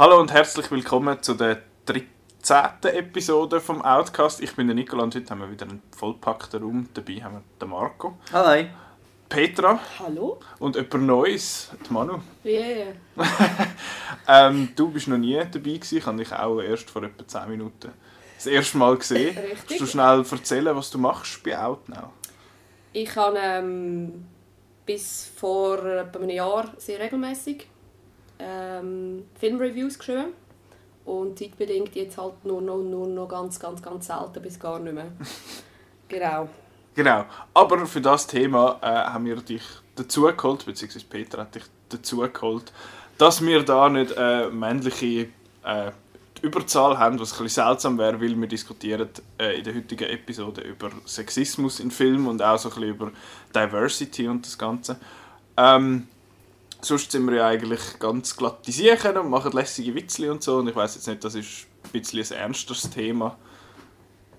Hallo und herzlich willkommen zu der 13. Episode vom Outcast. Ich bin der Nicola und heute haben wir wieder einen vollpackten Raum. Dabei haben wir den Marco, Hi. Petra Hallo? und jemand Neues, die Manu. Yeah. Ähm, du bist noch nie dabei gewesen, ich habe dich auch erst vor etwa 10 Minuten das erste Mal gesehen. Richtig. Kannst du schnell erzählen, was du machst bei Outnow? Ich habe ähm, bis vor etwa einem Jahr sehr regelmäßig ähm, Filmreviews geschrieben. Und zeitbedingt jetzt halt nur noch, nur noch ganz, ganz, ganz selten bis gar nicht mehr. genau. Genau, aber für das Thema äh, haben wir dich dazu geholt, beziehungsweise Peter hat dich dazu geholt, dass wir da nicht äh, männliche äh, Überzahl haben, was ein bisschen seltsam wäre, weil wir diskutieren äh, in der heutigen Episode über Sexismus in Filmen und auch so ein bisschen über Diversity und das Ganze. Ähm, sonst sind wir ja eigentlich ganz glatt die Siechen und machen lässige Witzli und so und ich weiß jetzt nicht, das ist ein bisschen ein ernsteres Thema.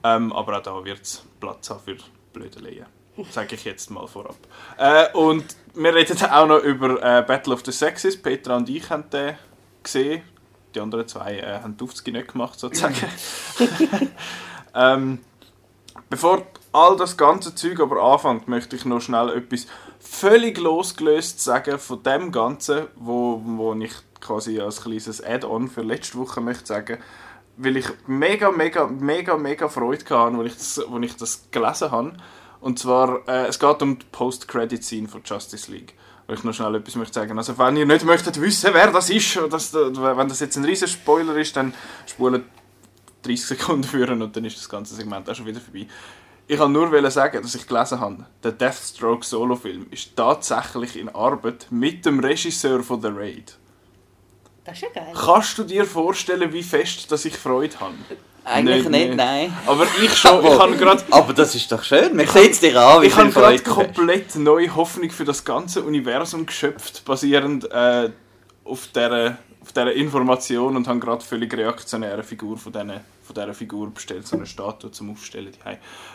Ähm, aber auch da wird es Platz haben für Blödeleien. Sage ich jetzt mal vorab. Äh, und wir reden auch noch über äh, Battle of the Sexes. Petra und ich haben den gesehen. Die anderen zwei äh, haben die Aufzüge nicht gemacht, sozusagen. ähm, bevor all das ganze Zeug aber anfängt, möchte ich noch schnell etwas völlig losgelöst sagen von dem Ganzen, wo, wo ich quasi als kleines Add-on für letzte Woche möchte sagen, weil ich mega, mega, mega, mega Freude hatte, als ich das, als ich das gelesen habe. Und zwar, äh, es geht um die Post-Credit-Scene von Justice League. Weil ich noch schnell etwas möchte sagen. Also wenn ihr nicht möchtet wissen, wer das ist, das, wenn das jetzt ein riesen Spoiler ist, dann spult 30 Sekunden führen und dann ist das ganze Segment auch schon wieder vorbei. Ich kann nur wollen sagen, dass ich gelesen habe, der Deathstroke Solo-Film ist tatsächlich in Arbeit mit dem Regisseur von The Raid. Das ist ja geil. Kannst du dir vorstellen, wie fest dass ich Freude habe? Eigentlich Nicht, nicht, nein. Aber ich schon, ich habe gerade Aber das ist doch schön. Man sieht es dir an, wie ich habe gerade komplett neue Hoffnung für das ganze Universum geschöpft, basierend äh, auf dieser auf dieser Information und habe gerade völlig reaktionäre Figur von dieser, von dieser Figur bestellt, so eine Statue zum Aufstellen.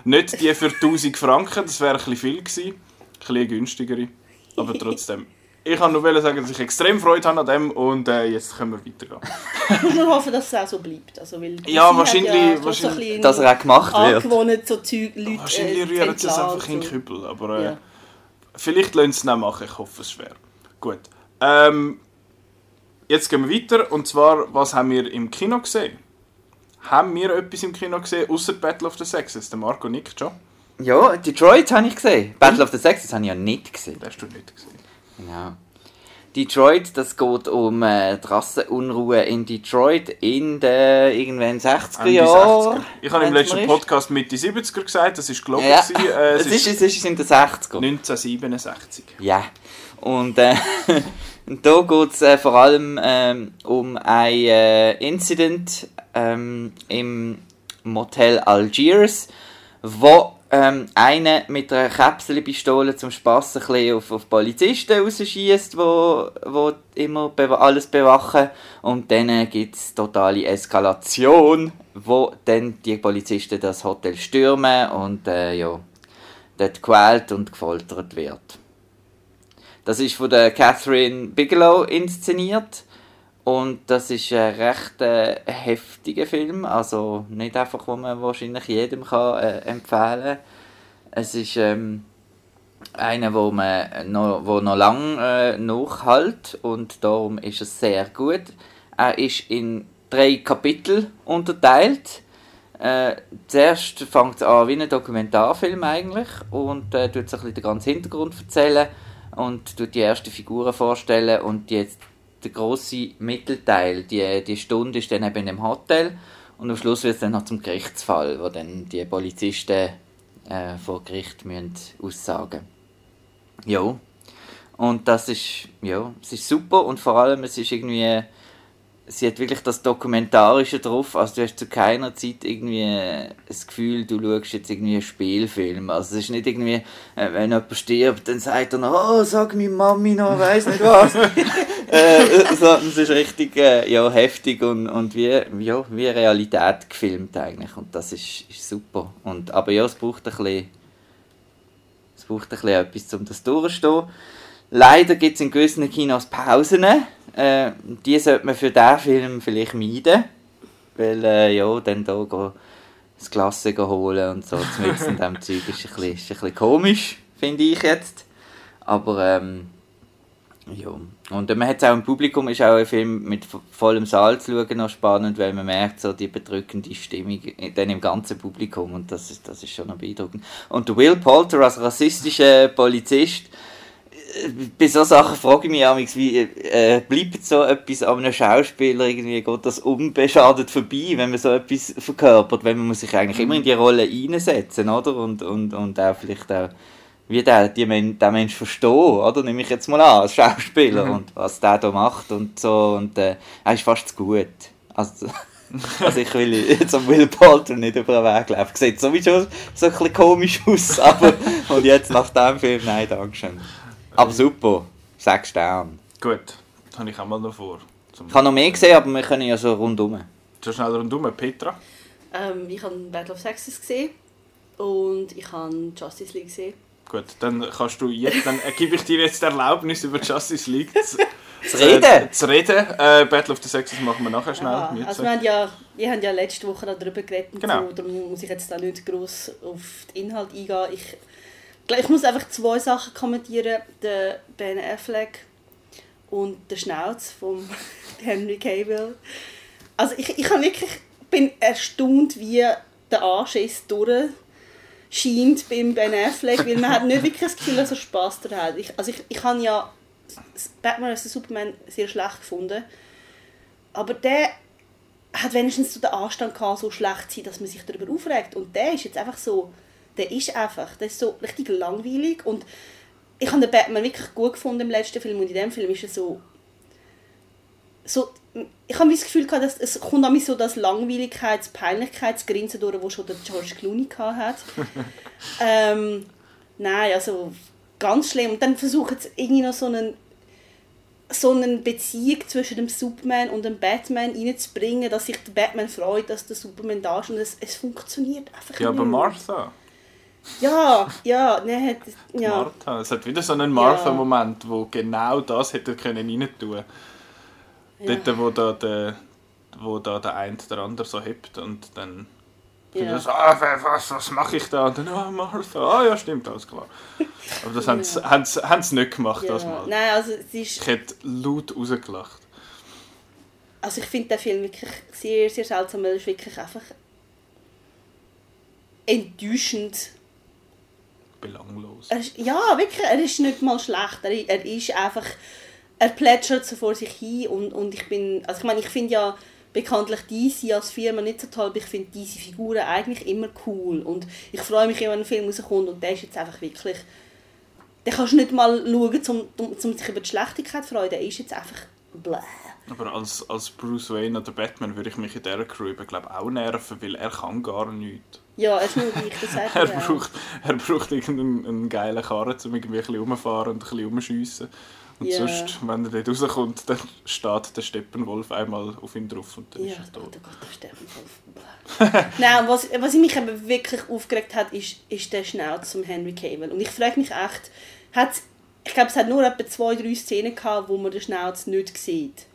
Die Nicht die für 1000 Franken, das wäre ein bisschen viel gewesen, ein bisschen günstigere, aber trotzdem. Ich kann nur sagen, dass ich extrem Freude habe an dem und äh, jetzt können wir weitergehen. Ich nur hoffen, dass es auch so bleibt. Also, weil Ja, wahrscheinlich- ja wahrscheinlich- so Dass er auch gemacht wird. angewohnt, so Zeug, Leute Wahrscheinlich äh, rühren sie es einfach in und den so. Kübel, aber äh, Ja. vielleicht lassen sie es nicht machen, ich hoffe es schwer. Gut. Ähm, jetzt gehen wir weiter und zwar, was haben wir im Kino gesehen? Haben wir etwas im Kino gesehen, außer Battle of the Sexes? Der Marco nickt schon. Ja, Detroit habe ich gesehen. Battle of the Sexes habe ich ja nicht gesehen. Den hast du nicht gesehen. Genau. Detroit, das geht um äh, die Rassenunruhe in Detroit in den irgendwann 60er Ende Jahren. 60er. Ich habe im letzten ist. Podcast Mitte 70er gesagt, das ist gelogen. Ja, gewesen. Äh, es, ist, es ist in den 60er. 1967. Ja. Und äh, da geht es äh, vor allem ähm, um ein äh, Incident ähm, im Motel Algiers, wo ähm, einer mit einer Kapselpistole zum Spass ein bisschen auf, auf Polizisten rausschießt, wo, wo immer bewa alles bewachen. Und dann gibt es totale Eskalation, wo dann die Polizisten das Hotel stürmen und äh, ja, dort gequält und gefoltert wird. Das ist von der Catherine Bigelow inszeniert und das ist ein recht äh, heftiger Film, also nicht einfach, wo man wahrscheinlich jedem kann äh, empfehlen. Es ist ähm, einer, wo man noch, wo noch lang äh, nachhält und darum ist es sehr gut. Er ist in drei Kapitel unterteilt. Äh, zuerst fängt es an wie ein Dokumentarfilm eigentlich und äh, tut so ein bisschen den ganzen Hintergrund erzählen und tut die ersten Figuren vorstellen und jetzt der große Mittelteil, die, die Stunde ist dann eben dem Hotel und am Schluss wird es dann noch zum Gerichtsfall, wo dann die Polizisten äh, vor Gericht müssen aussagen. Ja. Und das ist, ja, es ist super und vor allem es ist irgendwie, sie hat wirklich das Dokumentarische drauf, also du hast zu keiner Zeit irgendwie das Gefühl, du schaust jetzt irgendwie einen Spielfilm, also es ist nicht irgendwie, äh, wenn jemand stirbt, dann sagt er noch, oh, sag mir Mami noch, weiss nicht was. äh, sondern es ist richtig, äh, ja, heftig und, und wie, ja, wie Realität gefilmt eigentlich und das ist, ist super. Und, aber ja, es braucht ein bisschen, es braucht ein bisschen etwas, um das durchzustehen. Leider gibt es in gewissen Kinos Pausen. Äh, die sollte man für diesen Film vielleicht meiden. Weil, äh, ja, dann da das Glas holen und so, mit in diesem Zeug ist ein bisschen, ein bisschen komisch, finde ich jetzt. Aber, ähm, ja. Und man hat es auch im Publikum, ist auch ein Film mit vollem Saal zu schauen noch spannend, weil man merkt so die bedrückende Stimmung dann im ganzen Publikum und das ist, das ist schon beeindruckend. Und Will Poulter als rassistischer Polizist, bei so Sachen frage ich mich auch, wie äh, bleibt so etwas an einem Schauspieler irgendwie, geht das unbeschadet vorbei, wenn man so etwas verkörpert, wenn man muss sich eigentlich immer in die Rolle einsetzen, oder? Und, und, und auch vielleicht auch, wie der, die Men der Mensch verstehen, oder? Nehme ich jetzt mal an, als Schauspieler mhm. und was der da macht und so, und äh, er ist fast zu gut. Also, also ich will jetzt am Will Poulter nicht über den Weg laufen. Sieht sowieso so ein bisschen komisch aus, aber und jetzt nach dem Film, nein, danke schön. Aber super, sechs Sterne. Gut, das habe ich auch mal noch vor. Ich habe noch mehr gesehen, aber wir können ja so rundum. So schnell rundum, Petra? Ähm, ich habe Battle of Sexes gesehen und ich habe Justice League gesehen. Gut, dann kannst du jetzt, dann gebe ich dir jetzt die Erlaubnis über Justice League zu, zu reden. Äh, zu reden. Äh, Battle of the Sexes machen wir nachher schnell. Ja, also wir haben ja, wir haben ja letzte Woche darüber geredet, genau. so, darum muss ich jetzt da nicht groß auf den Inhalt eingehen. Ich ich muss einfach zwei Sachen kommentieren. Der Ben Affleck und der Schnauz von Henry Cavill. Also ich, ich wirklich, bin erstaunt, wie der Anschiss durchscheint beim Ben Affleck, weil man hat nicht wirklich das Gefühl, dass er Spass daran hat. Ich, also ich, ich habe ja Batman vs. Superman sehr schlecht gefunden, aber der hat wenigstens so den Anstand gehabt, so schlecht zu sein, dass man sich darüber aufregt. Und der ist jetzt einfach so der ist einfach, der ist so richtig langweilig und ich habe den Batman wirklich gut gefunden im letzten Film und in dem Film ist er so so ich habe das Gefühl gehabt, dass es kommt an so das Langweiligkeits-, Peinlichkeitsgrinsen durch, wo schon der George Clooney hat. ähm, nein, also ganz schlimm. Und dann versuchen sie irgendwie noch so einen so eine Beziehung zwischen dem Superman und dem Batman reinzubringen, dass sich der Batman freut, dass der Superman da ist und es, es funktioniert einfach Ja, nicht. aber Martha... Ja, ja, ne, ja. Martha. Es hat wieder so einen Martha-Moment, ja. wo genau das hätte können rein tun. Ja. Dort, wo da der, wo da der eine der andere so hebt und dann ja. so, ah, was, was mache ich da? Und dann, ah, oh, Martha, ah ja, stimmt, alles klar. Aber das haben sie, haben sie, haben sie nicht gemacht, ja. das Mal. Nein, also es ist... Ich hätte laut rausgelacht. Also ich finde den Film wirklich sehr, sehr seltsam, weil er ist wirklich einfach enttäuschend belanglos. Er ist, ja, wirklich, er ist nicht mal schlecht. Er, er ist einfach, er plätschert so vor sich hin und, und ich bin, also ich meine, ich finde ja bekanntlich DC als Firma nicht so toll, aber ich finde diese Figuren eigentlich immer cool und ich freue mich, wenn ein Film rauskommt und der ist jetzt einfach wirklich, den kannst du nicht mal schauen, um, um, um sich über die Schlechtigkeit zu freuen, der ist jetzt einfach bläh. Aber als, als Bruce Wayne oder Batman würde ich mich in dieser Crew glaube auch nerven, weil er kann gar nichts. Ja, es ist nur gleich, das sagt er, braucht, er braucht irgendeinen einen geilen Karren, um irgendwie ein bisschen rumfahren und ein bisschen rumschiessen. Und ja. sonst, wenn er dort rauskommt, dann steht der Steppenwolf einmal auf ihn drauf und dann ja, ist er tot. Gott, der Steppenwolf. Nein, was, was mich eben wirklich aufgeregt hat, ist, ist der Schnauz von Henry Cavill. Und ich frage mich echt, hat, ich glaube, es hat nur etwa zwei, drei Szenen gehabt, wo man den Schnauz nicht sieht.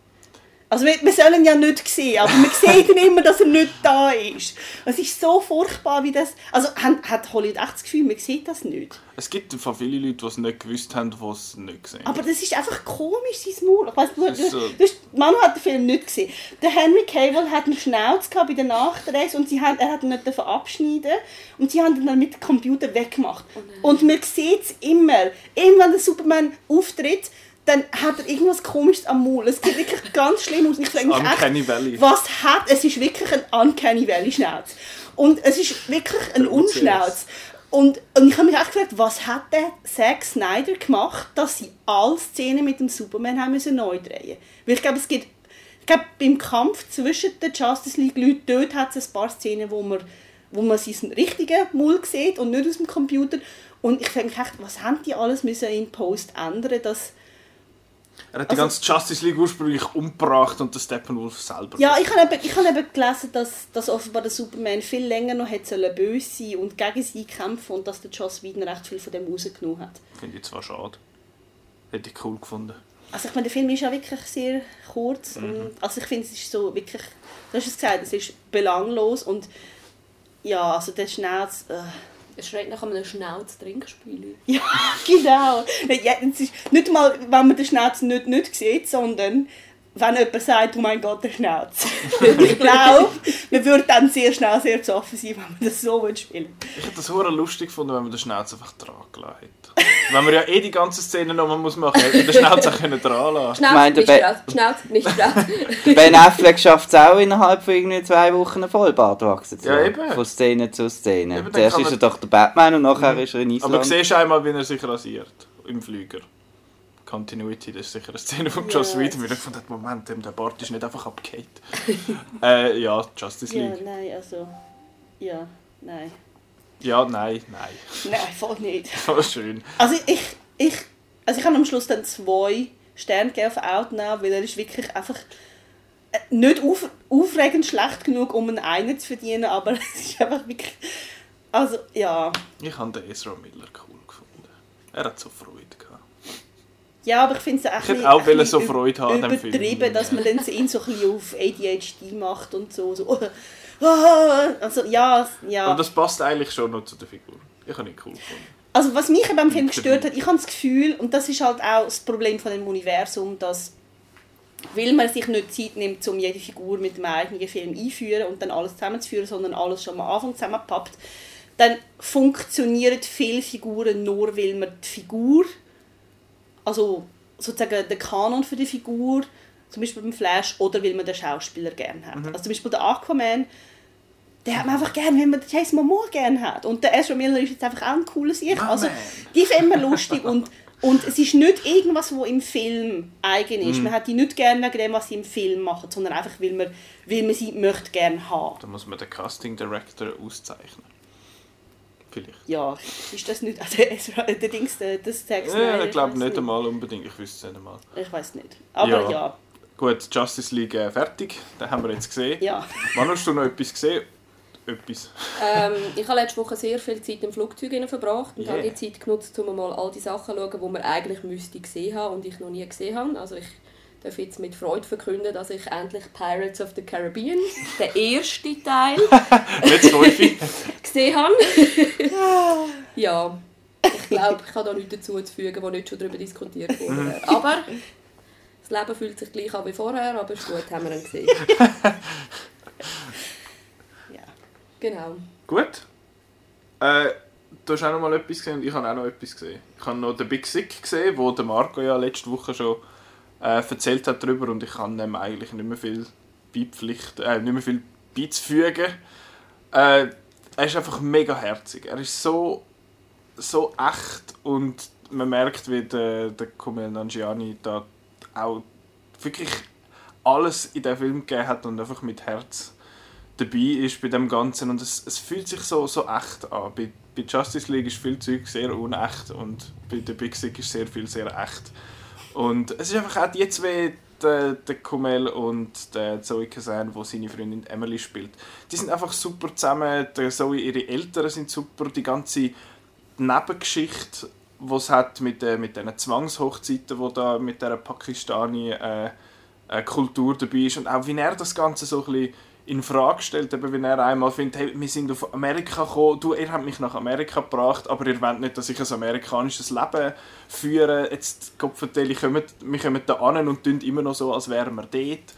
Also wir, wir sollen ja nicht sehen, aber man sieht ihn immer, dass er nicht da ist. Es ist so furchtbar, wie das... Also hat, hat Hollywood echt das Gefühl, man sieht das nicht? Es gibt von viele Leute, die es nicht gewusst haben, die es nicht gesehen haben. Aber das ist einfach komisch, sein Maul. Ich weiss, du, du, so. du, Manu hat den Film nicht gesehen. Der Henry Cavill hat einen Schnauz bei der Nachdrehs und sie haben, er hat ihn nicht verabschieden und sie haben ihn dann mit dem Computer weggemacht. Oh und man sieht es immer. Immer wenn der Superman auftritt, dann hat er irgendwas komisches am Maul. Es sieht wirklich ganz schlimm aus. Ich frage mich Uncanny Valley. was hat... Es ist wirklich ein Uncanny Valley Schnauz. Und es ist wirklich ein Unschnauz. Und, und ich habe mich auch gefragt, was hat der Zack Snyder gemacht, dass sie alle Szenen mit dem Superman haben müssen neu drehen Weil ich glaube, es gibt... Ich glaube, beim Kampf zwischen den Justice League-Leuten, dort hat es ein paar Szenen, wo man, wo man seinen richtigen Maul sieht und nicht aus dem Computer. Und ich frage mich echt, was haben die alles müssen in Post ändern, dass er hat also, die ganze Justice League ursprünglich umgebracht und der Steppenwolf selber. Ja, ich habe eben, ich habe eben gelesen, dass, dass offenbar der Superman viel länger noch hätte böse sein und gegen sie kämpfen und dass der Joss Whedon recht viel von dem rausgenommen hat. Finde ich zwar schade. Hätte ich cool gefunden. Also ich meine, der Film ist ja wirklich sehr kurz. Mhm. Und, also ich finde, es ist so wirklich, du hast es gesagt, es ist belanglos und ja, also der Schnauz... Äh, Es schreit nach einem Schnauz-Trinkspiel. ja, genau. Ja, ist nicht mal, wenn man den Schnauz nicht, nicht sieht, sondern wenn jemand sagt, oh mein Gott, der Schnauz. ich glaube, man würde dann sehr schnell sehr zu offen sein, wenn man das so spielen Ich hätte das hure lustig gefunden, wenn man den Schnauz einfach dran gelassen hätte. wenn man ja eh die ganze Szene nochmal muss machen muss, hätte man den Schnauz auch können dran lassen Schnauz, meine, nicht der Schnauz, Schnauz, nicht Schnauz. Ben Affleck schafft es auch innerhalb von irgendwie zwei Wochen einen Vollbart wachsen zu Ja, lassen. eben. Von Szene zu Szene. Eben, dann Zuerst kann ist er doch der Batman und nachher ist er in Aber du Island. siehst einmal, wie er sich rasiert. Im Flüger. Continuity, das ist sicher eine Szene von Joss Ja, Whedon, weil ich fand, Moment, der Bart ist nicht einfach abgehakt. äh, ja, Justice Ja, League. nein, also... Ja, nein. Ja, nein, nein. Nein, voll nicht. Voll schön. Also ich, ich, also ich habe am Schluss dann zwei Sterne gegeben auf Outnow, weil er ist wirklich einfach äh, nicht auf, aufregend schlecht genug, um einen einen zu verdienen, aber es ist einfach wirklich, also ja, Ich habe den Ezra Miller cool gefunden. Er hat so Freude. Ja, aber ich finde es auch Ich ein auch wollen so Freude haben übertrieben, dass man dann ihn so ein bisschen auf ADHD macht und so, so also ja, ja. Aber das passt eigentlich schon noch zu der Figur. Ich habe ihn cool gefunden. Also was mich beim Film gestört hat, ich habe das Gefühl, und das ist halt auch das Problem von dem Universum, dass weil man sich nicht Zeit nimmt, um jede Figur mit dem eigenen Film einführen und dann alles zusammenzuführen, sondern alles schon am Anfang zusammenpappt, dann funktionieren viele Figuren nur, weil man die Figur, also sozusagen den Kanon für die Figur, zum Beispiel beim Flash, oder weil man den Schauspieler gerne hat. Also zum Beispiel der Aquaman, den hat man einfach gerne, weil man den Jason Momoa gerne hat. Und der Ezra Miller ist jetzt einfach auch ein cooler Sieg. My Also, die finden wir lustig und, und es ist nicht irgendwas, was im Film eigen ist. Man hat die nicht gerne wegen dem, was sie im Film machen, sondern einfach, weil man, weil man sie möchte gerne haben. Da muss man den Casting Director auszeichnen. Vielleicht. Ja, ist das nicht... Also, Ezra, der Dings, der, das Zack Ja, Snyder, ich glaube weiss nicht einmal unbedingt. Ich wüsste es nicht einmal. Ich weiß nicht. Aber Ja. ja. Gut, Justice League äh, fertig. Den haben wir jetzt gesehen. ja. Wann hast du noch etwas gesehen? Etwas. ähm, ich habe letzte Woche sehr viel Zeit im Flugzeug verbracht und Yeah. habe die Zeit genutzt, um mal all die Sachen zu schauen, die man eigentlich müsste gesehen haben und ich noch nie gesehen habe. Also ich darf jetzt mit Freude verkünden, dass ich endlich Pirates of the Caribbean, den ersten Teil, gesehen habe. ja, ich glaube, ich habe da nichts dazu zu fügen, wo nicht schon darüber diskutiert wurde. Aber das Leben fühlt sich gleich an wie vorher, aber ist gut, haben wir ihn gesehen. ja. Genau. Gut. Äh, du hast auch noch mal etwas gesehen und ich habe auch noch etwas gesehen. Ich habe noch den Big Sick gesehen, wo der Marco ja letzte Woche schon äh, erzählt hat darüber und ich kann dem eigentlich nicht mehr viel beipflichten, äh, nicht mehr viel beizufügen. Äh, er ist einfach mega herzig. Er ist so, so echt und man merkt, wie der, der Kumail Nanjiani da auch wirklich alles in den Film gegeben hat und einfach mit Herz dabei ist bei dem Ganzen und es, es fühlt sich so, so echt an. Bei, bei Justice League ist viel Zeug sehr unecht und bei der Big Sick ist sehr viel sehr echt. Und es ist einfach auch die zwei, der, der Kumail und der Zoe Kazan, wo seine Freundin Emily spielt. Die sind einfach super zusammen. Der Zoe, ihre Eltern sind super. Die ganze Nebengeschichte, es hat mit, äh, mit diesen Zwangshochzeiten, wo da mit der Pakistani äh, äh, Kultur dabei ist und auch wie er das Ganze so ein bisschen in Frage stellt, eben wenn er einmal findet, hey, wir sind auf Amerika gekommen, du, ihr habt mich nach Amerika gebracht, aber ihr wollt nicht, dass ich ein amerikanisches Leben führe, jetzt, Gott vertelle, kommen, wir kommen da an und tun immer noch so, als wären wir dort.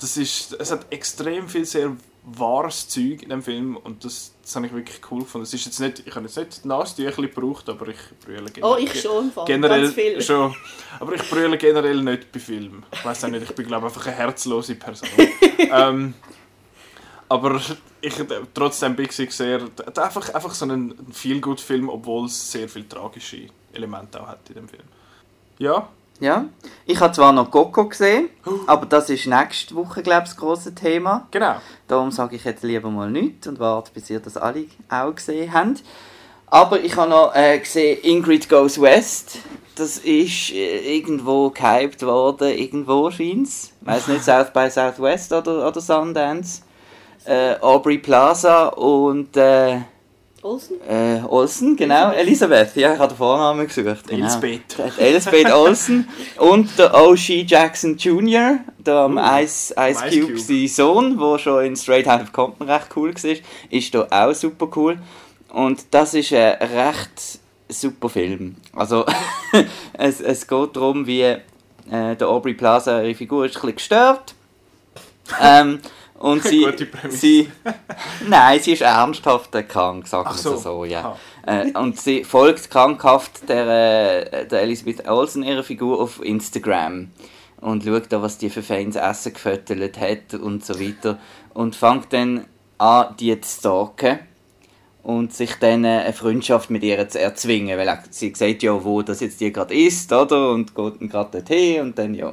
Das ist, es hat extrem viel sehr wahres Zeug in dem Film und das, das habe ich wirklich cool gefunden. Es ist jetzt nicht, ich habe jetzt nicht Nasentüchli gebraucht, aber ich brülle Oh, ich schon, Fall. generell ganz viel. schon. Aber ich brülle generell nicht bei Filmen. Ich weiß auch nicht, ich bin glaube einfach eine herzlose Person. ähm, aber ich trotzdem Big Sick sehr einfach, einfach so ein feel good Film, obwohl es sehr viele tragische Elemente auch hat in dem Film. Ja, Ja, ich habe zwar noch Coco gesehen, aber das ist nächste Woche, glaube ich, das grosse Thema. genau. Darum sage ich jetzt lieber mal nichts und warte, bis ihr das alle auch gesehen habt. Aber ich habe noch äh, gesehen Ingrid Goes West. Das ist äh, irgendwo gehypt worden, irgendwo scheint es. Ich weiss nicht, South by Southwest oder, oder Sundance. Äh, Aubrey Plaza und äh, Olsen? Äh, Olsen, genau. Elisabeth, ja, ich habe den Vornamen gesucht. Genau. Elisabeth. Elisabeth Olsen und der O.G. Jackson Jr., der am Ice, Ice Ice Cube Cube. sein Sohn, der schon in Straight Out of Compton recht cool war, ist hier auch super cool. Und das ist ein recht super Film. Also, es, es geht darum, wie äh, der Aubrey Plaza, ihre Figur, ist ein bisschen gestört. Ähm, und sie, Gute Prämisse. sie, nein, sie ist ernsthaft krank, sagen wir so. so, ja. Ah. Äh, und sie folgt krankhaft der, äh, der Elizabeth Olsen, ihrer Figur, auf Instagram. Und schaut da, was die für Fans Essen gefüttert hat und so weiter. Und fängt dann an, die zu stalken. Und sich dann äh, eine Freundschaft mit ihr zu erzwingen. Weil sie sagt ja, wo das jetzt die gerade ist, oder? Und geht dann gerade dorthin und dann ja.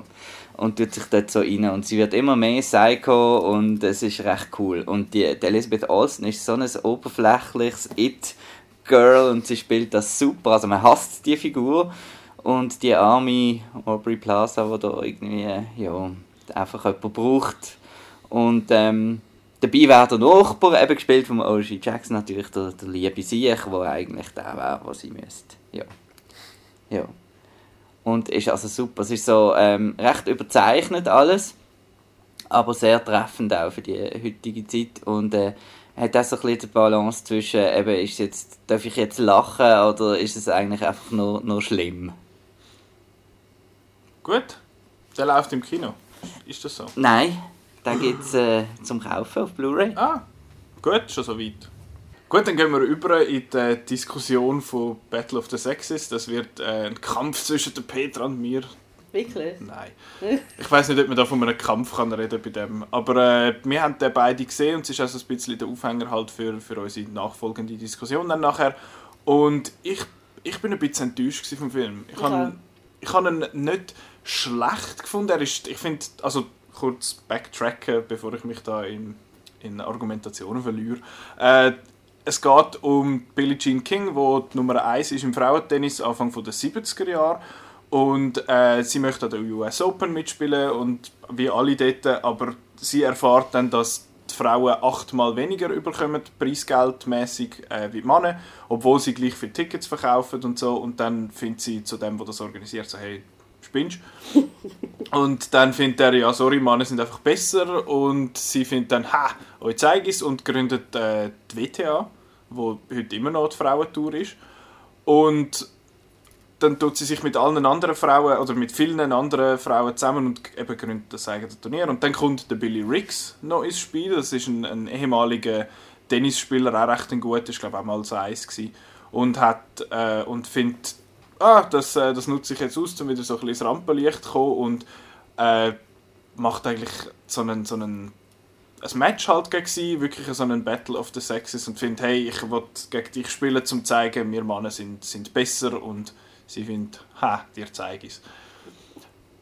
Und tut sich dort so rein. Und sie wird immer mehr Psycho und es ist recht cool. Und die, die Elizabeth Olsen ist so ein oberflächliches It-Girl und sie spielt das super. Also man hasst die Figur. Und die arme Aubrey Plaza, die da irgendwie, ja, einfach jemanden braucht. Und ähm, dabei wäre der Nachbar, eben gespielt von O.G. Jackson, natürlich der, der liebe Siech, der eigentlich der wäre, was sie müsste. Ja. Ja. Und ist also super. Es ist so ähm, recht überzeichnet alles, aber sehr treffend auch für die heutige Zeit. Und äh, hat auch so ein bisschen die Balance zwischen, eben, ist jetzt, darf ich jetzt lachen oder ist es eigentlich einfach nur, nur schlimm? Gut, der läuft im Kino. Ist das so? Nein, den gibt es äh, zum Kaufen auf Blu-ray. Ah, gut, schon so weit. Gut, dann gehen wir über in die Diskussion von Battle of the Sexes. Das wird äh, ein Kampf zwischen der Petra und mir. Wirklich? Nein. Ich weiß nicht, ob man da von einem Kampf kann reden bei dem. Aber äh, wir haben den beide gesehen und es ist also ein bisschen der Aufhänger halt für, für unsere nachfolgende Diskussion dann nachher. Und ich, ich bin ein bisschen enttäuscht vom Film. Ich habe ich habe ihn nicht schlecht gefunden. Er ist, ich finde, also kurz backtracken, bevor ich mich da in, in Argumentationen verliere. Äh, es geht um Billie Jean King, wo die Nummer 1 ist im Frauentennis Anfang der 70er Jahre. Und äh, sie möchte an der US Open mitspielen und wie alle dort, aber sie erfährt dann, dass die Frauen achtmal weniger überkommen, preisgeldmäßig äh, wie die Männer, obwohl sie gleich viele Tickets verkaufen und so. Und dann findet sie zu dem, der das organisiert, so hey, spinnst Und dann findet er, ja, sorry, Männer sind einfach besser. Und sie findet dann, ha, euch zeige ich's und gründet äh, die WTA, wo heute immer noch die Frauentour ist. Und dann tut sie sich mit allen anderen Frauen oder mit vielen anderen Frauen zusammen und eben gründet das eigene Turnier. Und dann kommt der Billy Riggs noch ins Spiel. Das ist ein, ein ehemaliger Tennisspieler, auch recht ein guter, ich glaube auch mal so eins gewesen. Und hat äh, und findet, ah, das, äh, das nutze ich jetzt aus, um wieder so ein bisschen ins Rampenlicht zu kommen und äh, macht eigentlich so einen, so einen ein Match halt gegen wirklich so einen Battle of the Sexes und findet, hey, ich will gegen dich spielen, um zu zeigen, wir Männer sind, sind besser und sie findet, ha, dir zeige ich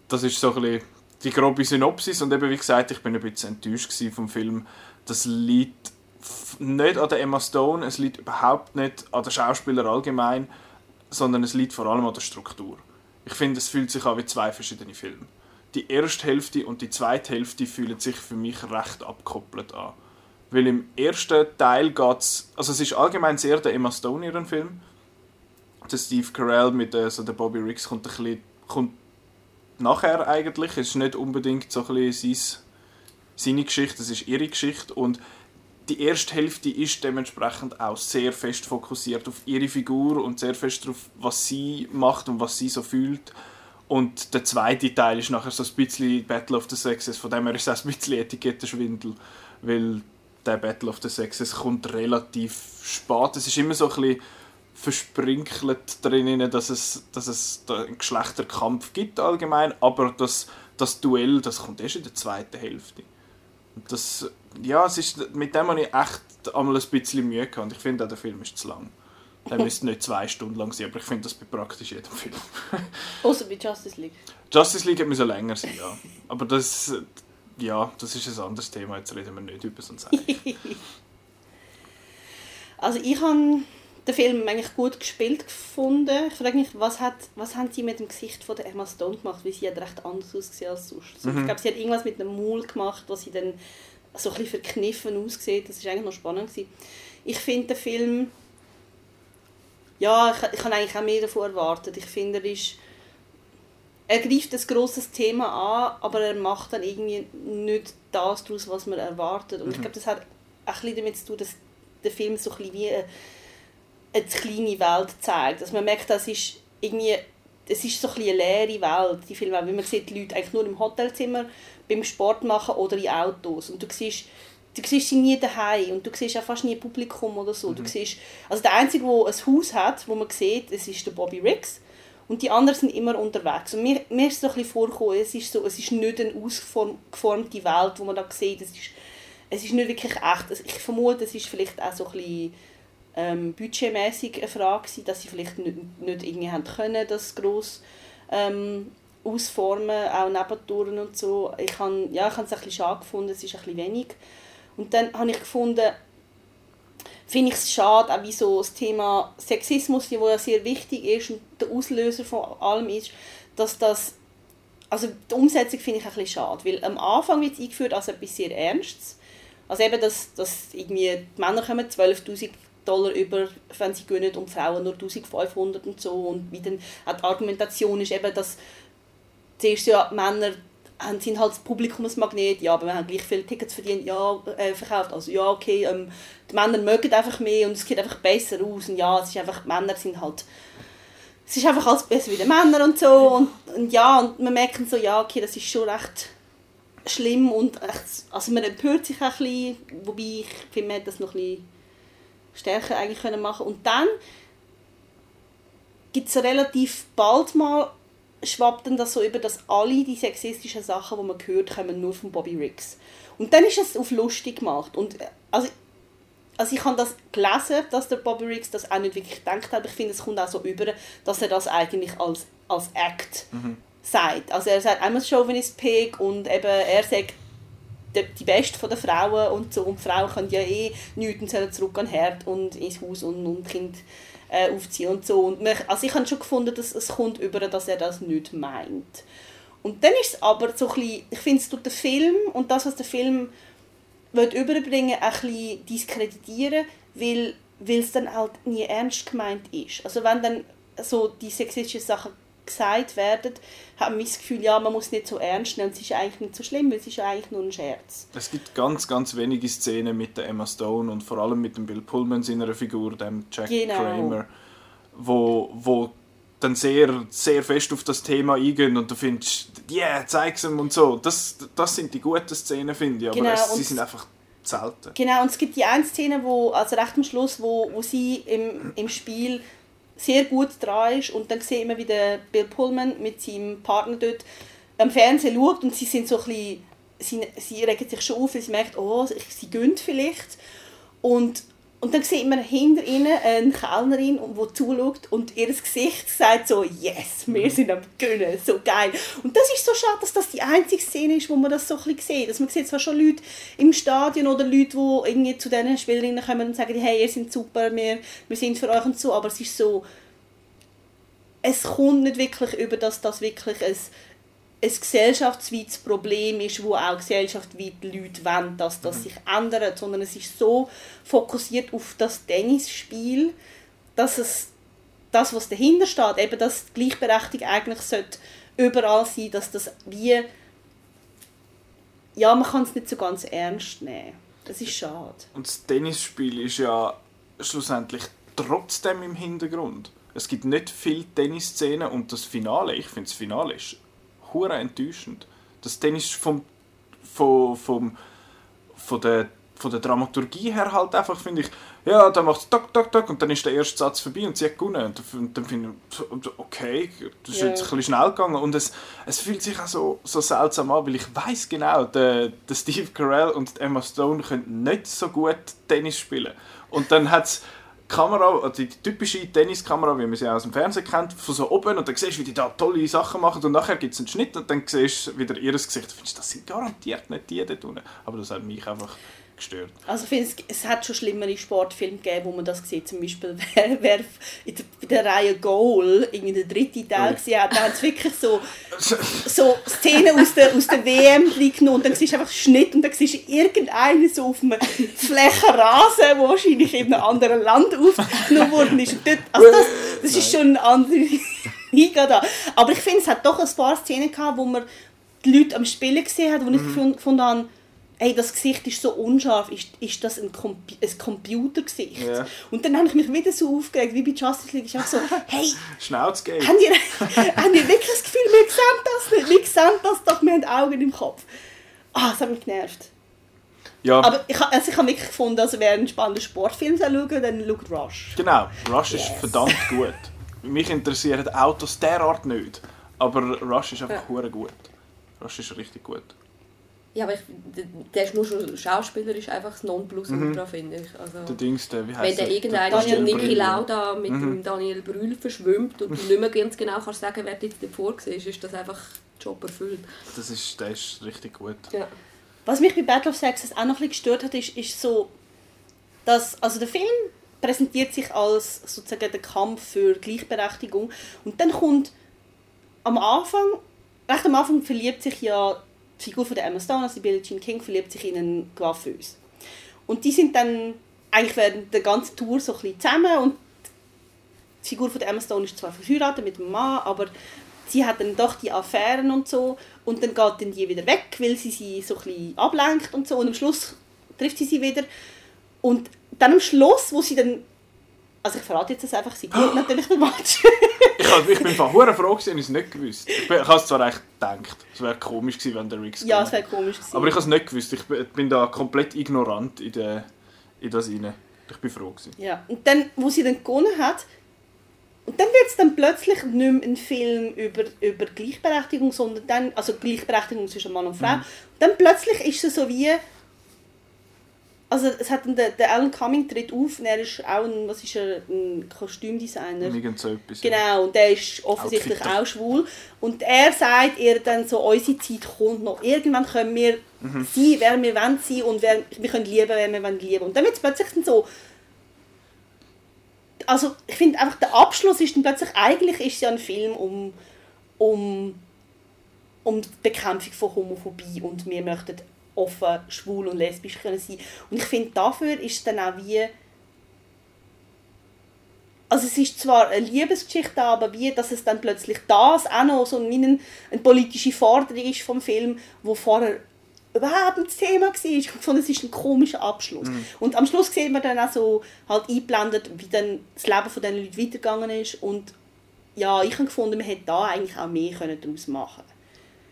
Das ist so ein bisschen die grobe Synopsis und eben wie gesagt, ich bin ein bisschen enttäuscht vom Film. Das liegt nicht an der Emma Stone, es liegt überhaupt nicht an den Schauspieler allgemein, sondern es liegt vor allem an der Struktur. Ich finde, es fühlt sich an wie zwei verschiedene Filme. Die erste Hälfte und die zweite Hälfte fühlen sich für mich recht abgekoppelt an. Weil im ersten Teil geht es, also es ist allgemein sehr der Emma Stone ihren Film. Der Steve Carell mit äh, der Bobby Riggs kommt ein bisschen, kommt nachher eigentlich. Es ist nicht unbedingt so ein bisschen sein, seine Geschichte, es ist ihre Geschichte und die erste Hälfte ist dementsprechend auch sehr fest fokussiert auf ihre Figur und sehr fest darauf, was sie macht und was sie so fühlt. Und der zweite Teil ist nachher so ein bisschen Battle of the Sexes, von dem her ist es auch ein bisschen Etikettenschwindel, weil der Battle of the Sexes kommt relativ spät. Es ist immer so ein bisschen versprinkelt drin, dass es, dass es einen Geschlechterkampf gibt allgemein, aber das, das Duell, das kommt erst in der zweiten Hälfte. Und das, ja, es ist, mit dem habe ich echt einmal ein bisschen Mühe gehabt. Und ich finde auch, der Film ist zu lang. Der müsste nicht zwei Stunden lang sein, aber ich finde das bei praktisch jedem Film. Außer bei Justice League. Justice League müssen länger sein, ja. Aber das, ja, das ist ein anderes Thema. Jetzt reden wir nicht über so ein Also ich habe den Film eigentlich gut gespielt gefunden. Ich frage mich, was, hat, was haben sie mit dem Gesicht von der Emma Stone gemacht? Weil sie hat recht anders ausgesehen als sonst. Mhm. Ich glaube, sie hat irgendwas mit einem Maul gemacht, was sie dann so ein bisschen verkniffen aussieht. Das ist eigentlich noch spannend gewesen. Ich finde den Film ja, ich, ich habe eigentlich auch mehr davon erwartet. Ich finde, er ist er greift ein grosses Thema an, aber er macht dann irgendwie nicht das daraus, was man erwartet. Und mhm. ich glaube, das hat auch ein bisschen damit zu tun, dass der Film so ein bisschen wie eine, eine kleine Welt zeigt. Also man merkt, das ist irgendwie, es ist so ein eine leere Welt, die Filme, weil man sieht die Leute eigentlich nur im Hotelzimmer, beim Sport machen oder in Autos. Und du siehst, du siehst sie nie daheim und du siehst auch fast nie Publikum oder so. Mhm. Du siehst, also der Einzige, der ein Haus hat, wo man sieht, das ist der Bobby Riggs und die anderen sind immer unterwegs. Und mir, mir ist so ein bisschen vorgekommen, es ist, so, es ist nicht eine ausgeformte Welt, wo man da sieht, es ist, es ist nicht wirklich echt. Also ich vermute, es ist vielleicht auch so ein bisschen ähm, budgetmäßig eine Frage dass sie vielleicht nicht, nicht irgendwie haben können, das gross ähm, ausformen, auch Nebentouren und so. Ich habe ja, ich habe es ein bisschen schade gefunden, es ist ein bisschen wenig. Und dann habe ich gefunden, finde ich es schade, auch wie so das Thema Sexismus, wo ja sehr wichtig ist und der Auslöser von allem ist, dass das, also die Umsetzung finde ich ein bisschen schade, weil am Anfang wird es eingeführt als etwas sehr Ernstes, also eben, dass, dass irgendwie die Männer kommen 12'000 Dollar über, wenn sie gewinnen und Frauen nur 1500 und so. Und wie dann auch die Argumentation ist eben, dass zuerst ja Männer sind halt das Publikumsmagnet, ja, aber wir haben gleich viele Tickets verdient, ja, äh, verkauft, also ja, okay, ähm, die Männer mögen einfach mehr und es sieht einfach besser aus und ja, es ist einfach, die Männer sind halt, es ist einfach alles besser wie die Männer und so und, und ja, und man merkt so, ja, okay, das ist schon recht schlimm und echt, also man empört sich auch ein bisschen, wobei ich finde, man hätte das noch ein bisschen stärker eigentlich können machen. Und dann gibt es relativ bald mal schwappt dann das so über, dass alle die sexistischen Sachen, die man hört, kommen nur von Bobby Riggs. Und dann ist es auf lustig gemacht. Und äh, also, also ich habe das gelesen, dass der Bobby Riggs das auch nicht wirklich gedacht hat, aber ich finde, es kommt auch so über, dass er das eigentlich als, als Act mhm. sagt. Also er sagt einmal Chauvinist Pig und eben er sagt die Beste von der Frauen und so und Frauen können ja eh nichts und sollen zurück an den Herd und ins Haus und, und Kind äh, aufziehen und so. Und man, also ich habe schon gefunden, dass es kommt über, dass er das nicht meint. Und dann ist es aber so ein bisschen, ich finde, es tut der Film und das, was der Film will überbringen ein bisschen diskreditieren, weil, weil es dann halt nie ernst gemeint ist. Also wenn dann so die sexistischen Sachen gesagt werden, hat man das Gefühl, ja, man muss nicht so ernst nehmen. Es ist eigentlich nicht so schlimm, weil es ist ja eigentlich nur ein Scherz. Es gibt ganz, ganz wenige Szenen mit der Emma Stone und vor allem mit dem Bill Pullman seiner Figur, dem Jack genau. Kramer, wo, wo dann sehr, sehr fest auf das Thema eingehen und du findest, yeah, zeig's ihm und so. Das, das sind die guten Szenen, finde ich, aber genau, es, sie sind einfach selten. Genau, und es gibt die eine Szene, wo, also recht am Schluss, wo, wo sie im, im Spiel sehr gut dran ist. Und dann sehen wir, wie der Bill Pullman mit seinem Partner dort am Fernsehen schaut und sie sind so ein bisschen, sie, sie regen sich schon auf, weil sie merkt, oh, sie gönnt vielleicht. Und und dann sieht man hinter ihnen eine Kellnerin, die zuschaut und ihr Gesicht sagt so, yes, wir sind am Gönnen, so geil. Und das ist so schade, dass das die einzige Szene ist, wo man das so ein bisschen sieht. Also man sieht zwar schon Leute im Stadion oder Leute, die irgendwie zu diesen Spielerinnen kommen und sagen, hey, ihr seid super, wir, wir sind für euch und so, aber es ist so, es kommt nicht wirklich über, dass das wirklich ein ein gesellschaftsweites Problem ist, wo auch gesellschaftsweit Leute wollen, dass das mhm. sich ändert, sondern es ist so fokussiert auf das Tennisspiel, dass es das, was dahinter steht, eben dass Gleichberechtigung eigentlich sollte überall sein, dass das wie ja, man kann es nicht so ganz ernst nehmen. Das ist schade. Und das Tennisspiel ist ja schlussendlich trotzdem im Hintergrund. Es gibt nicht viele Tennisszenen und das Finale, ich finde das Finale ist hure enttäuschend. Das Tennis vom, vom, vom, von, der, von der Dramaturgie her halt einfach, finde ich, ja, dann macht es tak, tak, tak und dann ist der erste Satz vorbei und sie hat gewonnen. Und dann finde ich, okay, das ist yeah. jetzt ein bisschen schnell gegangen und es, es fühlt sich auch so, so seltsam an, weil ich weiß genau, der, der Steve Carell und Emma Stone können nicht so gut Tennis spielen. Und dann hat es Kamera, also die typische Tenniskamera, wie man sie aus dem Fernsehen kennt, von so oben und dann siehst du, wie die da tolle Sachen machen und nachher gibt es einen Schnitt und dann siehst du wieder ihr Gesicht. Du findest, das sind garantiert nicht die dort unten. Aber das hat mich einfach gestört. Also ich finde, es, es hat schon schlimmere Sportfilme gegeben, wo man das sieht. Zum Beispiel, wer, wer in der, bei der Reihe Goal irgendwie der dritte Teil Ui. gesehen hat, da hat es wirklich so, so Szenen aus der, aus der WM genommen und dann siehst du einfach Schnitt und dann siehst du irgendeinen so auf einem Fläche Rasen, der wahrscheinlich in einem anderen Land aufgenommen worden ist. Und dort, also das, das ist schon eine andere Liga da. Aber ich finde, es hat doch ein paar Szenen gehabt, wo man die Leute am Spielen gesehen hat, wo ich gefund- gefunden habe, hey, das Gesicht ist so unscharf, ist, ist das ein, Compu ein Computergesicht? Ja. Und dann habe ich mich wieder so aufgeregt, wie bei Justice League. Ich habe so, hey, Schnauzgeld. haben ihr, haben ihr wirklich das Gefühl, wir sehen das nicht? Wir sehen das doch, wir haben Augen im Kopf. Ah, das hat mich genervt. Ja, Aber ich, also ich habe wirklich gefunden, also wer einen spannenden Sportfilm schauen soll, dann schaut Rush. genau. Rush ist Yes. verdammt gut. Mich interessieren Autos derart nicht. Aber Rush ist einfach Ja. gut. Rush ist richtig gut. Ja, aber ich, der- ist nur schon schauspielerisch einfach das Nonplusultra, finde ich. Also, Der Dings, der, wie wenn heißt der irgendeiner Niki. Lauda mit Mhm. dem Daniel Brühl verschwimmt und du nicht mehr ganz genau kannst sagen, wer jetzt davor war, ist das einfach Job erfüllt. Das ist, der ist richtig gut. Ja. Was mich bei Battle of Sexes auch noch ein bisschen gestört hat, ist, ist so, dass, also der Film präsentiert sich als sozusagen der Kampf für Gleichberechtigung und dann kommt am Anfang, recht am Anfang verliebt sich ja die Figur von der Emma Stone, also Billie Jean King, verliebt sich in einen Coiffeuse. Und die sind dann eigentlich während der ganzen Tour so ein bisschen zusammen und die Figur von der Emma Stone ist zwar verheiratet mit dem Mann, aber sie hat dann doch die Affären und so und dann geht dann die wieder weg, weil sie sie so ein bisschen ablenkt und so und am Schluss trifft sie sie wieder und dann am Schluss, wo sie dann also ich verrate jetzt das einfach, sie geht natürlich den Match. Ich, hab, ich bin von hure froh gewesen und ich es nicht gewusst. Ich, bin- ich habe es zwar echt gedacht, es wäre komisch gewesen, wenn der Riggs ja, es wäre komisch gewesen. Aber ich habe es nicht gewusst. Ich bin, bin da komplett ignorant in, der, in das rein. Ich bin froh gewesen. Ja, und dann, wo sie dann gewonnen hat, und dann wird es dann plötzlich nicht mehr ein Film über, über Gleichberechtigung, sondern dann, also Gleichberechtigung zwischen Mann und Frau, Mhm. dann plötzlich ist es so wie, also es hat der, der Alan Cumming tritt auf, und er ist auch ein, was ist er, ein Kostümdesigner. Irgend so etwas. Genau, und der ist offensichtlich Outfitter. auch schwul. Und er sagt ihr dann so, unsere Zeit kommt noch. Irgendwann können wir Mhm. sein, wer wir wollen sein und wer, wir können lieben, wer wir wollen lieben. Und dann wird es plötzlich dann so... Also ich finde einfach, der Abschluss ist dann plötzlich, eigentlich ist es ja ein Film um, um, um die Bekämpfung von Homophobie und wir möchten offen, schwul und lesbisch können sein. Und ich finde, dafür ist es dann auch wie also es ist zwar eine Liebesgeschichte, aber wie, dass es dann plötzlich das auch noch so eine, eine politische Forderung ist vom Film, wo vorher überhaupt nicht das Thema war. Ich fand, es ist ein komischer Abschluss. Und am Schluss sieht man dann auch so halt eingeblendet, wie dann das Leben von diesen Leuten weitergegangen ist und ja, ich habe gefunden, man hätte da eigentlich auch mehr können daraus machen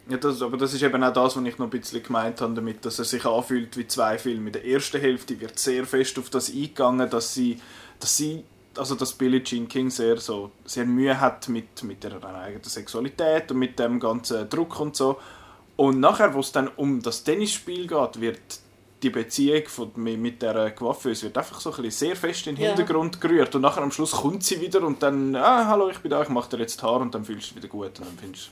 Ja, das, aber das ist eben auch das, was ich noch ein bisschen gemeint habe damit, dass er sich anfühlt wie zwei Filme. In der ersten Hälfte wird sehr fest auf das eingegangen, dass sie, dass sie also dass Billie Jean King sehr, so, sehr Mühe hat mit, mit ihrer eigenen Sexualität und mit dem ganzen Druck und so. Und nachher, wo es dann um das Tennisspiel geht, wird die Beziehung von, mit der Coiffeuse wird einfach so ein bisschen sehr fest in den. Hintergrund gerührt. Und nachher am Schluss kommt sie wieder und dann, ah, hallo, ich bin da, ich mache dir jetzt die Haare und dann fühlst du dich wieder gut. Und dann findest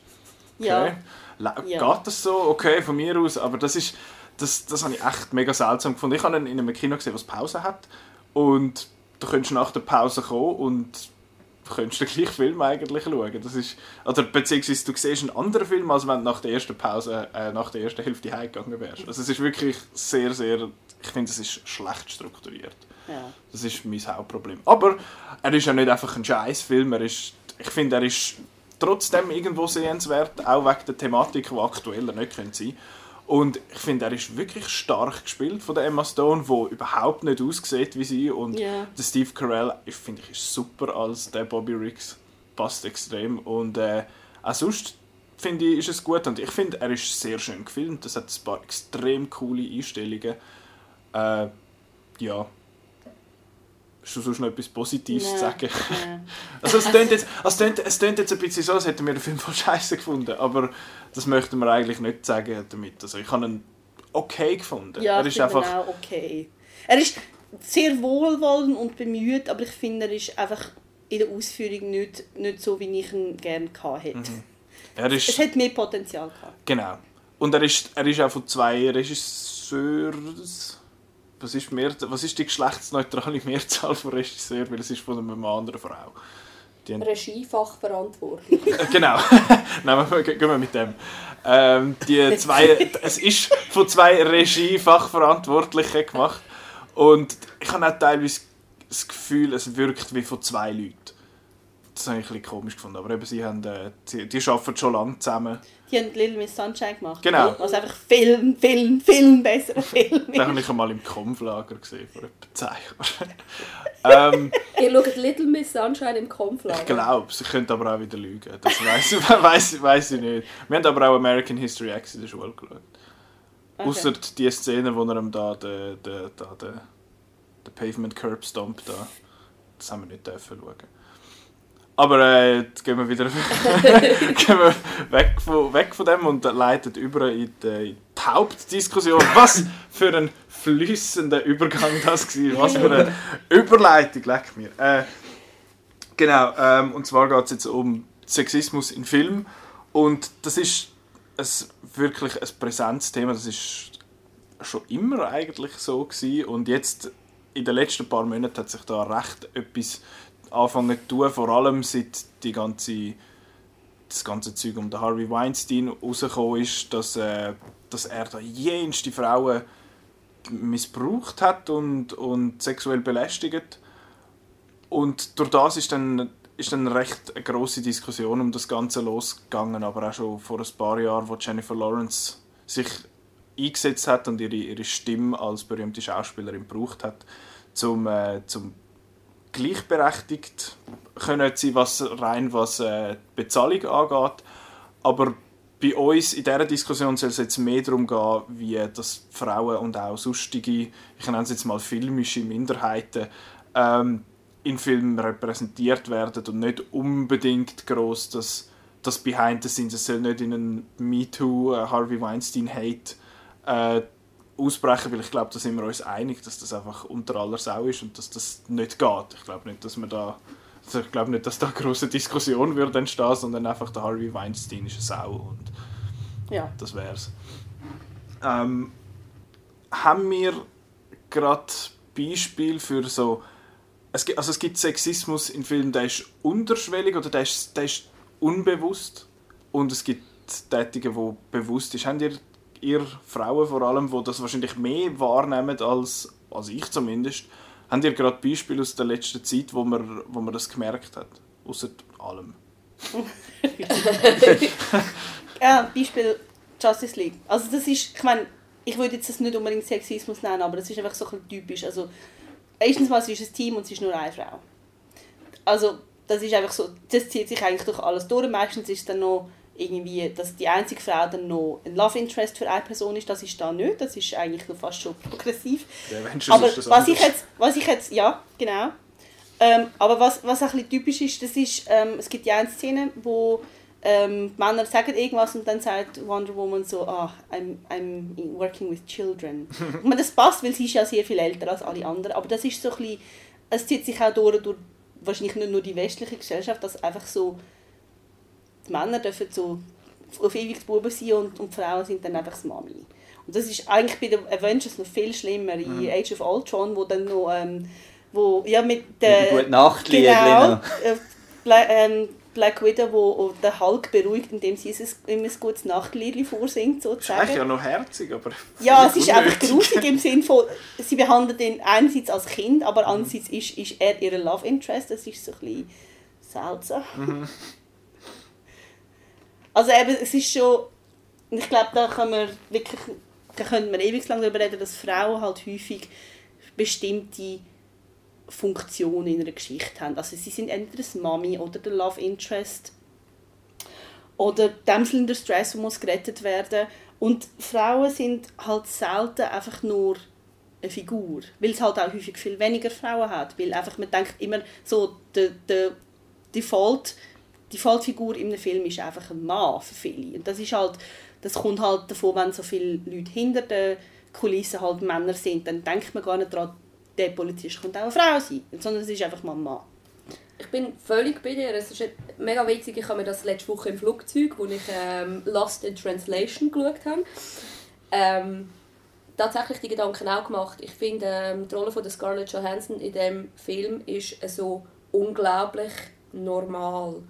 du, Ja. Ja. Geht das so? Okay, von mir aus. Aber das ist, das, das habe ich echt mega seltsam gefunden. Ich habe ihn in einem Kino gesehen, was Pause hat. Und du könntest nach der Pause kommen und du könntest den gleichen Film eigentlich schauen. Das ist, oder beziehungsweise du siehst einen anderen Film, als wenn du nach der ersten Pause, äh, nach der ersten Hälfte heimgegangen wärst. Also es ist wirklich sehr, sehr, ich finde, es ist schlecht strukturiert. Ja. Das ist mein Hauptproblem. Aber er ist ja nicht einfach ein Scheißfilm. Er ist, ich finde, er ist trotzdem irgendwo sehenswert, auch wegen der Thematik, die aktueller nicht sein können. Und ich finde, er ist wirklich stark gespielt von der Emma Stone, wo überhaupt nicht aussieht wie sie. Und Ja. der Steve Carell, ich finde ich, ist super als der Bobby Riggs. Passt extrem. Und äh, auch sonst finde ich, ist es gut. Und ich finde, er ist sehr schön gefilmt. Es hat ein paar extrem coole Einstellungen. Äh, ja. Hast du sonst noch etwas Positives zu Nein, sagen? nein. Also es klingt jetzt, es klingt, es klingt jetzt ein bisschen so, als hätten wir den Film voll scheiße gefunden. Aber das möchten wir eigentlich nicht sagen damit. Also ich habe ihn okay gefunden. Ja, er ist einfach... auch okay. Er ist sehr wohlwollend und bemüht, aber ich finde, er ist einfach in der Ausführung nicht, nicht so, wie ich ihn gerne gehabt hätte. Er ist, Es hätte mehr Potenzial gehabt. Genau. Und er ist, er ist auch von zwei Regisseurs was ist, mehr, was ist die geschlechtsneutrale Mehrzahl von Regisseur, weil es ist von einer einer Frau. Die Regiefachverantwortung. Äh, genau. Nein, wir, gehen wir mit dem. Ähm, die zwei, es ist von zwei Regiefachverantwortlichen gemacht. Und ich habe auch teilweise das Gefühl, es wirkt wie von zwei Leuten. Das habe ich ein bisschen komisch gefunden. Aber eben, sie, haben, äh, die, die arbeiten schon lange zusammen. Die haben Little Miss Sunshine gemacht. Genau. Also einfach Film, Film, Film, besserer Film. Den habe ich einmal im Konflager gesehen, vor etwa 10 Jahren. ähm, Ihr schaut Little Miss Sunshine im Konflager? Ich glaube, sie könnte aber auch wieder lügen. Das weiß weiss, weiss ich nicht. Wir haben aber auch American History X in der Schule geschaut. Okay. Außer die Szene, wo er ihm da den, den, den, den Pavement Curb stompt. Da. Das haben wir nicht dürfen schauen. Aber äh, jetzt gehen wir wieder gehen wir weg, von, weg von dem und leiten über in die, in die Hauptdiskussion. Was für ein flüssender Übergang das war. Was für eine Überleitung, leck mir. Äh, genau, ähm, und zwar geht es jetzt um Sexismus in Film. Und das ist ein, wirklich ein Präsenzthema. Das ist schon immer eigentlich so gewesen. Und jetzt in den letzten paar Monaten hat sich da recht etwas anfangen zu tun, vor allem seit die ganze, das ganze Zeug um den Harvey Weinstein rausgekommen ist, dass, äh, dass er da jenste Frauen missbraucht hat und, und sexuell belästigt. Und durch das ist dann, ist dann recht eine grosse Diskussion um das Ganze losgegangen, aber auch schon vor ein paar Jahren, wo Jennifer Lawrence sich eingesetzt hat und ihre, ihre Stimme als berühmte Schauspielerin gebraucht hat, zum, äh, zum gleichberechtigt können sie was rein was äh, Bezahlung angeht, aber bei uns in dieser Diskussion soll es jetzt mehr darum gehen, wie das Frauen und auch sonstige, ich nenne es jetzt mal filmische Minderheiten, ähm, in Filmen repräsentiert werden und nicht unbedingt groß das, das Behind the Scenes. Es soll nicht in einen MeToo, äh, Harvey Weinstein-Hate äh, ausbrechen, weil ich glaube, da sind wir uns einig, dass das einfach unter aller Sau ist und dass das nicht geht. Ich glaube nicht, dass wir da also ich glaube nicht, dass da eine große Diskussion würde entstehen, sondern einfach der Harvey Weinstein ist eine Sau und ja. das wär's. Ähm, haben wir gerade Beispiel für so es gibt, also es gibt Sexismus in Filmen, der ist unterschwellig oder der ist, der ist unbewusst und es gibt Tätige, wo bewusst ist. Habt ihr ihr Frauen vor allem, die das wahrscheinlich mehr wahrnehmen als, als ich zumindest, habt ihr gerade Beispiele aus der letzten Zeit, wo man, wo man das gemerkt hat? Außer allem. ja, Beispiel Justice League. Also das ist, ich meine, ich würde jetzt das nicht unbedingt Sexismus nennen, aber das ist einfach so ein typisch. Also, erstens mal, es ist ein Team und es ist nur eine Frau. Also, das ist einfach so, das zieht sich eigentlich durch alles durch. Meistens ist dann noch irgendwie, dass die einzige Frau dann noch ein Love Interest für eine Person ist, das ist da nicht, das ist eigentlich fast schon progressiv. Ja, aber was ich jetzt, was ich jetzt, ja, genau. Ähm, aber was, was ein bisschen typisch ist, das ist, ähm, es gibt ja eine Szene, wo ähm, Männer sagen irgendwas und dann sagt Wonder Woman so, ah, I'm, I'm working with children. und das passt, weil sie ist ja sehr viel älter als alle anderen, aber das ist so ein bisschen, es zieht sich auch durch, durch wahrscheinlich nicht nur die westliche Gesellschaft, dass einfach so die Männer dürfen so auf ewig die Buben sein und, und die Frauen sind dann einfach das Mami. Und das ist eigentlich bei den Avengers noch viel schlimmer, in mhm. Age of Ultron, wo dann noch, ähm, wo, ja mit der... Gute Nacht, genau, äh, ähm, Black Widow, wo den Hulk beruhigt, indem sie ihm ein gutes Nachtlied vorsingt, sozusagen. Das ist ja noch herzig, aber... Ja, es ist einfach grusig im Sinne von, sie behandelt ihn einerseits als Kind, aber andererseits ist, ist er ihr Love Interest, das ist so ein bisschen seltsam. Mhm. Also eben, es ist schon, ich glaube, da kann man wirklich, da könnte man ewig lang darüber reden, dass Frauen halt häufig bestimmte Funktionen in einer Geschichte haben. Also sie sind entweder das Mami oder der Love Interest oder Dämsel in der Stress, die muss gerettet werden. Und Frauen sind halt selten einfach nur eine Figur, weil es halt auch häufig viel weniger Frauen hat, weil einfach man denkt immer so, der, der Default die Fallfigur in einem Film ist einfach ein Mann für viele. Und das ist halt, das kommt halt davon, wenn so viele Leute hinter den Kulissen halt Männer sind, dann denkt man gar nicht daran, der Polizist könnte auch eine Frau sein, sondern es ist einfach mal ein Mann. Ich bin völlig bei dir. Es ist mega witzig. Ich habe mir das letzte Woche im Flugzeug, wo ich ähm, Lost in Translation geschaut habe. Ähm, tatsächlich die Gedanken auch gemacht. Ich finde, ähm, die Rolle von Scarlett Johansson in dem Film ist so unglaublich normal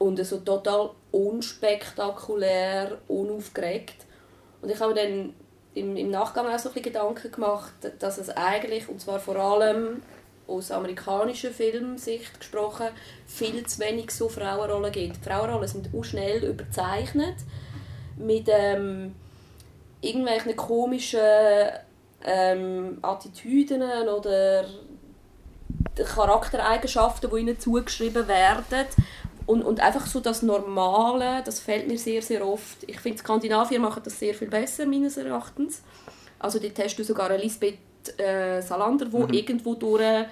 und so total unspektakulär, unaufgeregt. Und ich habe dann im, im Nachgang auch so ein bisschen Gedanken gemacht, dass es eigentlich, und zwar vor allem aus amerikanischer Filmsicht gesprochen, viel zu wenig so Frauenrollen gibt. Frauenrollen sind auch schnell überzeichnet mit ähm, irgendwelchen komischen ähm, Attitüden oder Charaktereigenschaften, die ihnen zugeschrieben werden. Und, und einfach so das Normale, das fällt mir sehr, sehr oft. Ich finde, Skandinavier machen das sehr viel besser, meines Erachtens. Also dort hast du sogar Elisabeth äh, Salander, die mhm. irgendwo durch einen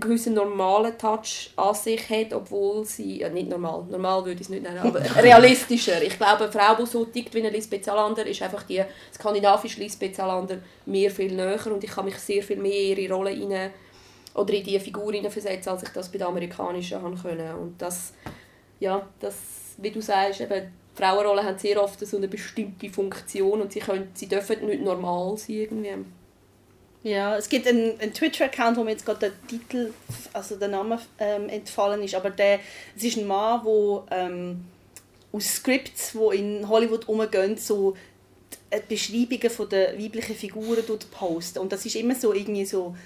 gewissen normalen Touch an sich hat, obwohl sie, ja, nicht normal, normal würde ich es nicht nennen, aber realistischer. Ich glaube, eine Frau, die so tickt wie eine Lisbeth Salander, ist einfach die skandinavische Lisbeth Salander mir viel näher und ich kann mich sehr viel mehr in ihre Rolle rein, oder in diese Figur versetzen, als ich das bei der amerikanischen haben können. Und das, ja, das, wie du sagst, eben, Frauenrollen haben sehr oft so eine bestimmte Funktion und sie, können, sie dürfen nicht normal sein irgendwie. Ja, es gibt einen, einen Twitter-Account, wo mir jetzt gerade der Titel, also der Name ähm, entfallen ist, aber der, es ist ein Mann, der ähm, aus Scripts, die in Hollywood umgehen, so die Beschreibungen von der weiblichen Figuren posten. Und das ist immer so irgendwie so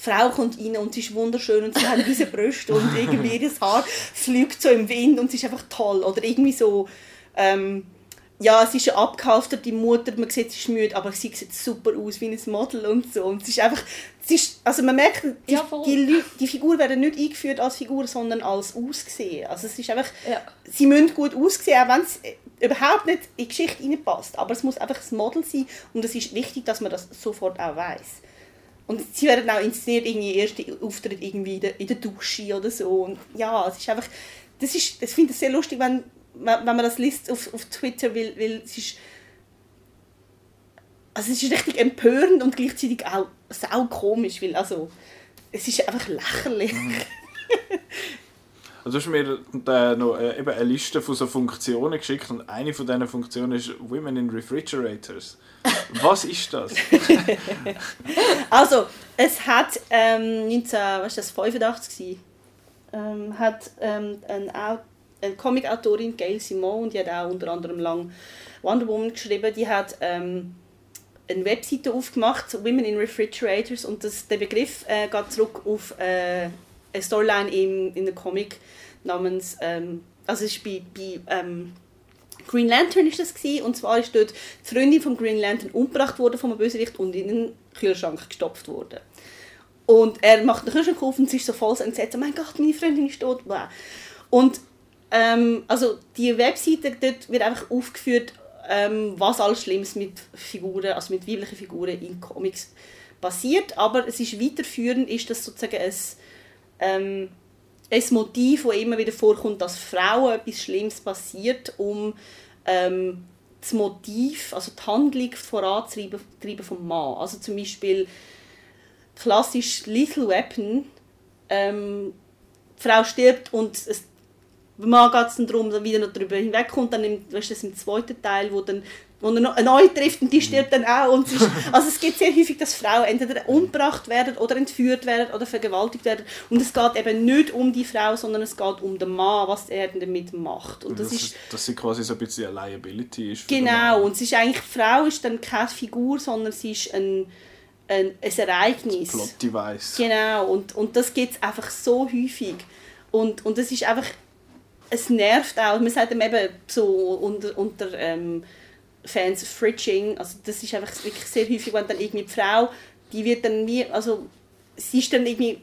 Frau kommt rein und sie ist wunderschön und sie hat diese Brüste und irgendwie ihr Haar fliegt so im Wind und sie ist einfach toll. Oder irgendwie so, ähm, ja, sie ist eine abgehalfterte Mutter, man sieht, sie ist müde, aber sie sieht super aus wie ein Model und so. Und sie ist einfach, sie ist, also man merkt, die, ja, die, die Figuren werden nicht eingeführt als Figur, sondern als Aussehen. Also es ist einfach, ja. sie müssen gut aussehen, auch wenn es überhaupt nicht in die Geschichte reinpasst. Aber es muss einfach ein Model sein und es ist wichtig, dass man das sofort auch weiß. Und sie werden auch inszeniert, irgendwie erste Auftritt irgendwie in der, in der Dusche oder so. Und ja, es ist einfach, das ist, ich finde es sehr lustig, wenn wenn man das liest auf, auf Twitter, weil, weil es ist also es ist richtig empörend und gleichzeitig auch sau komisch, weil also es ist einfach lächerlich. Mhm. Also du hast mir äh, noch äh, eben eine Liste von so Funktionen geschickt und eine von diesen Funktionen ist Women in Refrigerators. Was ist das? also, es hat ähm, 1985 ähm, hat ähm, ein eine Comicautorin, Gail Simon, und die hat auch unter anderem lang Wonder Woman geschrieben, die hat ähm, eine Webseite aufgemacht, Women in Refrigerators, und das, der Begriff äh, geht zurück auf äh, eine Storyline in, in einem Comic namens, ähm, also es ist bei, bei ähm, Green Lantern ist das gewesen, und zwar ist dort die Freundin von Green Lantern umgebracht worden vom Bösewicht und in den Kühlschrank gestopft worden. Und er macht den Kühlschrank auf und sie ist so voll entsetzt, oh mein Gott, meine Freundin ist tot. Und ähm, also die Webseite, dort wird einfach aufgeführt, ähm, was alles Schlimmes mit Figuren, also mit weiblichen Figuren in Comics passiert. Aber es ist weiterführend, ist das sozusagen ein, ähm, ein Motiv, das immer wieder vorkommt, dass Frauen etwas Schlimmes passiert, um ähm, das Motiv, also die Handlung voranzutreiben vom Mann. Also zum Beispiel klassisch Lethal Weapon, ähm, die Frau stirbt und es Mann geht es dann darum, er wieder darüber hinwegkommt, dann im, weißt du, das im zweiten Teil, wo dann wo er neue trifft und die stirbt dann auch. Und es, ist, also es gibt sehr häufig, dass Frauen entweder umgebracht werden oder entführt werden oder vergewaltigt werden. Und es geht eben nicht um die Frau, sondern es geht um den Mann, was er damit macht. Und das, das ist, dass sie quasi so ein bisschen eine Liability ist. genau, und es ist eigentlich, die Frau ist dann keine Figur, sondern sie ist ein, ein, ein Ereignis. Plot Device. Genau, und, und das gibt es einfach so häufig. Und, und das ist einfach es nervt auch. Man sagt eben so unter, unter ähm, Fans Fridging, also das ist einfach wirklich sehr häufig, wenn dann irgendwie die Frau, die wird dann wie, also sie ist dann irgendwie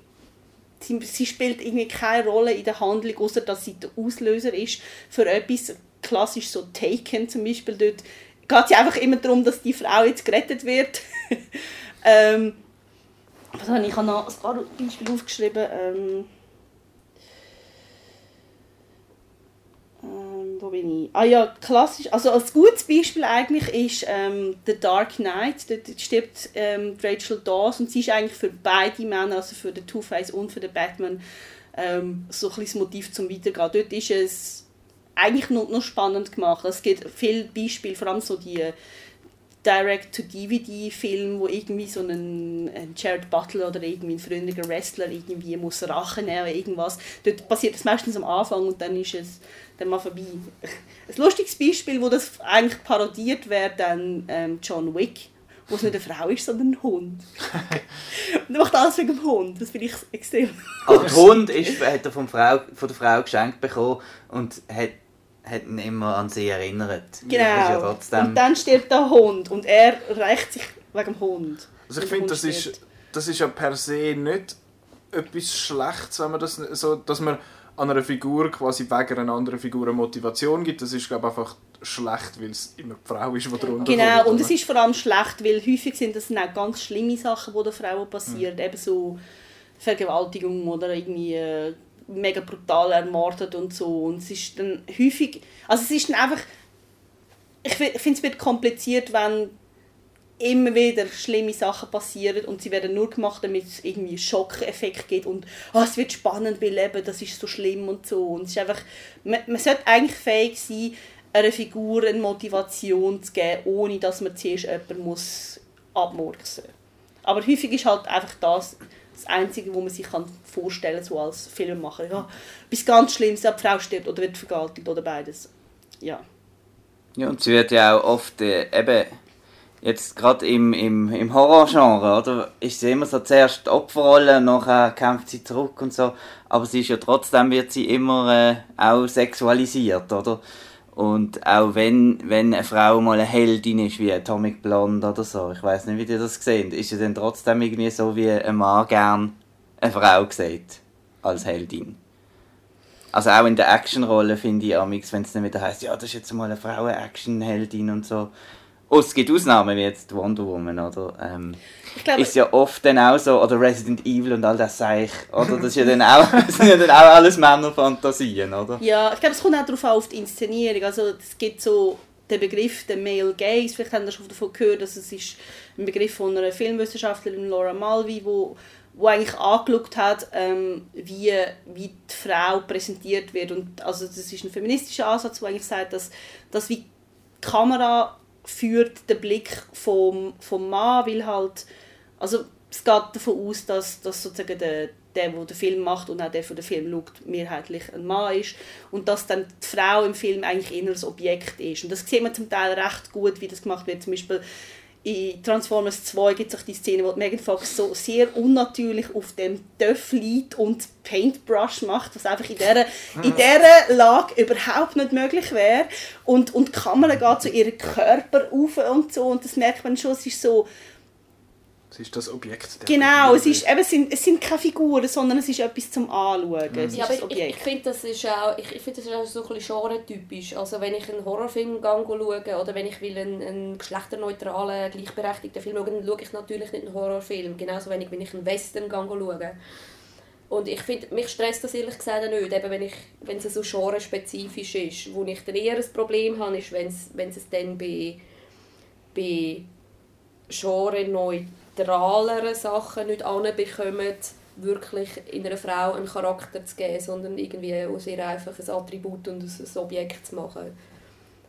sie, sie spielt irgendwie keine Rolle in der Handlung, außer dass sie der Auslöser ist für etwas, klassisch so Taken zum Beispiel, dort geht es einfach immer darum, dass die Frau jetzt gerettet wird. ähm, was habe ich? ich habe noch ein paar Beispiele aufgeschrieben. Ähm, wo bin ich? Ah ja, klassisch. Also als gutes Beispiel eigentlich ist ähm, The Dark Knight. Dort stirbt ähm, Rachel Dawes und sie ist eigentlich für beide Männer, also für den Two-Face und für den Batman, ähm, so ein das Motiv zum Weitergehen. Dort ist es eigentlich nur noch spannend gemacht. Es gibt viele Beispiele, vor allem so die, Direct-to-DVD-Film, wo irgendwie so ein, Jared Butler oder irgendwie ein früherer Wrestler irgendwie muss Rache nehmen irgendwas. Dort passiert das meistens am Anfang und dann ist es dann mal vorbei. Ein lustiges Beispiel, wo das eigentlich parodiert wäre, dann ähm, John Wick, wo es nicht eine Frau ist, sondern ein Hund. und er macht alles wegen dem Hund. Das finde ich extrem. Aber der Hund ist, hat er von, Frau, von der Frau geschenkt bekommen und hat hat ihn immer an sie erinnert. Genau. Ja trotzdem... Und dann stirbt der Hund und er rächt sich wegen dem Hund. Also ich finde, das ist, das ist ja per se nicht etwas Schlechtes, wenn man das so, dass man an einer Figur quasi wegen einer anderen Figur eine Motivation gibt. Das ist glaube ich, einfach schlecht, weil es immer die Frau ist, die darunter Genau, kommt, und es ist vor allem schlecht, weil häufig sind das auch ganz schlimme Sachen, die der Frau passieren. Mhm. Eben so Vergewaltigung oder irgendwie äh, mega brutal ermordet und so. Und es ist dann häufig, also es ist dann einfach, ich finde es kompliziert, wenn immer wieder schlimme Sachen passieren und sie werden nur gemacht, damit es irgendwie einen Schockeffekt gibt und oh, es wird spannend, weil eben das ist so schlimm und so. Und es ist einfach, man, man sollte eigentlich fähig sein, einer Figur eine Motivation zu geben, ohne dass man zuerst jemanden muss abmurksen muss. Aber häufig ist halt einfach das, das Einzige, was man sich vorstellen kann, so als Filmemacher. Ja, bis ganz schlimm, ob die Frau stirbt oder wird vergewaltigt oder beides. Ja. Ja, und sie wird ja auch oft äh, eben jetzt gerade im, im, im Horrorgenre, oder? Ist sie immer so zuerst die Opferrolle, nachher kämpft sie zurück und so. Aber sie ist ja trotzdem wird sie immer äh, auch sexualisiert, oder? Und auch wenn, wenn eine Frau mal eine Heldin ist, wie Atomic Blonde oder so, ich weiß nicht, wie ihr das gesehen ist sie dann trotzdem irgendwie so, wie ein Mann gern eine Frau sieht, als Heldin. Also auch in der Actionrolle finde ich amix, wenn es dann wieder heißt, ja, das ist jetzt mal eine Frauen-Action-Heldin und so. Oh, es gibt Ausnahmen wie jetzt Wonder Woman, oder? Ähm, glaube, ist ja oft dann auch so, oder Resident Evil und all das Seich, oder? Das, ist ja dann auch, das sind ja dann auch alles Männerfantasien, oder? Ja, ich glaube, es kommt auch darauf an, auf die Inszenierung. Also es gibt so den Begriff der Male Gaze, vielleicht haben Sie schon davon gehört, dass es ist ein Begriff von einer Filmwissenschaftlerin, Laura Malvi, wo wo eigentlich angeschaut hat, ähm, wie, wie die Frau präsentiert wird. Und also das ist ein feministischer Ansatz, der eigentlich sagt, dass, dass wie die Kamera führt den Blick vom, vom Mann, weil halt, also es geht davon aus, dass, dass sozusagen der, der, der den Film macht und auch der, der den Film schaut, mehrheitlich ein Mann ist und dass dann die Frau im Film eigentlich eher ein Objekt ist. Und das sieht man zum Teil recht gut, wie das gemacht wird. Zum Beispiel in Transformers 2 gibt es auch die Szene, wo Megan Fox so sehr unnatürlich auf dem Töff liegt und Paintbrush macht, was einfach in dieser, in dieser Lage überhaupt nicht möglich wäre. Und, und die Kamera geht zu ihrem Körper auf und so und das merkt man schon, es ist so es ist das Objekt. Genau, es, ist, eben, es, sind, es sind keine Figuren, sondern es ist etwas zum Anschauen. Mhm. Ja, aber ich, ich, ich finde, das ist auch, ich, ich find, das ist auch so ein bisschen genre-typisch. Also wenn ich einen Horrorfilm schaue oder wenn ich will einen, einen geschlechterneutralen, gleichberechtigten Film schaue, dann schaue ich natürlich nicht einen Horrorfilm. Genauso wenig, wenn ich einen Western schaue. Und ich finde, mich stresst das ehrlich gesagt nicht, eben wenn, ich, wenn es so genre-spezifisch ist. Wo ich dann eher ein Problem habe, ist, wenn es, wenn es dann bei, bei genre-neutral neutraleren Sachen nicht anbekommen, wirklich in einer Frau einen Charakter zu geben, sondern irgendwie aus ihr einfach ein Attribut und ein Objekt zu machen.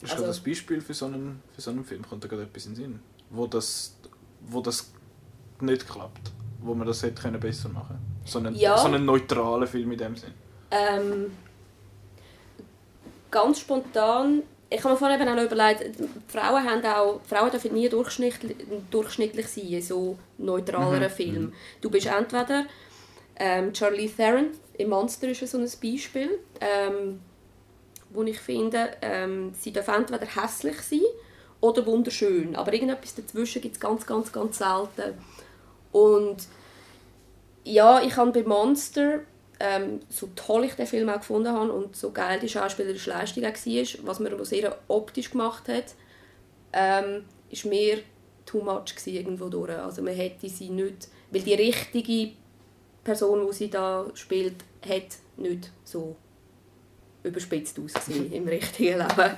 Ist also, das Beispiel für so, einen, für so einen Film? Kommt da gerade etwas in den Sinn? Wo das, wo das nicht klappt? Wo man das hätte können besser machen können? So einen, ja. so einen neutralen Film in dem Sinn? Ähm, ganz spontan ich habe mir vorhin eben auch überlegt, Frauen haben auch, Frauen dürfen nie durchschnittlich, durchschnittlich sein in so neutraleren mhm. Filmen. Mhm. Du bist entweder ähm, Charlie Theron im Monster ist so ein Beispiel, ähm, wo ich finde, ähm, sie dürfen entweder hässlich sein oder wunderschön, aber irgendetwas dazwischen gibt es ganz, ganz, ganz selten. Und ja, ich habe bei Monster ähm, so toll ich den Film auch gefunden habe und so geil die schauspielerische Leistung auch war, was man sehr optisch gemacht hat, ähm, ist mir too much irgendwo durch. Also man hätte sie nicht, weil die richtige Person, die sie da spielt, hat nicht so überspitzt ausgesehen im richtigen Leben.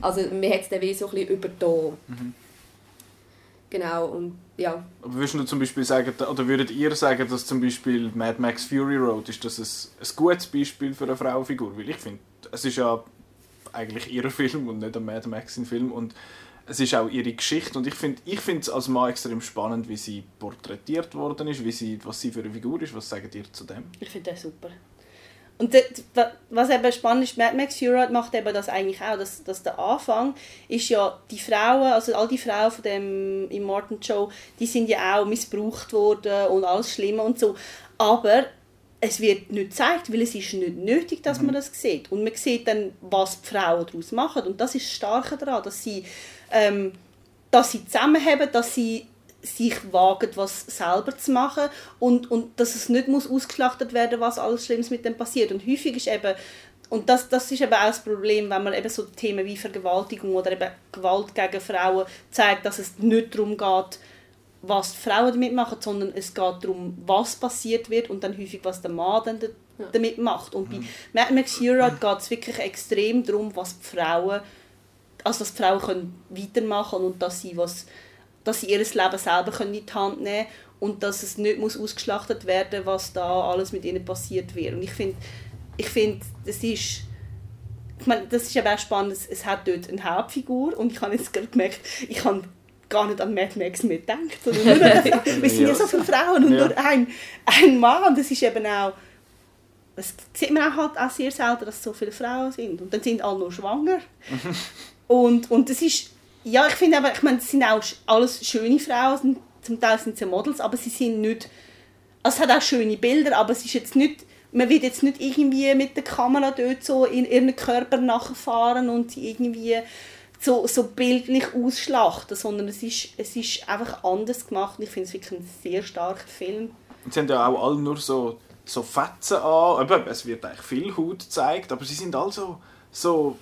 Also man hat es dann wie so ein bisschen übertan. Mhm. Genau, und ja. Aber würdest du zum Beispiel sagen, oder würdet ihr sagen, dass zum Beispiel Mad Max Fury Road, ist das ein, ein gutes Beispiel für eine Frauenfigur? Weil ich finde, es ist ja eigentlich ihr Film und nicht ein Mad Max Film und es ist auch ihre Geschichte und ich finde ich es als Mann extrem spannend, wie sie porträtiert worden ist, wie sie, was sie für eine Figur ist. Was sagt ihr zu dem? Ich finde das super. Und das, was eben spannend ist, Mad Max Fury macht eben das eigentlich auch, dass, dass der Anfang ist ja, die Frauen, also all die Frauen von dem Immortan Show, die sind ja auch missbraucht worden und alles Schlimme und so. Aber es wird nicht gezeigt, weil es ist nicht nötig, dass man mhm. das sieht. Und man sieht dann, was die Frauen daraus machen. Und das ist das Starke daran, dass sie, ähm, dass sie zusammenhaben, dass sie sich wagen, was selber zu machen und, und dass es nicht muss ausgeschlachtet werden was alles Schlimmes mit dem passiert. Und häufig ist eben, und das, das ist eben auch das Problem, wenn man eben so Themen wie Vergewaltigung oder eben Gewalt gegen Frauen zeigt, dass es nicht darum geht, was die Frauen damit machen, sondern es geht darum, was passiert wird und dann häufig, was der Mann dann damit macht. Und bei mhm. Mad Max Hero geht es wirklich extrem darum, was die Frauen, also dass die Frauen können weitermachen und dass sie, was, dass sie ihr Leben selber können in die Hand nehmen und dass es nicht muss ausgeschlachtet werden was da alles mit ihnen passiert wird. Und ich finde, ich find, das ist ich meine, das ist ja auch spannend, es, es hat dort eine Hauptfigur und ich habe jetzt gerade gemerkt, ich habe gar nicht an Mad Max sondern nur Wir sind ja so viele Frauen und ja. nur ein, ein Mann. Und das ist eben auch, das sieht man auch, halt auch sehr selten, dass so viele Frauen sind. Und dann sind alle nur schwanger. und, und das ist, ja, ich finde aber, ich meine, das sind auch alles schöne Frauen, zum Teil sind sie Models, aber sie sind nicht, also es hat auch schöne Bilder, aber es ist jetzt nicht, man wird jetzt nicht irgendwie mit der Kamera dort so in ihren Körper nachfahren und sie irgendwie so, so bildlich ausschlachten, sondern es ist, es ist einfach anders gemacht und ich finde es wirklich ein sehr starker Film. Sie haben ja auch alle nur so, so Fetzen an, es wird eigentlich viel Haut gezeigt, aber sie sind alle so, so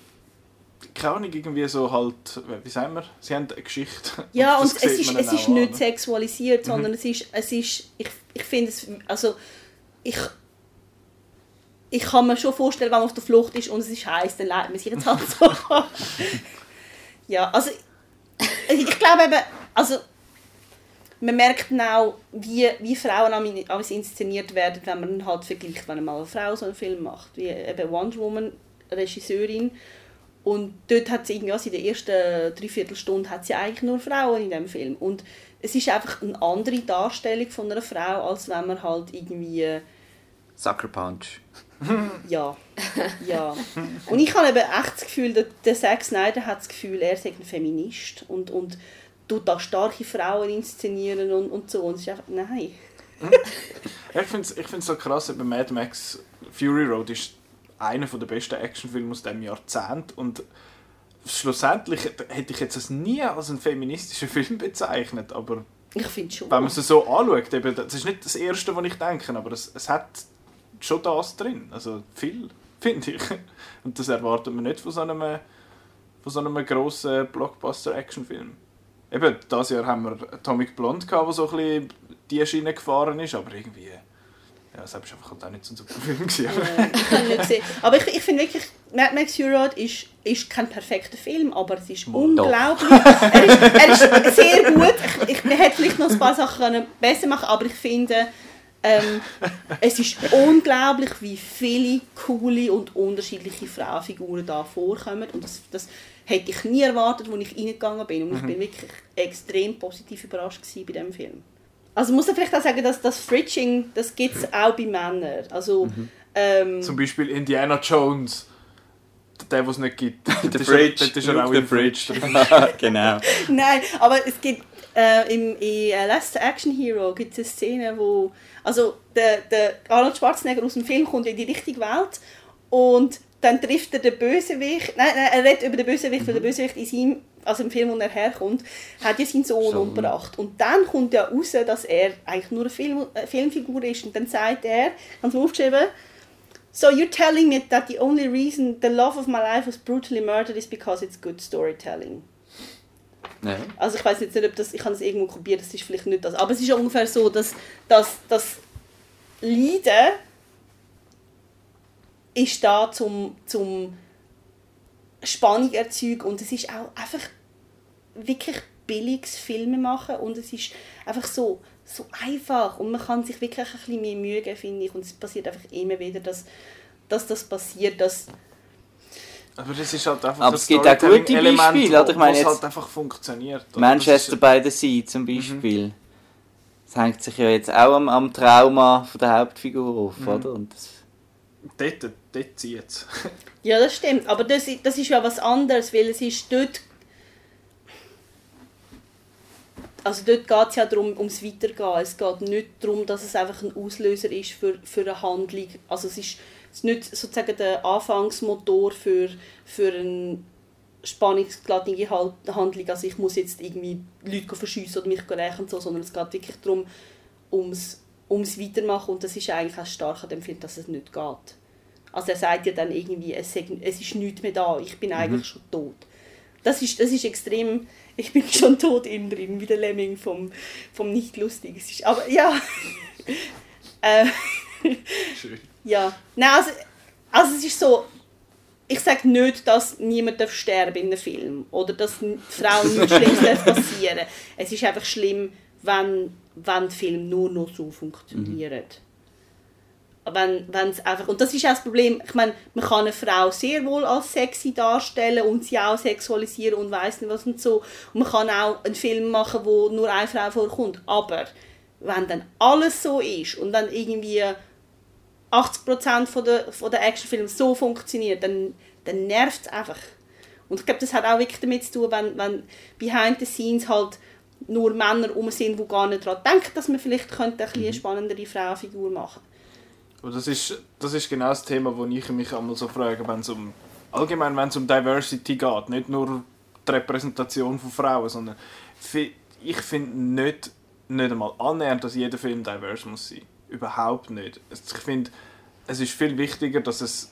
keine Ahnung, irgendwie so halt, wie sagen wir, sie haben eine Geschichte. Ja, und, und es ist, es ist nicht an. sexualisiert, sondern mhm. es ist, es ist ich, ich finde es, also ich ich kann mir schon vorstellen, wenn man auf der Flucht ist und es ist heiß, dann leitet man sich jetzt halt so Ja, also ich glaube eben, also man merkt auch, wie, wie Frauen alles inszeniert werden, wenn man halt vergleicht, wenn mal eine Frau so einen Film macht, wie eben Wonder Woman, Regisseurin, und dort hat sie irgendwie, also in der ersten Dreiviertelstunde hat sie eigentlich nur Frauen in dem Film und es ist einfach eine andere Darstellung von einer Frau, als wenn man halt irgendwie... Sucker Punch. ja, ja. Und ich habe eben echt das Gefühl, der, der Zack Snyder hat das Gefühl, er sei ein Feminist und, und tut da starke Frauen inszenieren und, und so. Und es ist einfach, nein. ich finde es ich so krass, bei Mad Max Fury Road ist einer der besten Actionfilme aus diesem Jahrzehnt und schlussendlich hätte ich jetzt das nie als einen feministischen Film bezeichnet, aber ich finde schon. Wenn man es so anschaut, eben, das ist nicht das Erste, was ich denke, aber es, es hat schon das drin. Also viel, finde ich. Und das erwartet man nicht von so einem, von so einem grossen Blockbuster-Actionfilm. Eben, dieses Jahr haben wir Atomic Blonde gehabt, der so ein bisschen die Schiene gefahren ist, aber irgendwie... Ja, das war einfach halt auch nicht so ein super Film. Gewesen. ich habe nicht gesehen. Aber ich, ich finde wirklich, Mad Max Fury ist, ist kein perfekter Film, aber es ist unglaublich. er, ist, er ist sehr gut. Ich, ich, man hätte vielleicht noch ein paar Sachen besser machen aber ich finde, ähm, es ist unglaublich, wie viele coole und unterschiedliche Frauenfiguren da vorkommen. Und das, das hätte ich nie erwartet, als ich reingegangen bin. Und mhm. ich bin wirklich extrem positiv überrascht bei diesem Film. Also muss man vielleicht auch sagen, dass das Fridging, das gibt es auch bei Männern. Also, mhm. ähm, Zum Beispiel Indiana Jones. Der, den es nicht gibt. Der Fridge. Das ist er auch im Fridge. genau. Nein, aber es gibt äh, im, in uh, Last Action Hero gibt es eine Szene, wo also der, der Arnold Schwarzenegger aus dem Film kommt in die richtige Welt und dann trifft er den Bösewicht, nein, nein er redet über den Bösewicht, mhm. weil der mhm. Bösewicht in seinem, also im Film, wo er herkommt, hat ja seinen Sohn Schon. umgebracht. Und dann kommt ja raus, dass er eigentlich nur eine, Film, eine Filmfigur ist und dann sagt er, ganz aufgeschrieben, So you're telling me that the only reason the love of my life was brutally murdered is because it's good storytelling. Ja. Also ich weiß jetzt nicht, ob das, ich kann es irgendwo kopieren, das ist vielleicht nicht das. Aber es ist ungefähr so, dass, dass das Leiden ist da zum, zum Spannung erzeugen und es ist auch einfach wirklich billiges Filme machen und es ist einfach so, so einfach und man kann sich wirklich ein bisschen mehr Mühe geben, finde ich. Und es passiert einfach immer wieder, dass, dass das passiert, dass Aber das ist halt einfach Aber das es gibt auch gute Beispiele, oder? Ich meine jetzt- halt einfach funktioniert. oder? Manchester by the Sea zum Beispiel. Das hängt sich ja jetzt auch am, am Trauma von der Hauptfigur auf, oder? Und das, dort, dort zieht es. Ja, das stimmt. Aber das, das ist ja was anderes, weil es ist dort... Also dort geht es ja darum, ums Weitergehen. Es geht nicht darum, dass es einfach ein Auslöser ist für, für eine Handlung. Also es ist, es ist nicht sozusagen der Anfangsmotor für, für eine spannungsgeladene Handlung. Also ich muss jetzt irgendwie Leute verschiessen oder mich rächen so, sondern es geht wirklich darum, ums, ums Weitermachen. Und das ist eigentlich auch stark an dem Film, dass es nicht geht. Also er sagt ja dann irgendwie, es, es ist nichts mehr da, ich bin eigentlich schon tot. Das ist, das ist extrem, ich bin schon tot innen drin, wie der Lemming vom, vom Nicht-Lustig. Es ist- Aber ja, äh, Schön. ja. Nein, also, also es ist so, ich sage nicht, dass niemand darf sterben in einem Film oder dass Frauen nichts Schlimmes passieren Es ist einfach schlimm, wenn, wenn Film nur noch so funktioniert. Wenn, wenn's einfach, und das ist auch das Problem, ich meine, man kann eine Frau sehr wohl als sexy darstellen und sie auch sexualisieren und weiss nicht was und so. Und man kann auch einen Film machen, wo nur eine Frau vorkommt. Aber wenn dann alles so ist und dann irgendwie 80% von der, von der Actionfilme so funktioniert, dann, dann nervt es einfach. Und ich glaube, das hat auch wirklich damit zu tun, wenn, wenn behind the scenes halt nur Männer rum sind, die gar nicht daran denken, dass man vielleicht könnte ein eine spannendere Frauenfigur machen Und das ist, das ist genau das Thema, wo ich mich einmal so frage, wenn es um allgemein wenn es um Diversity geht, nicht nur die Repräsentation von Frauen, sondern ich finde nicht, nicht einmal annähernd, dass jeder Film divers muss sein. Überhaupt nicht. Ich finde, es ist viel wichtiger, dass es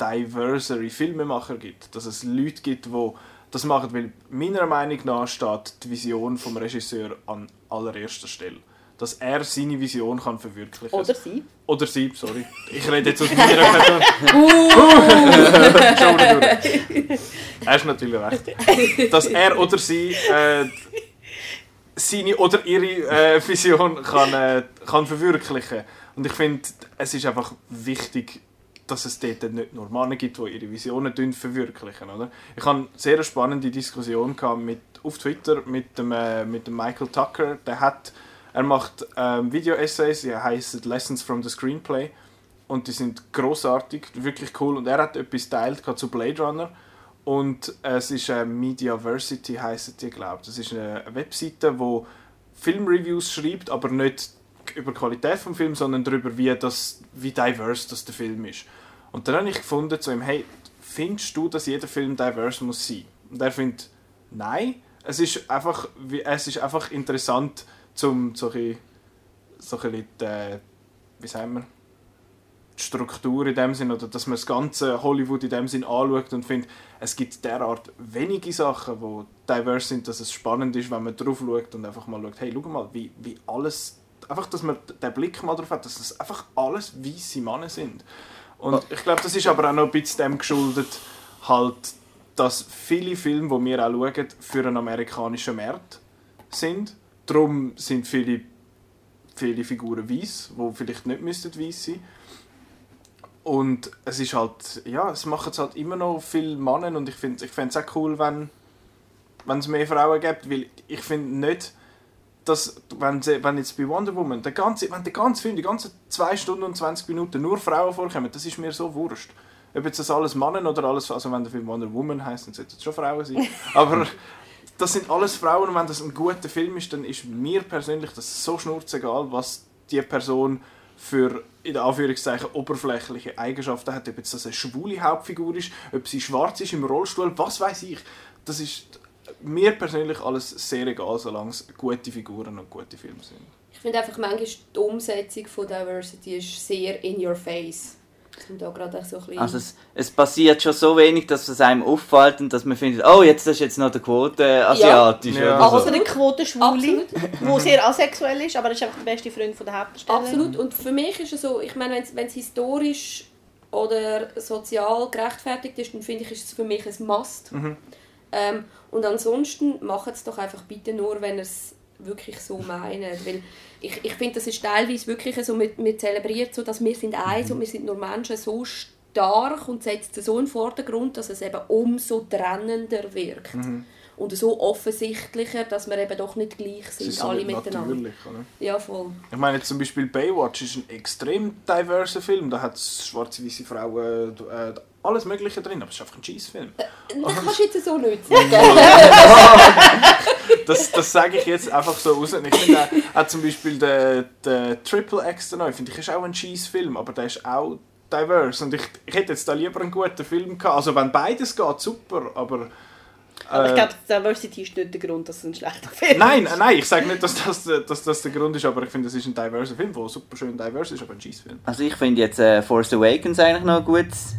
diversere Filmemacher gibt, dass es Leute gibt, die das machen, weil meiner Meinung nach steht die Vision vom Regisseur an allererster Stelle. Dass er seine Vision kann verwirklichen Oder sie. oder sie, sorry. Ich rede jetzt aus meiner Person. Entschuldigung. Er ist natürlich recht. Dass er oder sie äh, seine oder ihre äh, Vision kann, äh, kann verwirklichen Und ich finde, es ist einfach wichtig, dass es dort nicht nur Männer gibt, die ihre Visionen verwirklichen. Oder? Ich hatte eine sehr spannende Diskussion mit, auf Twitter mit dem, äh, mit dem Michael Tucker. Der hat, er macht ähm, Video-Essays, die heißen Lessons from the Screenplay. Und die sind großartig, wirklich cool. Und er hat etwas teilt zu Blade Runner. Und es ist äh, Mediaversity, heisst die, glaube. Das ist eine Webseite, wo Filmreviews schreibt, aber nicht über die Qualität des Films, sondern darüber, wie, das, wie diverse das der Film ist. Und dann habe ich gefunden zu ihm, hey, findest du, dass jeder Film diverse muss sein? Und er findet, nein. Es ist einfach, es ist einfach interessant, zum so ein bisschen, die, wie sagen wir, die Struktur in dem Sinn oder dass man das ganze Hollywood in dem Sinn anschaut und findet, es gibt derart wenige Sachen, die diverse sind, dass es spannend ist, wenn man drauf schaut und einfach mal schaut, hey, schau mal, wie, wie alles, einfach, dass man den Blick mal drauf hat, dass es einfach alles weisse Männer sind. Und ich glaube, das ist aber auch noch ein bisschen dem geschuldet, halt, dass viele Filme, die wir auch schauen, für einen amerikanischen Markt sind. Darum sind viele, viele Figuren weiß, die vielleicht nicht müssten weiß sein und es ist halt, ja, es machen es halt immer noch viele Männer und ich finde ich es auch cool, wenn, wenn es mehr Frauen gibt, weil ich finde nicht, dass, wenn, sie, wenn jetzt bei Wonder Woman, der ganze, wenn der ganze Film, die ganzen 2 Stunden und 20 Minuten nur Frauen vorkommen, das ist mir so wurscht. Ob jetzt das alles Männer oder alles, also wenn der Film Wonder Woman heißt, dann sollten es schon Frauen sein. Aber das sind alles Frauen und wenn das ein guter Film ist, dann ist mir persönlich das so schnurzegal, was die Person für in der Anführungszeichen oberflächliche Eigenschaften hat, ob jetzt das eine schwule Hauptfigur ist, ob sie schwarz ist im Rollstuhl, was weiß ich. Das ist mir persönlich alles sehr egal, solange es gute Figuren und gute Filme sind. Ich finde einfach, manchmal die Umsetzung von Diversity ist sehr in your face. Da gerade so ein bisschen... Also es, es passiert schon so wenig, dass es einem auffällt und dass man findet, oh, jetzt ist jetzt noch der Quote asiatisch Ja. oder Also so. eine Quotenschwule, Absolut. die sehr asexuell ist, aber das ist einfach der beste Freund von der Hauptdarstellerin. Absolut. Und für mich ist es so, ich meine, wenn es historisch oder sozial gerechtfertigt ist, dann finde ich, ist es für mich ein Must. Ähm, und ansonsten macht es doch einfach bitte nur, wenn ihr es wirklich so meint. Weil ich, ich finde, das ist teilweise wirklich so, wir, wir zelebrieren so, dass wir sind eins und wir sind nur Menschen, so stark und setzt es so in den Vordergrund, dass es eben umso trennender wirkt. Mhm. Und so offensichtlicher, dass wir eben doch nicht gleich sind, so alle miteinander. natürlich, oder? Ja, voll. Ich meine jetzt zum Beispiel Baywatch ist ein extrem diverser Film. Da hat es schwarze, weiße Frauen, äh, alles Mögliche drin, aber es ist einfach ein Scheißfilm. Das kannst du jetzt so nicht sagen. Das, das sage ich jetzt einfach so raus. Ich finde auch, auch zum Beispiel der, der Triple X der neu, finde ich, ist auch ein Scheißfilm, aber der ist auch diverse. Und ich, ich hätte jetzt da lieber einen guten Film gehabt. Also wenn beides geht, super, aber... Aber ich äh, glaube, Diversity ist nicht der Grund, dass es ein schlechter Film Nein, ist. äh, nein, ich sage nicht, dass das, dass das der Grund ist, aber ich finde, es ist ein diverser Film, der super schön diverse ist, aber ein Scheißfilm. Also ich finde jetzt äh, Force Awakens eigentlich noch ein gutes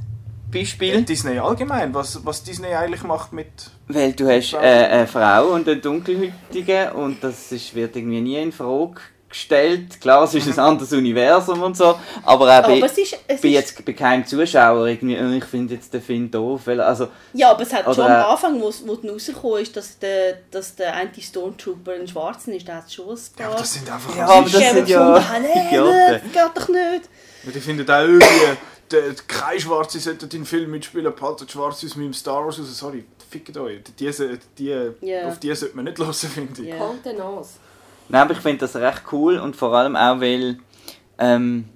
Beispiel. Disney allgemein, was, was Disney eigentlich macht mit... Weil du hast äh, eine Frau und einen Dunkelhäutigen und das ist, wird irgendwie nie in Frage gestellt. Klar, es ist ein anderes Universum und so, aber auch bei, Aber es ist, es bei ist jetzt bei keinem Zuschauer irgendwie, «Oh, ich finde jetzt den Film doof. Weil, also, Ja, aber es hat Oder, schon am Anfang, wo es wo dann rausgekommen ist, dass der, dass der Anti-Stormtrooper ein Schwarzen ist, der hat schon ein Ja, paar... aber das sind einfach... Ja, aber das sind ja gefunden, «Nein, Idioten.» Geht doch nicht. Ja, die finden auch irgendwie, der, kein Schwarze sollte den Film mitspielen, behaltet Schwarze aus meinem Star Wars raus. Sorry, fickt euch. Die, die, die, Ja. Auf die sollte man nicht hören, finde ich. Ja. Kalte Nase. Nein, aber ich finde das recht cool und vor allem auch, weil, ähm,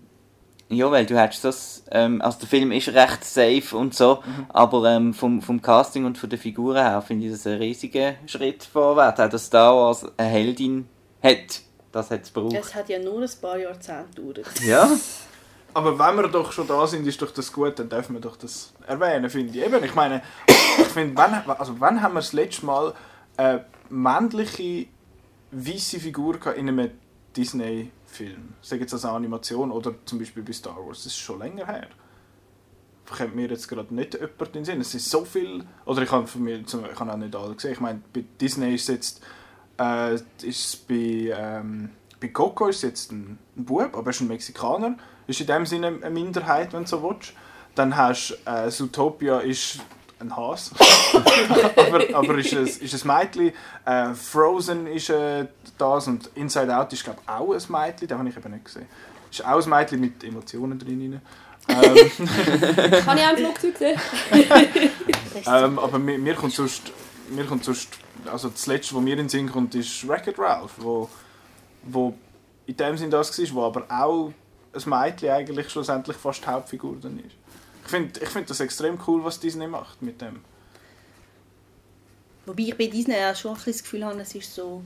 ja, weil du hast das, ähm, also der Film ist recht safe und so, aber ähm, vom, vom Casting und von den Figuren her finde ich das einen riesigen Schritt vorwärts, auch dass Star Wars eine Heldin hat. Das hat es gebraucht. Es hat ja nur ein paar Jahrzehnte gedauert. Ja. Aber wenn wir doch schon da sind, ist doch das gut, dann dürfen wir doch das erwähnen, finde ich. Eben, ich meine, ich finde, wann, also wann haben wir das letzte Mal eine männliche, weiße Figur in einem Disney-Film? Sei jetzt als Animation oder zum Beispiel bei Star Wars. Das ist schon länger her. Kommt mir jetzt gerade nicht jemand in den Sinn. Es ist so viel, oder ich habe, von mir, ich habe auch nicht alle gesehen. Ich meine, bei Disney ist jetzt, äh, ist bei, ähm, bei Coco ist jetzt ein, ein Bub, aber er ist ein Mexikaner. Ist in dem Sinne eine Minderheit, wenn du so willst. Dann hast du äh, Zootopia ist ein Has. aber, aber ist ein, ist ein Mädchen. Äh, Frozen ist äh, das und Inside Out ist glaube ich auch ein Mädchen. Den habe ich eben nicht gesehen. Ist auch ein Mädchen mit Emotionen drin. Ähm, Kann ich auch im Flugzeug sehen? ähm, aber mir, mir kommt sonst, mir kommt sonst, also das letzte, was mir in den Sinn kommt, ist Wreck-It Ralph, wo, wo in dem Sinn das war, wo aber auch ein Mädchen eigentlich schlussendlich fast die Hauptfigur dann ist. Ich finde ich find das extrem cool, was Disney macht mit dem. Wobei ich bei Disney auch schon ein bisschen das Gefühl habe, es ist so,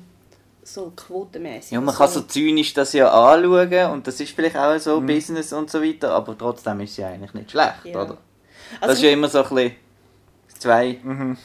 so quotenmäßig. Ja, man kann so zynisch das ja anschauen und das ist vielleicht auch so Business und so weiter, aber trotzdem ist es ja eigentlich nicht schlecht, Ja. oder? Also das ist ja immer so ein bisschen zwei Mhm.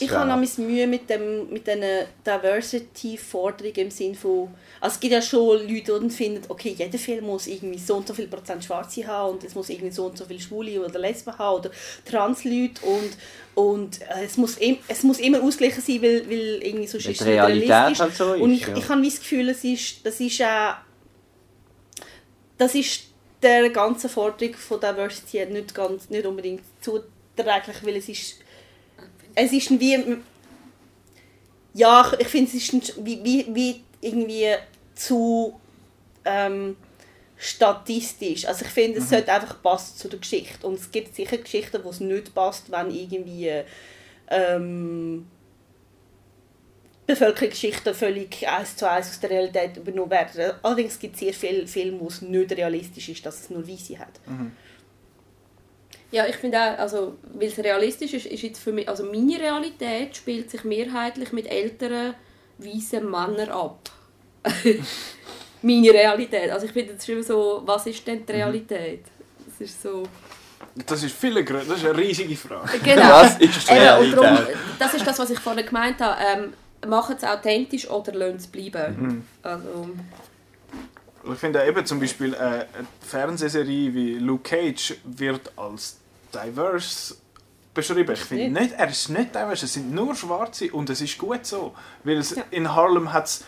Ich habe nämlich Mühe mit, dem, mit diesen Diversity-Forderungen im Sinn von... Also es gibt ja schon Leute, die finden, okay, jeder Film muss irgendwie so und so viel Prozent Schwarze haben und es muss irgendwie so und so viel Schwule oder Lesben haben oder Trans-Leute und, und äh, es, muss im, es muss immer ausgeglichen sein, weil, weil irgendwie sonst ist die es realistisch. halt so ist, und ich, ja. ich habe wie das Gefühl, es ist, das ist auch... Das ist der ganzen Forderung von Diversity nicht, ganz, nicht unbedingt zuträglich, weil es ist es ist wie ja ich, ich finde es ist ein, wie, wie, wie irgendwie zu ähm, statistisch also ich finde es sollte einfach passen zu der Geschichte und es gibt sicher Geschichten wo es nicht passt wenn irgendwie ähm, Bevölkerungsgeschichten völlig eins zu eins aus der Realität übernommen werden. Allerdings gibt es sehr viele Filme, wo es nicht realistisch ist, dass es nur Weise hat. Ja, ich finde auch, also, weil es realistisch ist, ist jetzt für mich, also meine Realität spielt sich mehrheitlich mit älteren, weißen Männern ab. meine Realität. Also ich finde, das ist immer so, was ist denn die Realität? Das ist so... Das ist viel größer, das ist eine riesige Frage. Genau. Was ist die Eben, und darum, Realität? das ist das, was ich vorhin gemeint habe. Ähm, machen es authentisch oder lassen es bleiben. Also, Ich finde eben zum Beispiel äh, eine Fernsehserie wie Luke Cage wird als diverse beschrieben. Ich finde Nicht. nicht, er ist nicht diverse, es sind nur Schwarze und es ist gut so. Weil es, Ja. in Harlem hat es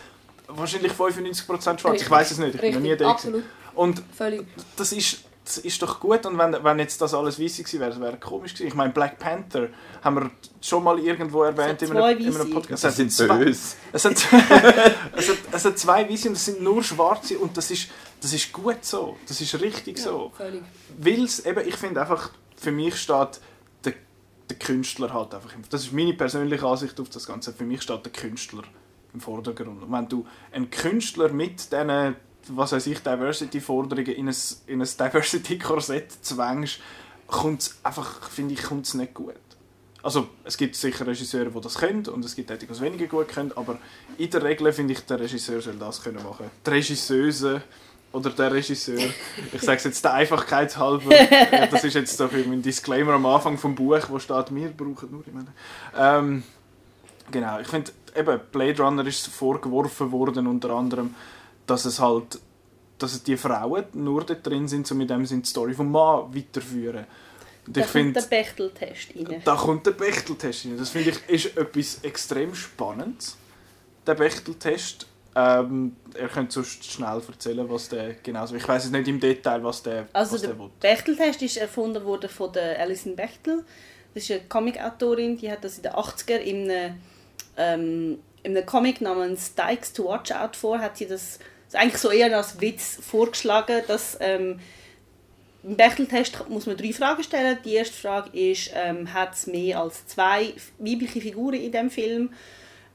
wahrscheinlich 95% Schwarze, ich Richtig. weiß es nicht, ich bin noch nie richtig, da. absolut, Und völlig. das ist, das ist doch gut und wenn, wenn jetzt das alles weiße gewesen wäre, wäre komisch gewesen. Ich meine, Black Panther haben wir schon mal irgendwo erwähnt in einem, in einem. Podcast. Das sind zwei- böse. es hat, es, hat, es hat zwei Weiße und es sind nur Schwarze und das ist, das ist gut so. Das ist richtig so. Völlig. Weil es eben, ich finde einfach, für mich steht der, der Künstler halt einfach, im- das ist meine persönliche Ansicht auf das Ganze, für mich steht der Künstler im Vordergrund. Und wenn du einen Künstler mit diesen, was weiß ich, Diversity-Forderungen in ein, in ein Diversity-Korsett zwängst, kommt es einfach, finde ich, kommt's nicht gut. Also, es gibt sicher Regisseure, die das können und es gibt die, die es weniger gut können, aber in der Regel finde ich, der Regisseur soll das können machen. Die Regisseuse oder der Regisseur, ich sage es jetzt der Einfachkeit halber, äh, das ist jetzt so für mein Disclaimer am Anfang vom Buch, wo steht, wir brauchen nur, meine. Ähm, genau, ich finde, eben, Blade Runner ist vorgeworfen worden, unter anderem, dass es halt, dass es die Frauen nur dort drin sind, so mit dem sind die Story vom Mann weiterführen. Und Da ich kommt finde, der Bechteltest rein. da kommt der Bechteltest rein. Das finde ich ist etwas extrem Spannendes, der Bechteltest. Ähm, ihr könnt sonst schnell erzählen, was der genau so. Ich weiß es nicht im Detail, was der, Also was der der. Bechteltest ist erfunden worden von der Alison Bechtel. Das ist eine Comicautorin, die hat das in den 80er in einem, ähm, in einem Comic namens Dykes to Watch Out for, hat sie das, das eigentlich so eher als Witz vorgeschlagen, dass ähm, im Bechteltest muss man drei Fragen stellen. Die erste Frage ist, ähm, hat es mehr als zwei weibliche Figuren in dem Film?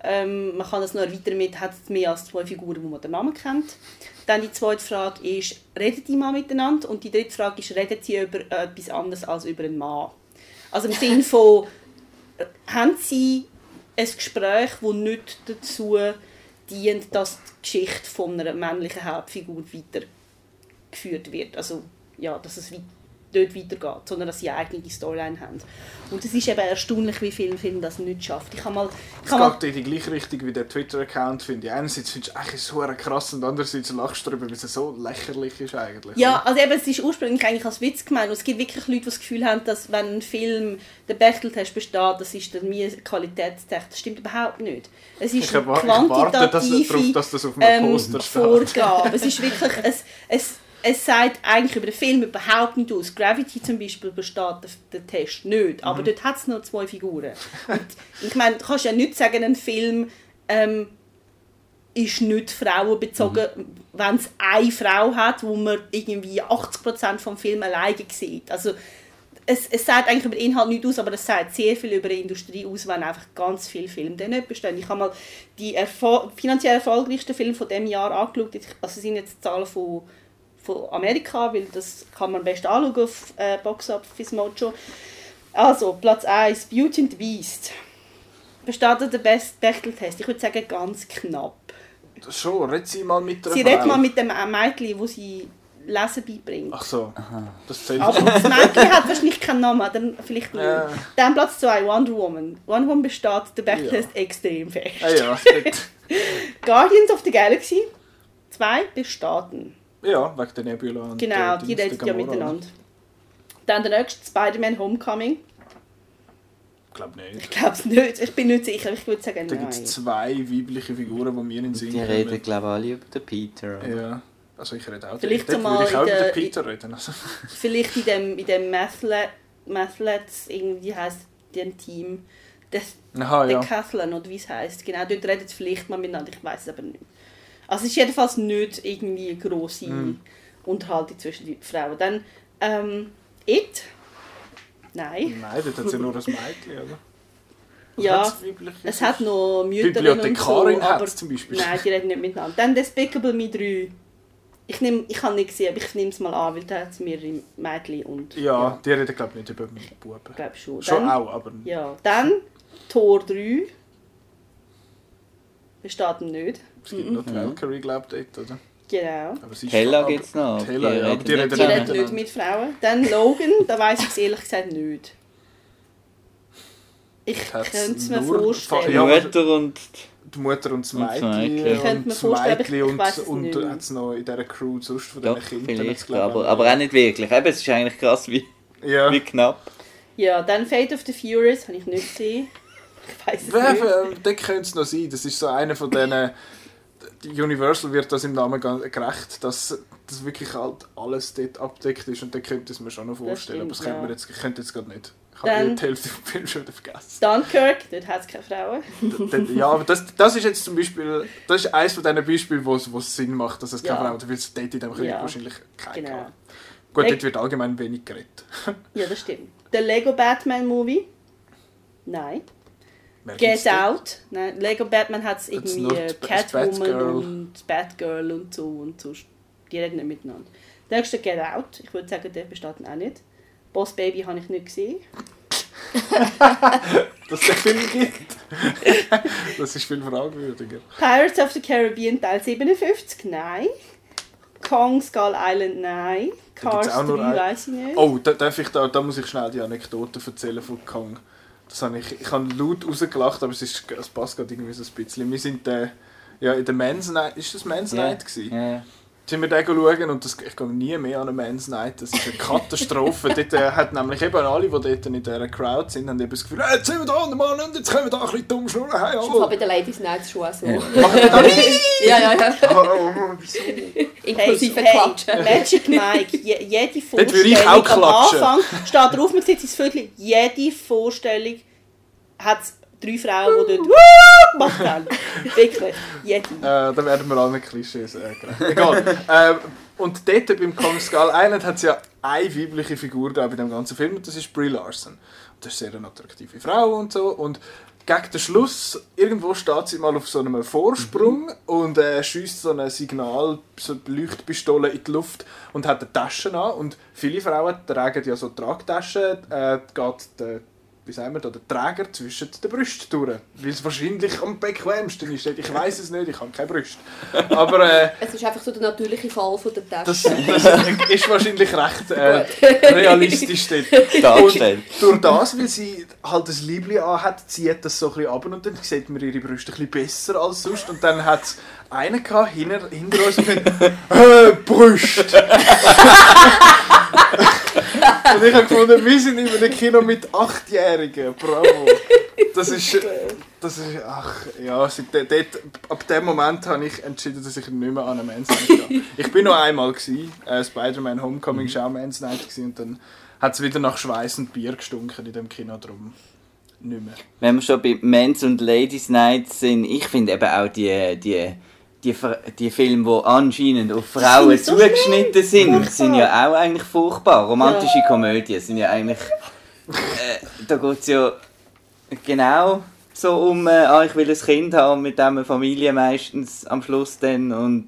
Ähm, man kann das noch erweitern mit, hat es mehr als zwei Figuren, wo man den Namen kennt? Dann die zweite Frage ist, reden die mal miteinander? Und die dritte Frage ist, reden sie über etwas anderes als über einen Mann? Also im Sinne von, äh, haben sie ein Gespräch, das nicht dazu dient, dass die Geschichte von einer männlichen Hauptfigur weitergeführt wird? Also, ja, dass es dort weitergeht, sondern dass sie eine eigene Storyline haben. Und es ist eben erstaunlich, wie viele Filme das nicht schafft. Ich habe mal... Ich Es habe mal geht in die gleiche Richtung wie der Twitter-Account, finde ich. Einerseits findest du es eigentlich so krass und andererseits lachst du darüber, weil es so lächerlich ist eigentlich. Ja, also eben, es ist ursprünglich eigentlich als Witz gemeint. Und es gibt wirklich Leute, die das Gefühl haben, dass wenn ein Film den Bechteltest besteht, das ist dann ein Qualitätstest. Das stimmt überhaupt nicht. Es ist Ich, eine erwa- ich warte dass, quantitative darauf, dass das auf einem ähm, Poster steht. Vorgabe. es ist wirklich, es, es, es sagt eigentlich über den Film überhaupt nicht aus. Gravity zum Beispiel besteht der, der Test nicht, aber Mhm. dort hat es nur zwei Figuren. Und ich meine, du kannst ja nicht sagen, ein Film ähm, ist nicht frauenbezogen, wenn es eine Frau hat, wo man irgendwie 80% vom Film alleine sieht. Also es, es sagt eigentlich über den Inhalt nichts aus, aber es sagt sehr viel über die Industrie aus, wenn einfach ganz viele Filme dann nicht bestehen. Ich habe mal die erfol finanziell erfolgreichsten Filme von diesem Jahr angeschaut. Also sind jetzt Zahlen von, von Amerika, weil das kann man am besten anschauen auf äh, Box Office Mojo. Also, Platz 1, Beauty and the Beast. Besteht der Best Bechteltest? Ich würde sagen, ganz knapp. Schon, red sie mal mit der Sie redet mal mit dem äh, Mädchen, wo sie Lesen beibringt. Ach so, das zählt Aber das Mädchen hat wahrscheinlich keinen Namen, dann vielleicht nicht. Ja. Dann Platz 2, Wonder Woman. Wonder Woman besteht der Bechteltest extrem fest. Ah ja, dort- Guardians of the Galaxy 2 bestaten. Ja, wegen der Nebula und Genau, der die reden ja miteinander. Dann der nächste, Spider-Man Homecoming. Ich glaube nicht. Ich glaube es nicht, ich bin nicht sicher, ich würde sagen Da gibt es zwei weibliche Figuren, die mir in den Sinn Die reden, glaube ich, alle über den Peter. oder? Ja, also ich rede auch. Vielleicht dort mal würde ich auch in über der- den Peter reden. Also. Vielleicht in dem, in dem Mathlet, Mathlets, irgendwie heisst dem Team, der, Aha, der ja. Cathlon oder wie es heisst. Genau, dort redet sie vielleicht mal miteinander, ich weiß es aber nicht. Also es ist jedenfalls nicht irgendwie eine grosse Mhm. Unterhaltung zwischen den Frauen. Dann ähm, It. Nein. Nein, dort hat sie nur ein Mädchen, oder? Ja? Es hat noch Mütter und so, aber zum Beispiel. nein, die reden nicht miteinander. Dann Despicable Me 3. Ich, nehm, ich habe nicht gesehen, aber ich nehme es mal an, weil da hat es mehrere Mädchen und... Ja, die reden glaube ich nicht über Buben. Ich glaube schon. Schon Dann, auch, aber... Ja, dann Tor 3. Besteht nicht. Es gibt noch die Valkyrie, glaube ich, dort, oder? Genau. Aber sie Hella aber- gibt's noch. Die Hella, ja, aber die reden Die nicht reden nicht mit Frauen. Dann Logan, da weiß ich es ehrlich gesagt nicht. Ich könnte es mir vorstellen. Die Mutter und die Mutter und das Und Mädchen. Ich könnte mir das vorstellen, ich- ich weiss und, es und nicht. hat es noch in dieser Crew sonst von doch, diesen Kindern. aber, aber auch nicht wirklich. Eben, es ist eigentlich krass, wie, Ja. wie knapp. Ja, dann Fate of the Furious habe ich nicht gesehen. Ich weiß es Wer, nicht. der könnte es noch sein. Das ist so einer von denen. Universal wird das im Namen gerecht, dass das wirklich halt alles dort abdeckt ist und dann könnte ich es mir schon noch vorstellen. aber das stimmt, könnte ja. jetzt, ich könnte jetzt gerade nicht. Ich Dann- habe die Hälfte vom Film schon wieder vergessen. Dunkirk, dort hat es keine Frauen. Ja, aber das, das ist jetzt zum Beispiel, das ist eines von diesen Beispielen, wo es, Sinn macht, dass es keine Ja. Frau, weil es dort in dem Krieg Ja. wahrscheinlich keine Genau. gab. Gut, Leg- dort wird allgemein wenig geredet. Ja, das stimmt. Der Lego Batman Movie? Nein. Wer Get? Out? Nein, Lego Batman hat es irgendwie äh, Catwoman Batgirl. und Batgirl und so und so. Die reden nicht miteinander. Der nächste Get Out. Ich würde sagen, der besteht auch nicht. Boss Baby habe ich nicht gesehen. Dass es den Film gibt. das ist viel fragwürdiger. Pirates of the Caribbean Teil 57? Nein. Kong Skull Island? Nein. Cars auch nur 3 ein- weiß ich nicht. Oh, da, darf ich da, da muss ich schnell die Anekdote erzählen von Kong. Das habe ich, ich habe laut rausgelacht, aber es, ist, es passt gerade irgendwie so ein bisschen. Wir sind äh, ja, in der Men's Night, ist das Men's Ja. Night gewesen? Sind wir den schauen und das, ich gehe nie mehr an eine Men's Night. Das ist eine Katastrophe. dort äh, hat nämlich eben alle, die dort in dieser Crowd sind, haben eben das Gefühl, hey, jetzt sind wir da, Mann, und jetzt können wir da ein bisschen dumm schnurren. Hey, Das ist bei den Ladies Night schon so. Ja. Machen wir das? Ja, ja, ja. Oh, oh, oh, wieso? Inklusive hey, Klatschen. Magic Mike, je, jede Dort würde ich Vorstellung am. Anfang steht drauf, man sieht es Viertel, jede Vorstellung hat drei Frauen, die dort «Wuh!» gemacht haben. Wirklich, jede. Äh, da werden wir alle Klischees äh, gerecht. Egal. ähm, und dort beim Kong Skull Island hat es ja eine weibliche Figur da bei dem ganzen Film und das ist Brie Larson. Das ist sehr eine attraktive Frau und so. Und gegen den Schluss, irgendwo steht sie mal auf so einem Vorsprung und äh, schießt so ein Signal, so eine Leuchtpistole in die Luft und hat eine Tasche an. Und viele Frauen tragen ja so Tragtaschen, äh, geht der wie sagen wir da, der Träger zwischen den Brüsten durch. Weil es wahrscheinlich am bequemsten ist. Ich weiß es nicht, ich habe keine Brüste. Aber äh, Es ist einfach so der natürliche Fall von der das, Tasche. das ist wahrscheinlich recht äh, realistisch dort. Dargestellt. Und durch das, weil sie halt ein Liebling anhat, zieht das so ein bisschen ab und dann sieht man ihre Brüste ein bisschen besser als sonst. Und dann hat es einen gehabt, hinter, hinter uns und gesagt, äh, Brüste! und ich habe gefunden, wir sind in einem Kino mit Achtjährigen. Bravo! Das ist, das ist, ach, ja, seit de- dort, ab dem Moment habe ich entschieden, dass ich nicht mehr an eine Men's Night gehe. Ich bin noch einmal gewesen, äh, Spider-Man Homecoming war auch Men's Night gewesen, und dann hat es wieder nach Schweiß und Bier gestunken in dem Kino drum. Nicht mehr. Wenn wir schon bei Men's und Ladies Night sind, ich finde eben auch die, die, die, die Filme, die anscheinend auf Frauen sind so zugeschnitten sind, Furchtbar. sind ja auch eigentlich furchtbar. Romantische Ja. Komödien sind ja eigentlich. Äh, da geht es ja genau so um, äh, ah, ich will ein Kind haben, mit dem eine Familie meistens am Schluss dann und.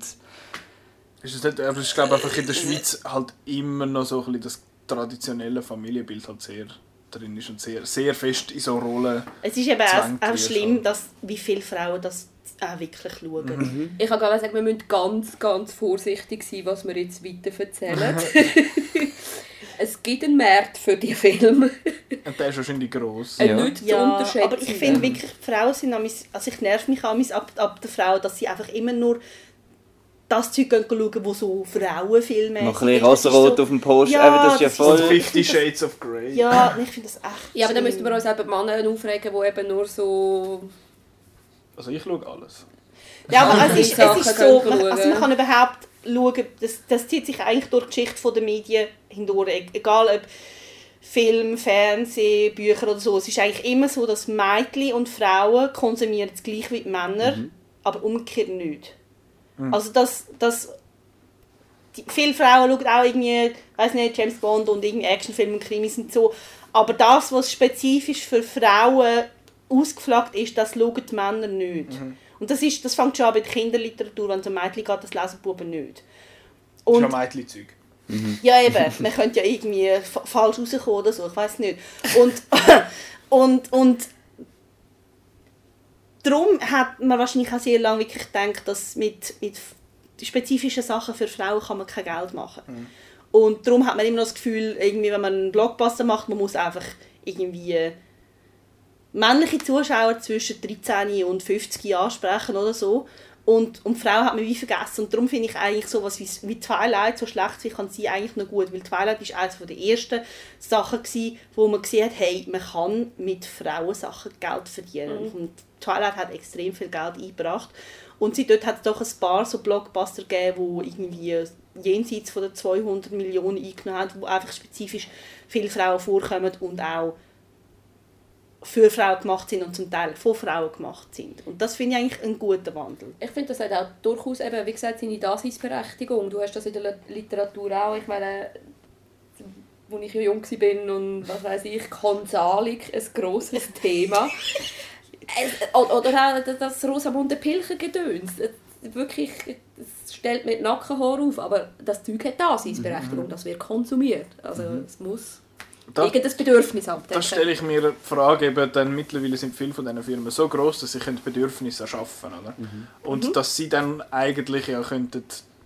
Ist es nicht, aber ich glaube einfach in der Schweiz halt immer noch so ein bisschen das traditionelle Familienbild halt sehr drin ist und sehr, sehr fest in so Rollen. Es ist eben auch, auch schlimm, dass, wie viele Frauen das auch wirklich schauen. Ich kann gerade sagen, wir müssen ganz, ganz vorsichtig sein, was wir jetzt weiter erzählen. es gibt einen Markt für die Filme. Und der ist wahrscheinlich gross. Ja. Nicht zu Ja, unterschätzen. aber ich finde wirklich, Frauen sind am also ich nerv mich am ab, ab der Frau, dass sie einfach immer nur das Zeug schauen, wo so Frauenfilme Noch ein bisschen rosarot auf dem Poster, Ja, eben, das ist ja voll. so- Fifty Shades of Grey. Ja, ich finde das echt Ja, aber dann müssten wir uns eben Männer aufregen, die eben nur so... Also ich schaue alles. Ja, aber es ist, es ist so, man, also schauen. man kann überhaupt schauen, das, das zieht sich eigentlich durch die Geschichte der Medien hindurch, e- egal ob Film, Fernsehen, Bücher oder so. Es ist eigentlich immer so, dass Mädchen und Frauen konsumieren das gleiche wie die Männer, aber umgekehrt nicht. Also das, das die, viele Frauen schauen auch irgendwie, weiß nicht, James Bond und irgendwie Actionfilme und Krimis und so. Aber das, was spezifisch für Frauen ausgeflaggt ist, das schauen die Männer nicht. Und das, ist, das fängt schon an bei der Kinderliteratur, wenn es um Mädchen geht, das lesen die Buben nicht. Das ist Und ja Mädchen-Zeug. ja, eben. Man könnte ja irgendwie fa- falsch rauskommen oder so, ich weiß nicht. Und, und, und darum hat man wahrscheinlich auch sehr lange wirklich gedacht, dass mit, mit spezifischen Sachen für Frauen kann man kein Geld machen. Und darum hat man immer noch das Gefühl, irgendwie, wenn man einen Blockbuster macht, man muss einfach irgendwie männliche Zuschauer zwischen 13 und 50 ansprechen oder so. Und, und Frauen hat man wie vergessen. Und darum finde ich eigentlich sowas wie, wie Twilight, so schlecht wie kann sie eigentlich noch gut. Weil Twilight ist eines der ersten Sachen gewesen, wo man gesehen hat, hey, man kann mit Frauensachen Geld verdienen. Und Twilight hat extrem viel Geld eingebracht. Und seitdem hat es doch ein paar so Blockbuster gegeben, die irgendwie jenseits von den 200 Millionen eingenommen haben, wo einfach spezifisch viele Frauen vorkommen und auch für Frauen gemacht sind und zum Teil von Frauen gemacht sind. Und das finde ich eigentlich einen guten Wandel. Ich finde, das hat auch durchaus, eben, wie gesagt, seine Daseinsberechtigung. Du hast das in der Literatur auch. Ich meine, als ich jung war und was weiß ich, Konsalik, ein grosses Thema. Oder auch das Rosamunde Pilcher-Gedöns. Wirklich, es stellt mir die Nackenhaare auf, aber das Zeug hat Daseinsberechtigung, mhm. das wird konsumiert. Also mhm. es muss da, irgendein Bedürfnis abdecken. Da stelle ich mir die Frage, eben, denn mittlerweile sind viele von diesen Firmen so groß, dass sie Bedürfnisse erschaffen können. Mhm. Und mhm. dass sie dann eigentlich ja könnten,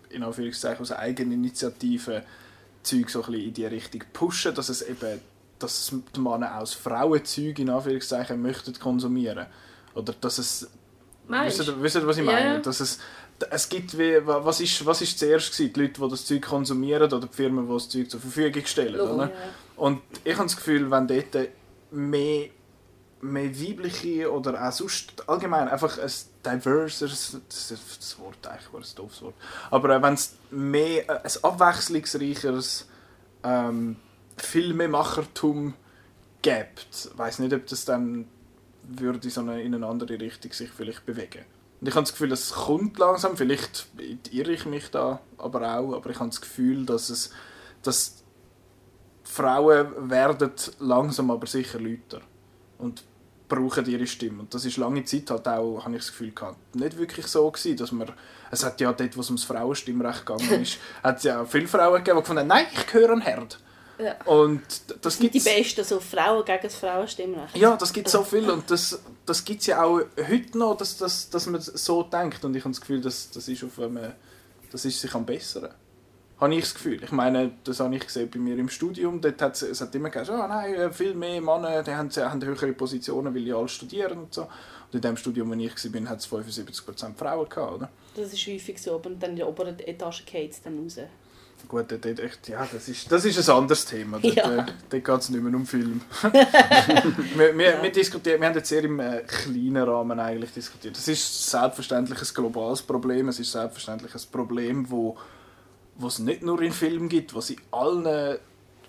in Anführungszeichen aus Eigeninitiative Zeug so ein in die Richtung pushen, dass es eben dass die Männer aus Frauenzeug in Anführungszeichen möchten konsumieren oder dass es wisst ihr, wisst ihr, was ich meine ja, dass es es gibt wie, was ist was ist zuerst gewesen? die Leute die das Zeug konsumieren oder die Firmen die das Zeug zur Verfügung stellen Logo, oder? Ja. Und ich habe das Gefühl wenn dort mehr mehr weibliche oder auch sonst allgemein einfach ein diverses, das ist das Wort eigentlich, ein doofes Wort, aber wenn es mehr, äh, ein abwechslungsreicheres ähm, Filmemachertum gibt, ich weiß nicht, ob das dann würde so eine, in eine andere Richtung sich vielleicht bewegen. Und ich habe das Gefühl, es kommt langsam, vielleicht irre ich mich da aber auch, aber ich habe das Gefühl, dass es dass Frauen werden langsam aber sicher lauter. Und brauchen ihre Stimme. Und das ist lange Zeit halt auch, habe ich das Gefühl gehabt, nicht wirklich so gewesen, dass man, es hat ja dort, wo es ums Frauenstimmrecht gegangen ist, hat es ja viele Frauen gegeben, die gefunden nein, ich gehöre an Herd. Ja. Und das gibt die Besten, so Frauen gegen das Frauenstimmrecht. Ja, das gibt so viel und das, das gibt es ja auch heute noch, dass, dass, dass man so denkt und ich habe das Gefühl, dass, das ist auf einem, das ist sich am besseren habe ich das Gefühl. Ich meine, das habe ich gesehen bei mir im Studium. Dort hat es hat immer gesagt, oh nein, äh, viel mehr Männer die haben, haben höhere Positionen, weil die alle studieren und so. Und in dem Studium, wo ich war, hat es 75% Frauen gehabt, oder? Das ist häufig so, und dann in der oberen Etage geht es dann raus. Gut, dort, echt, ja, das ist, das ist ein anderes Thema. Dort, ja. äh, dort geht es nicht mehr um Film. wir, wir, ja. wir, diskutieren, wir haben jetzt sehr im äh, kleinen Rahmen eigentlich diskutiert. Das ist selbstverständlich ein globales Problem. Es ist selbstverständlich ein Problem, das was es nicht nur in Filmen gibt, was es in allen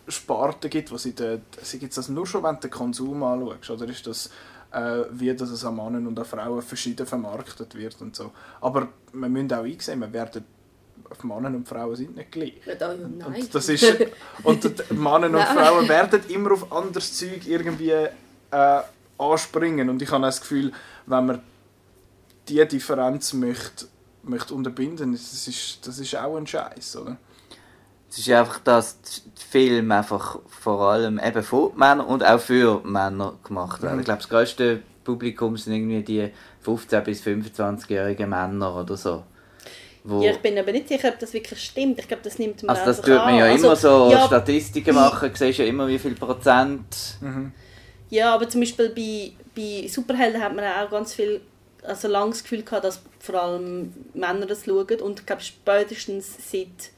Sparten gibt, was in der, gibt das nur schon, wenn du den Konsum anschaust, oder ist das äh, wie das es an Männern und an Frauen verschieden vermarktet wird und so. Aber wir müssen auch einsehen, wir werden Männer und Frauen sind nicht gleich. Ja, nein. Und, das ist, und Männer und Frauen werden immer auf anderes Zeug irgendwie äh, anspringen. Und ich habe das Gefühl, wenn man diese Differenz möchte möchte unterbinden, das ist, das ist auch ein Scheiß, oder? Es ist einfach, dass die Filme einfach vor allem eben von Männern und auch für Männer gemacht werden. Mhm. Ich glaube, das größte Publikum sind irgendwie die 15- bis 25-jährigen Männer oder so. ja, ich bin aber nicht sicher, ob das wirklich stimmt. Ich glaube, das nimmt man Also das tut man ja an. immer also, so ja, Statistiken machen, du siehst ja immer, wie viel Prozent... Mhm. Ja, aber zum Beispiel bei, bei Superhelden hat man auch ganz viel also lange das Gefühl gehabt, dass vor allem Männer das schauen und ich glaube spätestens seit,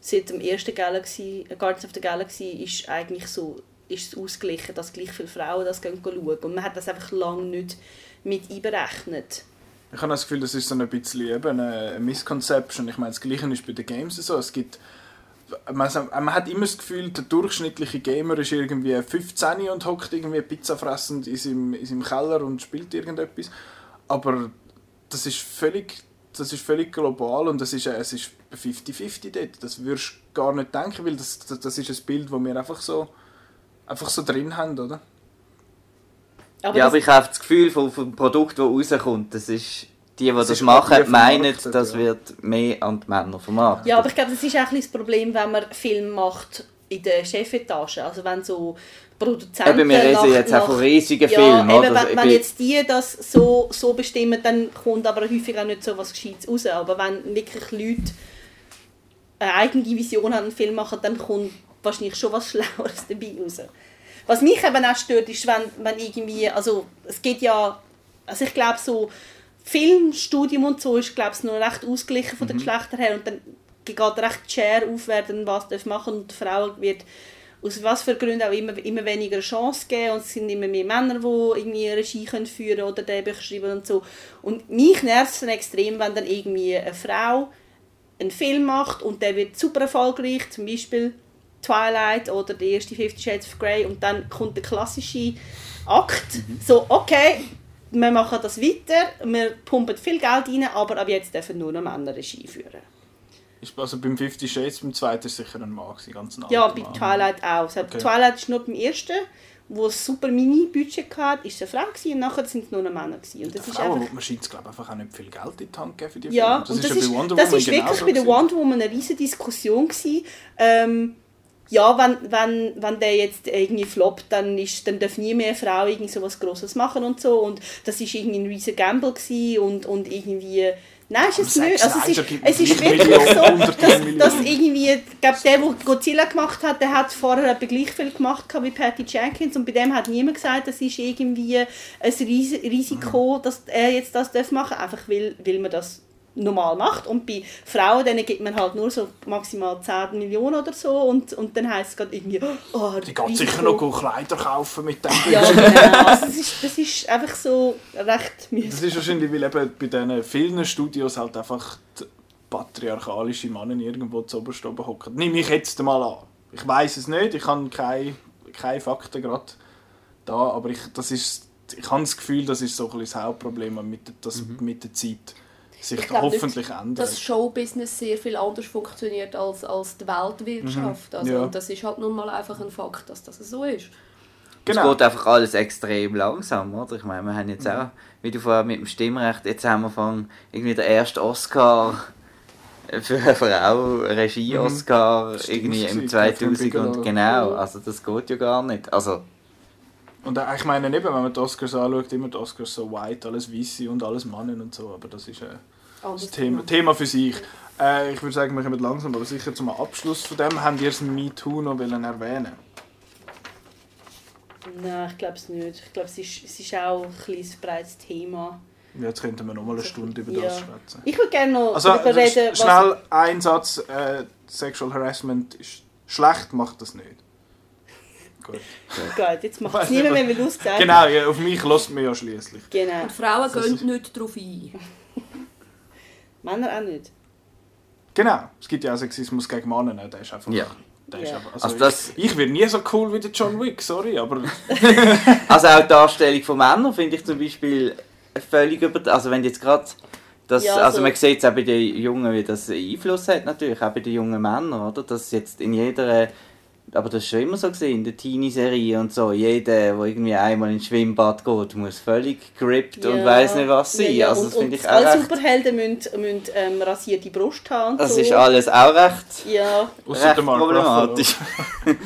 seit dem ersten Galaxy, Guardians of the Galaxy ist eigentlich so ist es ausgeglichen, dass gleich viele Frauen das schauen und man hat das einfach lange nicht mit einberechnet. Ich habe das Gefühl, das ist so ein bisschen eben eine Misconception. Ich meine, das Gleiche ist bei den Games so. Es gibt man, man hat immer das Gefühl, der durchschnittliche Gamer ist irgendwie 15 und hockt irgendwie Pizza fressend in seinem, in seinem Keller und spielt irgendetwas. Aber das ist völlig, das ist völlig global und das ist, es ist 50-50 dort. Das würdest du gar nicht denken, weil das, das, das ist ein Bild, das wir einfach so, einfach so drin haben, oder? Aber ja, aber ich habe das Gefühl vom, vom Produkt, das rauskommt, das ist die, die das, das machen, meinen, das ja. wird mehr an die Männer vermarktet. Ja, aber ich glaube, das ist auch ein das Problem, wenn man Film macht in der Chefetage. Also wenn so Produzenten. Eben, wir reden jetzt nach, auch von riesigen ja, Filmen. Eben, wenn, wenn jetzt die das so, so bestimmen, dann kommt aber häufig auch nicht so etwas Gescheites raus. Aber wenn wirklich Leute eine eigene Vision an einen Film machen, dann kommt wahrscheinlich schon was Schlaueres dabei raus. Was mich eben auch stört, ist, wenn, wenn irgendwie, also es geht ja, also ich glaube so, Filmstudium und so ist glaube ich noch recht ausgeglichen von den mhm. Geschlechtern her und dann geht recht Share auf, wer dann was machen darf und die Frau wird aus was für Gründen auch immer, immer weniger Chance geben und es sind immer mehr Männer, die irgendwie Regie können führen oder Drehbücher schreiben und so. Und mich nervt es extrem, wenn dann irgendwie eine Frau einen Film macht und der wird super erfolgreich, zum Beispiel Twilight oder die erste Fifty Shades of Grey und dann kommt der klassische Akt, mhm. so okay, wir machen das weiter, wir pumpen viel Geld rein, aber ab jetzt dürfen nur noch Männer Regie führen Also beim Fifty Shades, beim zweiten ist sicher ein Mann, gewesen, ganz ein Ja, bei Mann. Twilight auch. Hat- Okay. Twilight ist nur beim ersten, wo es super Mini-Budget hatte, ist eine Frau gewesen, und nachher sind es nur Männer gewesen. Und das ist Frauen, einfach... man scheint es glaube einfach auch nicht viel Geld in die Hand geben für die Ja, Filme. und das ja ist, bei Wonder das Woman ist wirklich bei der. Wonder Woman eine riesige Diskussion gewesen. Ähm, ja, wenn, wenn, wenn der jetzt irgendwie floppt, dann, ist, dann darf nie mehr eine Frau irgendwie so was Grosses machen und so. Und das ist irgendwie ein riesiger Gamble und, und irgendwie... Nein, ist es nicht. Also es ist, es ist wirklich so, dass, dass irgendwie, ich glaube, der, der Godzilla gemacht hat, der hat vorher etwa gleich viel gemacht wie Patty Jenkins und bei dem hat niemand gesagt, das ist irgendwie ein Ris- Risiko, dass er jetzt das darf machen einfach weil, weil man das normal macht und bei Frauen denen gibt man halt nur so maximal 10 Millionen oder so und, und dann heisst es gerade irgendwie, oh, Die geht sicher noch gut Kleider kaufen mit dem Ja, genau. Also das, ist, das ist einfach so recht Das mühsam. ist wahrscheinlich, weil eben bei diesen vielen Studios halt einfach patriarchalische Männer irgendwo zu oberst oben hocken. Nehme ich jetzt mal an. Ich weiß es nicht, ich habe keine, keine Fakten gerade da, aber ich, das ist, ich habe das Gefühl, das ist so ein bisschen das Hauptproblem, mit, der- das mit der Zeit sich Ich glaube nicht, hoffentlich ändert. dass Showbusiness sehr viel anders funktioniert als, als die Weltwirtschaft. Also, Ja. und das ist halt nun mal einfach ein Fakt, dass das so ist. Genau. Es geht einfach alles extrem langsam, oder? Ich meine, wir haben jetzt auch, wie du vorher mit dem Stimmrecht, jetzt haben wir von irgendwie der erste Oscar für eine Frau, Regie-Oscar, Das irgendwie im Catherine 2000 und genau, Mhm. also das geht ja gar nicht. Also, Und äh, ich meine eben, wenn man die Oscars anschaut, immer die Oscars so white, alles weiße und alles Mannen und so, aber das ist äh, Anders das Thema, Thema für sich. Äh, ich würde sagen, wir kommen langsam, aber sicher zum Abschluss von dem. Habt ihr das MeToo noch wollen erwähnen Nein, ich glaube es nicht. Ich glaube, es ist, es ist auch ein kleines breites Thema. Jetzt könnten wir noch mal eine Stunde über Ja. das schwätzen. Ich würde gerne noch Also, darüber reden, sch- schnell ein Satz, äh, Sexual Harassment ist schlecht, macht das nicht. Gut. Gut, jetzt macht es niemand mehr, weil du es gesagt hast. Genau, ja, auf mich lässt man ja schließlich. Genau. Und Frauen Das gehen nicht darauf ein. Männer auch nicht. Genau, es gibt ja auch Sexismus gegen Männer, ne? der ist einfach... Ja. Der ist Ja. einfach also Also das- ich, ich werde nie so cool wie der John Wick, sorry, aber also auch die Darstellung von Männern finde ich zum Beispiel völlig über... Also wenn jetzt gerade... Das, Ja, also so- man sieht es auch bei den Jungen, wie das Einfluss hat natürlich, auch bei den jungen Männern, oder? Dass jetzt in jeder... Aber das ist schon immer so gesehen, in der Teenie-Serie und so. Jeder, der irgendwie einmal ins Schwimmbad geht, muss völlig grippt und Ja. weiß nicht was sein. Ja, ja. Also und, das finde und ich auch alle recht... Superhelden müssen, müssen ähm, rasierte Brust haben. und Das so. ist alles auch recht... Ja, recht problematisch.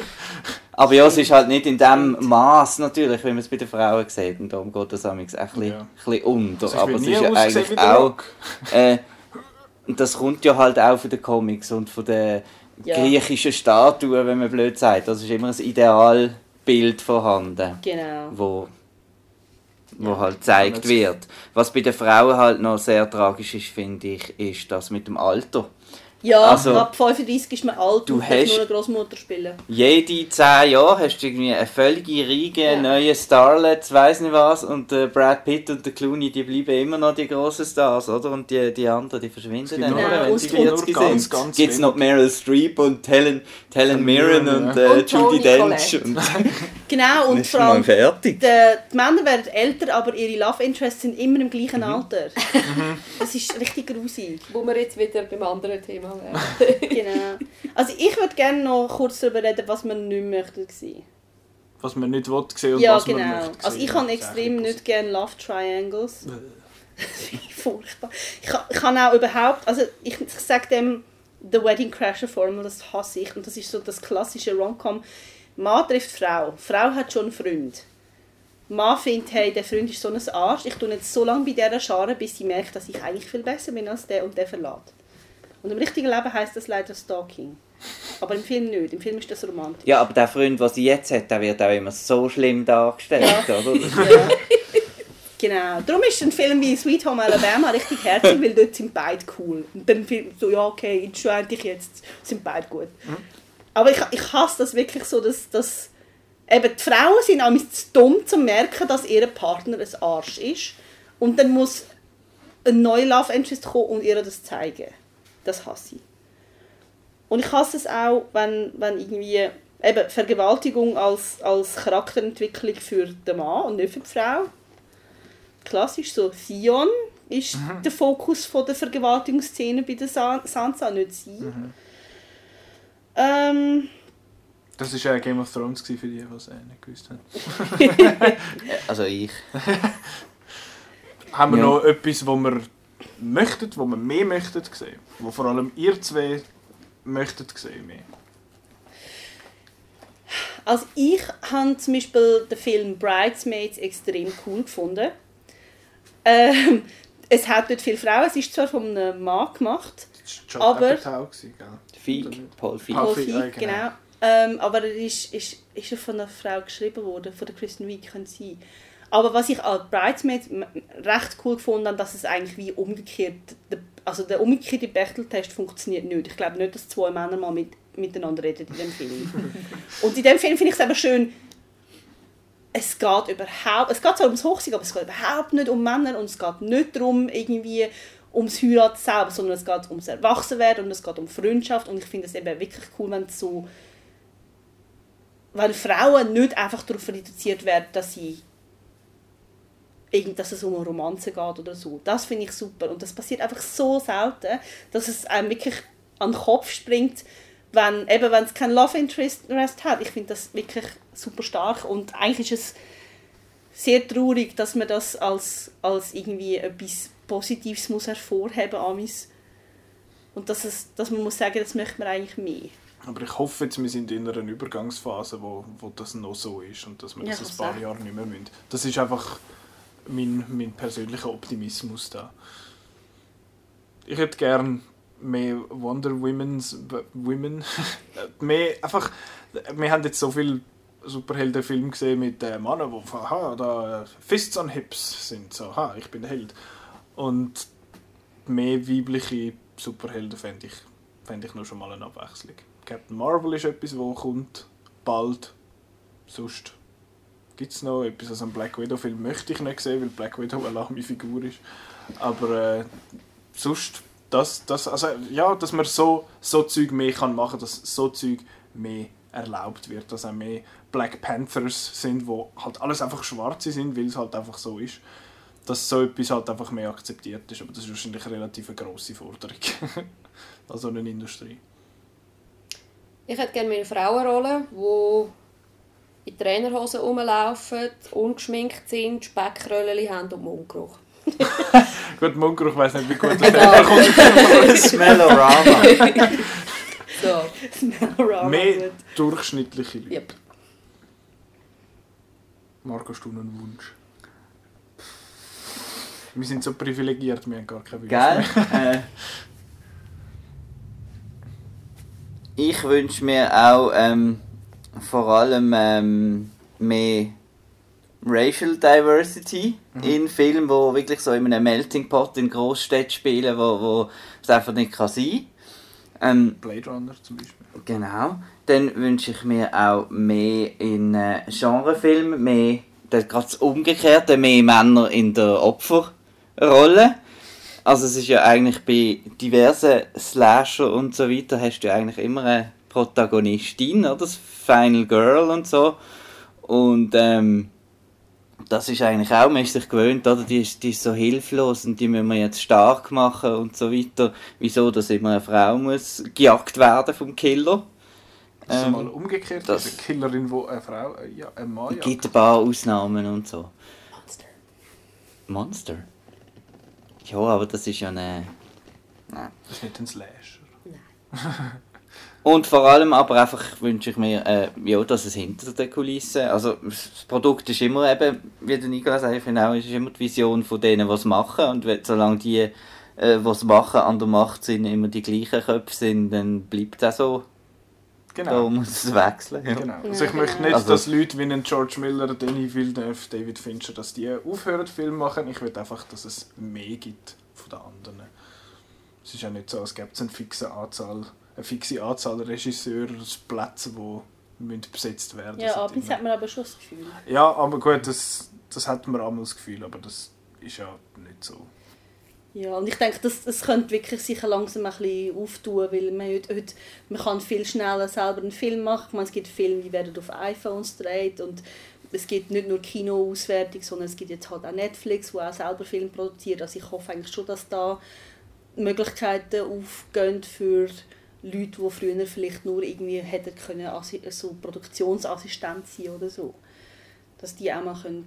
Aber ja, es ist halt nicht in dem Maß natürlich, wie man es bei den Frauen sieht. Und darum geht das auch ein bisschen, Ja. ein bisschen unter. Also Aber es ist ja eigentlich auch. Äh, und das kommt ja halt auch von den Comics und von den Ja. griechischen Statuen, wenn man blöd sagt. Das ist immer ein Idealbild vorhanden, genau. wo, wo halt gezeigt wird. Was bei den Frauen halt noch sehr tragisch ist, finde ich, ist das mit dem Alter. Ja, Also, ab 35 ist man alt du und hast- nur eine Großmutter spielen. Jede 10 Jahre hast du irgendwie eine völlige Riege Ja. neue Starlets, weiss nicht was, und der Brad Pitt und der Clooney, die bleiben immer noch die grossen Stars, oder? Und die, die anderen, die verschwinden dann, nur- Wenn und- sie und- 40 ganz, sind. ganz Gibt es noch Meryl Streep und Helen, Helen Mirren Mirren, und, ja. äh, Und Judi Toni Dench. Und Genau, und vor allem fertig. die, die Männer werden älter, aber ihre Love Interests sind immer im gleichen Mhm. Alter. Das ist richtig grusig. Wo wir jetzt wieder beim anderen Thema wären. Genau. Also ich würde gerne noch kurz darüber reden, was man nicht möchte sehen. Was man nicht will sehen und Ja, was man genau. möchte Also ich sehen. habe extrem nicht gerne Love Triangles. Furchtbar. Ich kann, ich kann auch überhaupt, also ich, ich sage dem The Wedding Crasher Formel, das hasse ich. Und das ist so das klassische Rom-Com. Mann trifft Frau. Frau hat schon einen Freund. Mann findet, hey, der Freund ist so ein Arsch. Ich tue jetzt so lange bei dieser Schare, bis sie merkt, dass ich eigentlich viel besser bin als der und der verlässt. Und im richtigen Leben heisst das leider Stalking. Aber im Film nicht. Im Film ist das romantisch. Ja, aber der Freund, den sie jetzt hat, der wird auch immer so schlimm dargestellt, oder? Ja. Genau. Darum ist ein Film wie Sweet Home Alabama richtig herzig, weil dort sind beide cool. Und dann Film so, ja okay, entscheide dich jetzt, sind beide gut. Aber ich, ich hasse das wirklich so, dass, dass eben die Frauen sind auch zu dumm zu merken, dass ihr Partner ein Arsch ist. Und dann muss ein neuer Love Interest kommen und ihr das zeigen. Das hasse ich. Und ich hasse es auch, wenn, wenn irgendwie eben Vergewaltigung als, als Charakterentwicklung für den Mann und nicht für die Frau. Klassisch so Theon, ist der Fokus von der Vergewaltigungsszene bei der San Sansa, nicht sie. Mhm. Ähm, Das war ja Game of Thrones für die, die es nicht gewusst haben. Also ich. Haben wir Ja. noch etwas, wo wir möchtet, wo wir mehr möchtet sehen? Wo vor allem ihr zwei möchtet sehen mehr? Also ich habe zum Beispiel den Film Bridesmaids extrem cool gefunden. Ähm, es hat nicht viele Frauen, es ist zwar von einem Mann gemacht, Das war Aber-? Feig, Paul Feig. Paul Feig, genau. genau. Ähm, aber er ist, ist, ist von einer Frau geschrieben worden, von der Kristen Wiig es sein. Aber was ich als Bridesmaid recht cool gefunden habe, dass es eigentlich wie umgekehrt, also der umgekehrte Bechteltest funktioniert nicht. Ich glaube nicht, dass zwei Männer mal mit, miteinander reden in dem Film. Und in dem Film finde ich es aber schön, es geht überhaupt, es geht zwar ums Hochzeit, aber es geht überhaupt nicht um Männer und es geht nicht darum, irgendwie ums Heiraten selber, sondern es geht ums Erwachsenwerden und es geht um Freundschaft und ich finde es eben wirklich cool, wenn so wenn Frauen nicht einfach darauf reduziert werden, dass sie dass es um eine Romanze geht oder so. Das finde ich super und das passiert einfach so selten, dass es einem wirklich an den Kopf springt, wenn, eben, wenn es kein Love Interest hat. Ich finde das wirklich super stark und eigentlich ist es sehr traurig, dass man das als, als irgendwie etwas Positives muss hervorheben muss. Und dass, es, dass man muss sagen, das möchte man eigentlich mehr. Aber ich hoffe jetzt, wir sind in einer Übergangsphase, wo, wo das noch so ist und dass wir Ja, das ein paar. Jahre nicht mehr müssen. Das ist einfach mein, mein persönlicher Optimismus da. Ich hätte gern mehr Wonder Women's Women. mehr einfach. Wir haben jetzt so viele Superheldenfilme gesehen mit äh, Männern, die aha, da äh, Fists on Hips sind. So, ha, ich bin Held. Und mehr weibliche Superhelden fände ich, fände ich nur schon mal eine Abwechslung. Captain Marvel ist etwas, wo kommt bald. Sonst gibt es noch etwas. Also einen Black Widow-Film möchte ich nicht sehen, weil Black Widow eine lahme Figur ist. Aber äh, sonst, das, das, also, ja, dass man so, so Zeug mehr kann machen dass so Zeug mehr erlaubt wird. Dass auch mehr Black Panthers sind, wo halt alles einfach schwarze sind, weil es halt einfach so ist. Dass so etwas halt einfach mehr akzeptiert ist. Aber das ist wahrscheinlich eine relativ grosse Forderung an so eine Industrie. Ich hätte gerne eine Frauenrolle, die in Trainerhosen rumlaufen, ungeschminkt sind, Speckröllchen haben und Mundgeruch. Gut, Mundgeruch weiss nicht, wie gut das Smellorama. So. Melodrama Mehr gut. durchschnittliche Leute. Yep. Marco, hast du noch einen Wunsch? Wir sind so privilegiert, wir haben gar keinen Wunsch Gell? mehr. Äh, ich wünsche mir auch ähm, vor allem ähm, mehr Racial Diversity in Filmen, wo wirklich so in einem Melting Pot in Großstädten spielen, wo, wo es einfach nicht kann sein ähm, Blade Runner zum Beispiel. Genau. Dann wünsche ich mir auch mehr in äh, Genrefilmen, mehr gerade das Umgekehrte, mehr Männer in der Opferrolle. Also es ist ja eigentlich bei diversen Slasher und so weiter hast du ja eigentlich immer eine Protagonistin, oder? Das Final Girl und so. Und ähm, das ist eigentlich auch, man ist sich gewöhnt, oder? Die ist, die ist so hilflos und die müssen wir jetzt stark machen und so weiter. Wieso, dass immer eine Frau muss gejagt werden vom Killer? Das ist Ähm, mal umgekehrt. das- eine Killerin, die eine Frau, äh, ja, ein Mann Es jagt. gibt ein paar Ausnahmen und so. Monster. Monster? Ja, aber das ist ja eine... Nein. Das ist nicht ein Slasher. Und vor allem aber einfach wünsche ich mir, äh, ja, dass es hinter den Kulissen, also das Produkt ist immer eben, wie der auch, es ist immer die Vision von denen, die es machen und wenn, solange die, äh, die es machen, an der Macht sind, immer die gleichen Köpfe sind, dann bleibt das so. Da Genau. muss es wechseln. Ja. Genau. Also ich möchte genau. nicht, Also- dass Leute wie ein George Miller, Denis Villeneuve, David Fincher, dass die aufhören Film machen. Ich will einfach, dass es mehr gibt von den anderen. Es ist ja nicht so, als gäbe es eine fixe Anzahl, eine fixe Anzahl Regisseurs, die müssen besetzt werden Ja, abends immer. hat man aber schon das Gefühl. Ja, aber gut, das, das hat man einmal das Gefühl, aber das ist ja nicht so. Ja, und ich denke, das, das könnte wirklich sich langsam ein bisschen auftun, weil man, heute, heute, man kann viel schneller selber einen Film machen. Ich meine, es gibt Filme, die werden auf iPhones gedreht und es gibt nicht nur Kinoauswertung, sondern es gibt jetzt halt auch Netflix, wo auch selber Filme produziert. Also ich hoffe eigentlich schon, dass da Möglichkeiten aufgehen für Leute, die früher vielleicht nur irgendwie hätten können, so Produktionsassistent sein oder so. Dass die auch mal können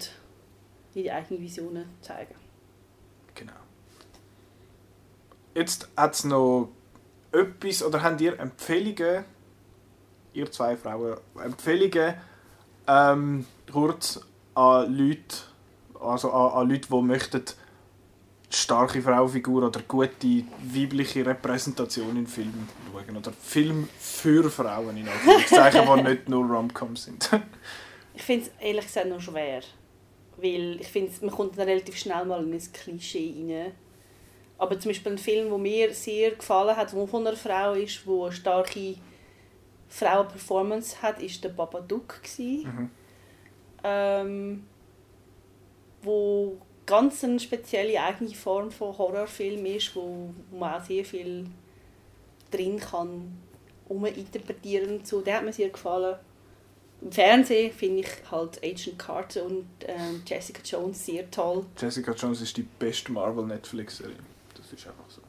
ihre eigenen Visionen zeigen Genau. Jetzt hat es noch etwas, oder habt ihr Empfehlungen, ihr zwei Frauen, Empfehlungen ähm, kurz an Leute, also an, an Leute, die möchten starke Frauenfigur oder gute weibliche Repräsentation in Filmen schauen. Oder Film für Frauen, in Anführungszeichen, die nicht nur Romcoms sind. ich finde es ehrlich gesagt noch schwer. Weil ich finde, man kommt dann relativ schnell mal in ein Klischee rein. Aber zum Beispiel ein Film, der mir sehr gefallen hat, der von einer Frau ist, die eine starke Frauenperformance hat, war der Babadook. Mhm. Ähm, wo ganz eine spezielle eigene Form von Horrorfilm ist, wo man auch sehr viel drin kann uminterpretieren so. Der hat mir sehr gefallen. Im Fernsehen finde ich halt Agent Carter und ähm, Jessica Jones sehr toll. Jessica Jones ist die beste Marvel Netflix-Serie. Das ist einfach so.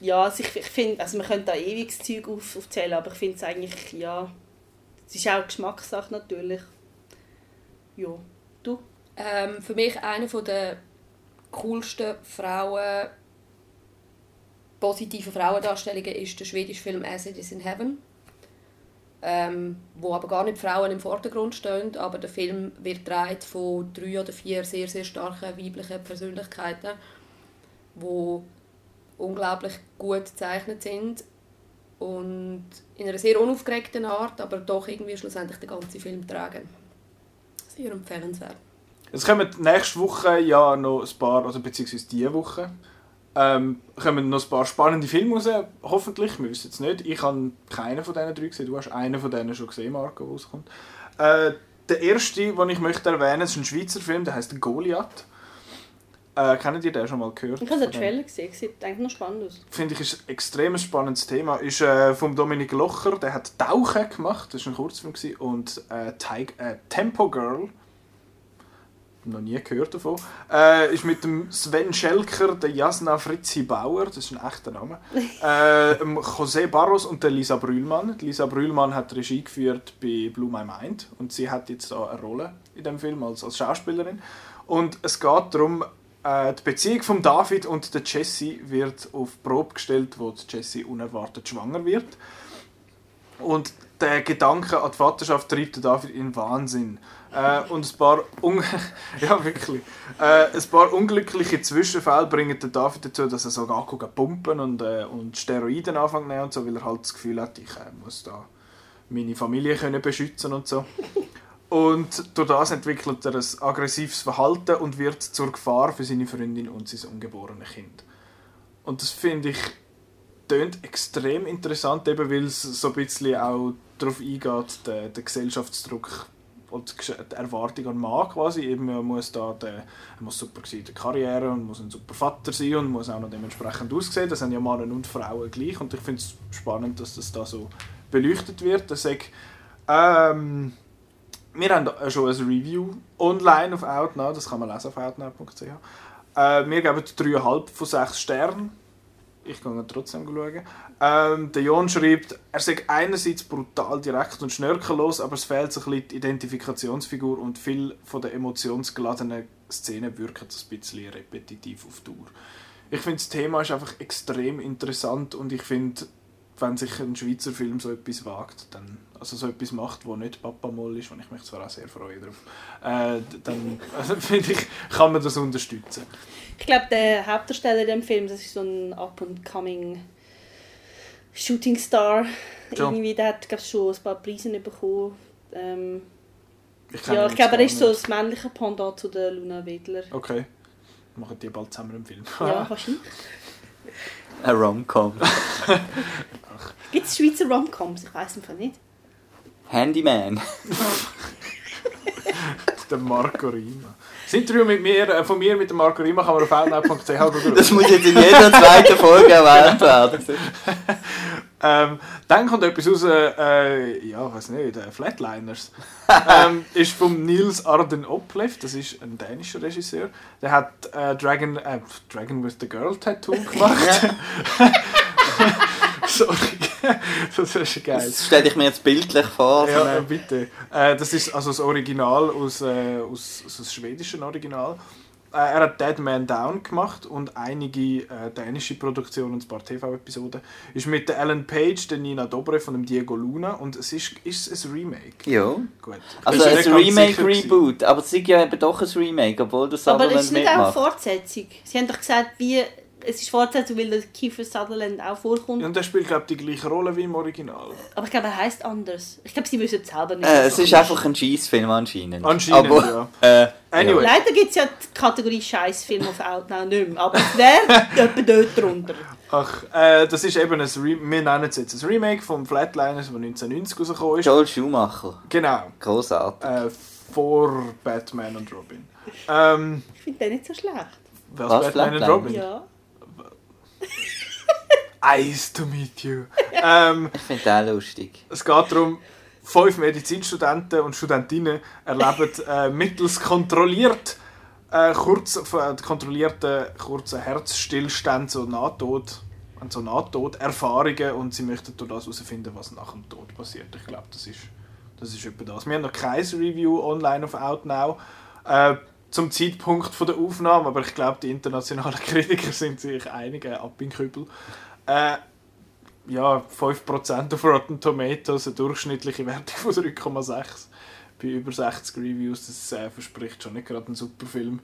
Ja, also ich, ich finde, also man könnte da ewiges Zeug auf, aufzählen, aber ich finde es eigentlich, ja, es ist auch Geschmackssache natürlich. Ja? Ähm, für mich eine der coolsten Frauen positiven Frauendarstellungen ist der schwedische Film As It Is in Heaven ähm, wo aber gar nicht Frauen im Vordergrund stehen, aber der Film wird getragen von drei oder vier sehr, sehr starken weiblichen Persönlichkeiten, wo unglaublich gut gezeichnet sind und in einer sehr unaufgeregten Art, aber doch irgendwie schlussendlich den ganzen Film tragen. Sehr empfehlenswert. Es kommen nächste Woche ja noch ein paar, also beziehungsweise diese Woche, ähm, kommen noch ein paar spannende Filme raus, hoffentlich, wir wissen es nicht. Ich habe keinen von diesen drei gesehen, du hast einen von denen schon gesehen, Marco, wo es kommt. Äh, der erste, den ich möchte erwähnen möchte, ist ein Schweizer Film, der heißt Goliath. Äh, kennt ihr den schon mal gehört? Ich habe den Trailer gesehen, sieht eigentlich noch spannend aus. Finde ich, ist ein extrem spannendes Thema. Ist äh, vom Dominik Locher, der hat Tauchen gemacht, das war ein Kurzfilm, und äh, äh, Tempo Girl noch nie gehört davon. Äh, ist mit dem Sven Schelker, der Jasna Fritzi Bauer, das ist ein echter Name, äh, José Barros und der Lisa Brühlmann. Lisa Brühlmann hat Regie geführt bei Blue My Mind und sie hat jetzt da eine Rolle in dem Film als, als Schauspielerin. Und es geht darum, äh, die Beziehung von David und der Jessie wird auf Probe gestellt, wo Jessie unerwartet schwanger wird. Und der Gedanke an die Vaterschaft treibt David in Wahnsinn. Äh, und ein paar, un ja, wirklich. Äh, ein paar unglückliche Zwischenfälle bringen den David dazu, dass er sogar pumpen und, äh, und Steroiden anfangen und so, weil er halt das Gefühl hat, ich äh, muss da meine Familie können beschützen und so. Und durch das entwickelt er ein aggressives Verhalten und wird zur Gefahr für seine Freundin und sein ungeborene Kind. Und das finde ich tönt extrem interessant, eben weil es so ein bisschen auch darauf eingeht, den, den Gesellschaftsdruck und die Erwartung an Mann quasi. Eben, man muss da der, er muss super sein in der Karriere und muss ein super Vater sein und muss auch noch dementsprechend aussehen. Das sind ja Männer und Frauen gleich und ich finde es spannend, dass das da so beleuchtet wird. Das sag, ähm, wir haben schon ein Review online auf Outnow, das kann man lesen auf outnow.ch. Äh, wir geben 3,5 von 6 Sternen ich gehe trotzdem schauen. Ähm, der Jon schreibt, er sei einerseits brutal direkt und schnörkellos, aber es fehlt bisschen die Identifikationsfigur und viel von der emotionsgeladenen Szenen wirken ein bisschen repetitiv auf Dauer. Ich finde, das Thema ist einfach extrem interessant und ich finde, wenn sich ein Schweizer Film so etwas wagt, dann, also so etwas macht, wo nicht Papa Moll ist, und ich mich zwar auch sehr freue darauf, äh, dann also, finde ich, kann man das unterstützen. Ich glaube, der Hauptdarsteller in dem Film, das ist so ein up-and-coming Shooting Star. Ja. Irgendwie, der hat glaub, schon ein paar Preise bekommen. Ähm, ich ja, ich glaube, er ist so das männliche Pendant zu der Luna Wedler. Okay. Machen die bald zusammen im Film. ja, wahrscheinlich. Ein Rom-Com. Gibt es Schweizer Rom-Coms? Ich weiß einfach nicht. Handyman. der Marco Rima. Das Interview mit mir, äh, von mir mit dem Marco Rima kann man auf outnow.ch Das muss jetzt in jeder zweiten Folge erwähnt werden. Ähm, dann kommt etwas raus, äh, ja, weiß nicht, äh, Flatliners. ähm, ist von Nils Arden Oplev, das ist ein dänischer Regisseur. Der hat äh, Dragon, äh, Dragon with the Girl Tattoo gemacht. Sorry, das ist geil. Das stelle ich mir jetzt bildlich vor. Ja, äh, bitte. Äh, das ist also das Original aus, äh, aus, aus das schwedischen Original. Äh, er hat Dead Man Down gemacht und einige äh, dänische Produktionen und ein paar TV-Episoden. Ist mit der Ellen Page, der Nina Dobrev und dem Diego Luna und es ist, ist es ein Remake. ja. Gut. Also ein. Remake-Reboot, aber es ist ja eben doch ein Remake, obwohl der Aber es ist nicht auch eine mitmacht. Fortsetzung. Sie haben doch gesagt, wie, es ist Fortsetzung, weil der Kiefer Sutherland auch vorkommt. Ja, und der spielt, glaube ich, die gleiche Rolle wie im Original. Aber ich glaube, er heisst anders. Ich glaube, sie wissen es selber nicht. Äh, es ist einfach ein Scheißfilm anscheinend. Anscheinend, aber, ja. Äh, Anyway. Leider gibt es ja die Kategorie Scheißfilm auf Outnow nicht mehr. Aber es wäre etwa dort drunter. Ach, äh, das ist eben ein Re wir nennen es jetzt ein Remake vom Flatliners, das 1990 rausgekommen ist. Joel Schumacher. Genau. Großartig. Äh, vor Batman und Robin. Ähm, Ich finde den nicht so schlecht. was, Was, Batman und? Robin? Ja. Nice to meet you. ähm, Ich finde den lustig. es geht darum, fünf Medizinstudenten und Studentinnen erleben äh, mittels kontrolliert äh, kurz, äh, kontrollierten kurzen Herzstillstand, so Nahtod, und so Nahtoderfahrungen und sie möchten durch das herausfinden, was nach dem Tod passiert. Ich glaube, das ist, das ist etwa das. Wir haben noch kein Review online auf Outnow. Äh, zum Zeitpunkt von der Aufnahme, aber ich glaube, die internationalen Kritiker sind sich einig, äh, ab in den Kübel. Äh, ja, 5% auf Rotten Tomatoes, eine durchschnittliche Wertung von 3,6 bei über 60 Reviews, das äh, verspricht schon nicht gerade einen super Film.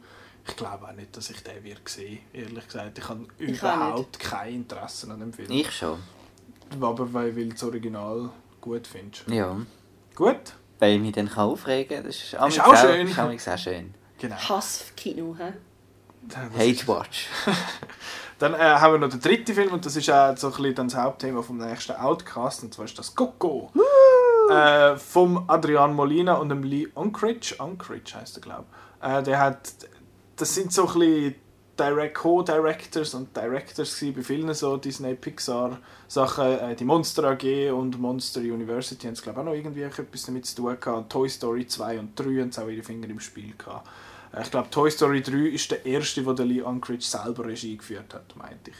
Ich glaube auch nicht, dass ich den wird sehen, ehrlich gesagt. Ich habe Ich auch überhaupt kein Interesse an dem Film. Ich schon. Aber weil, weil du das Original gut findest. Ja. Gut? Weil ich mich dann kann aufregen kann. Das ist, amigs auch schön. Ist auch schön. Genau. Hasskino, hä? Das ist- Hate Watch. Dann äh, haben wir noch den dritten Film und das ist auch so ein bisschen dann das Hauptthema vom nächsten Outcast und zwar ist das Coco. Äh, vom Adrian Molina und dem Lee Unkrich. Unkrich heißt er, glaube ich. Äh, der hat, das sind so ein bisschen Direct Co-Directors und Directors bei vielen so Disney Pixar Sachen. Äh, die Monster AG und Monster University haben es glaube ich auch noch irgendwie etwas damit zu tun gehabt. Toy Story 2 und 3 haben auch ihre Finger im Spiel gehabt. Äh, Ich glaube, Toy Story 3 ist der erste, wo der Lee Unkrich selber Regie geführt hat, meinte ich.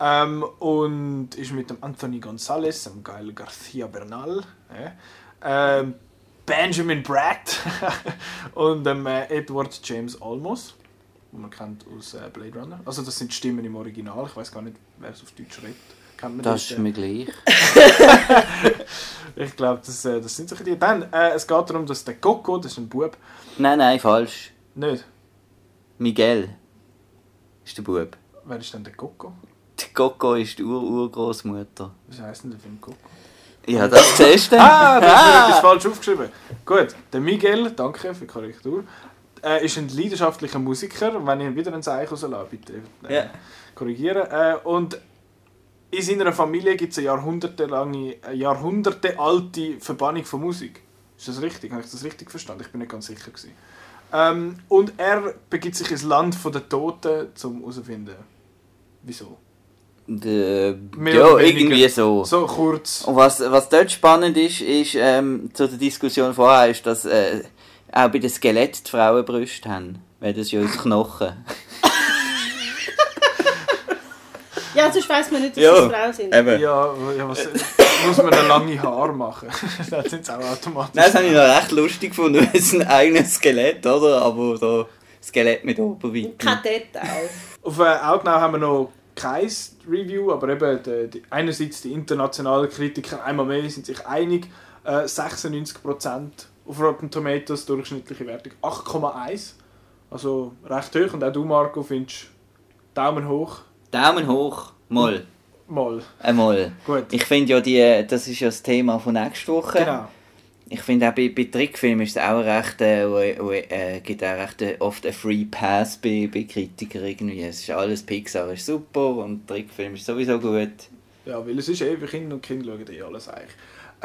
Ähm, und ist mit dem Anthony Gonzalez, dem Gael García Bernal, äh, ähm, Benjamin Bratt und dem äh, Edward James Olmos, den man kennt aus äh, Blade Runner. Also das sind die Stimmen im Original. Ich weiß gar nicht, wer es auf Deutsch redet. Kennt man Das die? ist mir gleich. Ich glaube, das, äh, das sind solche die. Dann, äh, es geht darum, dass der Coco, das ist ein Bub, Nein, nein, falsch. nicht. Miguel ist der Bub. Wer ist denn der Coco? Die Coco ist die Ur-Urgroßmutter. Was heisst denn der Film Coco? Ja, das siehst du. Ah, da habe ich etwas falsch aufgeschrieben. Gut, der Miguel, danke für die Korrektur, äh, ist ein leidenschaftlicher Musiker. Wenn ich wieder ein Zeichen rauslasse, bitte äh, Ja. korrigieren. Äh, und in seiner Familie gibt es eine jahrhundertelange, jahrhundertealte Verbannung von Musik. Ist das richtig? Habe ich das richtig verstanden? Ich bin nicht ganz sicher. Gewesen. Ähm, und er begibt sich ins Land der Toten, um herauszufinden, wieso. De, ja, irgendwie so. So kurz. Und was, was dort spannend ist, ist ähm, zu der Diskussion vorher, ist, dass äh, auch bei den Skeletten die Frauen Brüste haben. Weil das ist ja aus Knochen. Ja, sonst weiss man nicht, dass Ja. sie Frauen sind. Eben. Ja, ja was, muss man eine lange Haar machen? Dann sind es auch automatisch. Nein, das habe ich noch recht lustig gefunden. weil Es ist ein eigenes Skelett, oder? Aber so Skelett mit Oberweite. Kein Detail. Auf äh, Outnow haben wir noch kein Review, aber eben die, die, einerseits die internationalen Kritiker einmal mehr sind sich einig. Äh, 96% auf Rotten Tomatoes, durchschnittliche Wertung 8,1. Also recht hoch. Und auch du, Marco, findest Daumen hoch. Daumen hoch, mal. Mal. Einmal. Gut. Ich finde ja, die, das ist ja das Thema von nächster Woche. Genau. Ich finde auch bei, bei Trickfilmen ist es auch recht, äh, äh, gibt auch recht äh, oft einen Free Pass bei, bei Kritikern irgendwie. Es ist alles Pixar ist super und Trickfilm ist sowieso gut. Ja, weil es ist eh, für Kinder und Kinder schauen eh alles eigentlich.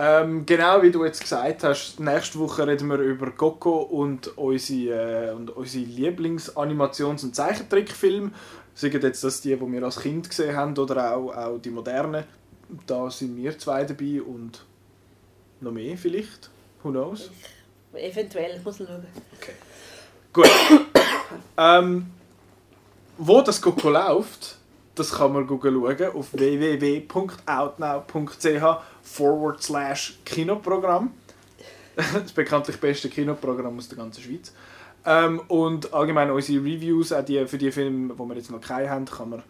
Ähm, genau wie du jetzt gesagt hast, nächste Woche reden wir über Coco und unsere, äh, und unsere Lieblings-Animations- und Zeichentrickfilme. Seien jetzt das die, die wir als Kind gesehen haben oder auch, auch die modernen. da sind wir zwei dabei und noch mehr vielleicht. Who knows? Eventuell, ich muss schauen. Gut. ähm, wo das Coco läuft, das kann man schauen auf www.outnow.ch forward slash Kinoprogramm. Das bekanntlich beste Kinoprogramm aus der ganzen Schweiz. Ähm, und allgemein unsere Reviews, auch die, für die Filme, die wir jetzt noch keine haben, kann man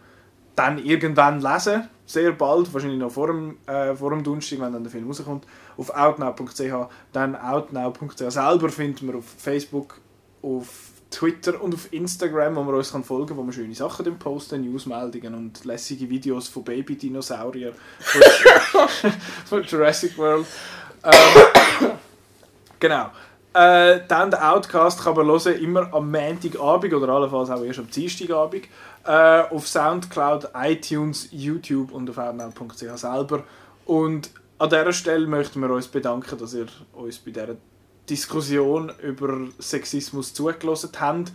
dann irgendwann lesen. Sehr bald, wahrscheinlich noch vor dem, äh, vor dem Donnerstag, wenn dann der Film rauskommt. Auf outnow.ch. Dann outnow.ch selber finden wir auf Facebook, auf Twitter und auf Instagram, wo man uns kann folgen kann, wo wir schöne Sachen posten, Newsmeldungen und lässige Videos von Baby-Dinosaurier von, von Jurassic World. Ähm, genau. Äh, dann der Outcast kann man hören, immer am Montagabend oder allenfalls auch erst am Dienstagabend äh, auf Soundcloud, iTunes, YouTube und auf outnow.ch selber. Und an dieser Stelle möchten wir uns bedanken, dass ihr uns bei dieser Diskussion über Sexismus zugelassen habt.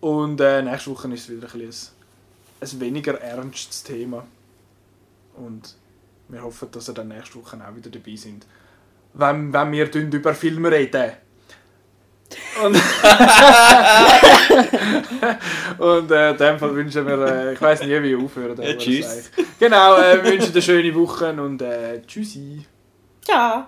Und äh, nächste Woche ist es wieder ein, ein, ein weniger ernstes Thema. Und wir hoffen, dass ihr dann nächste Woche auch wieder dabei sind. Wenn, wenn wir über Filme reden. Und, und äh, in dem Fall wünschen wir, äh, ich weiß nie, wie ich aufhören. Ja, tschüss. Genau, äh, wünschen eine schöne Woche und äh, tschüssi. Ciao.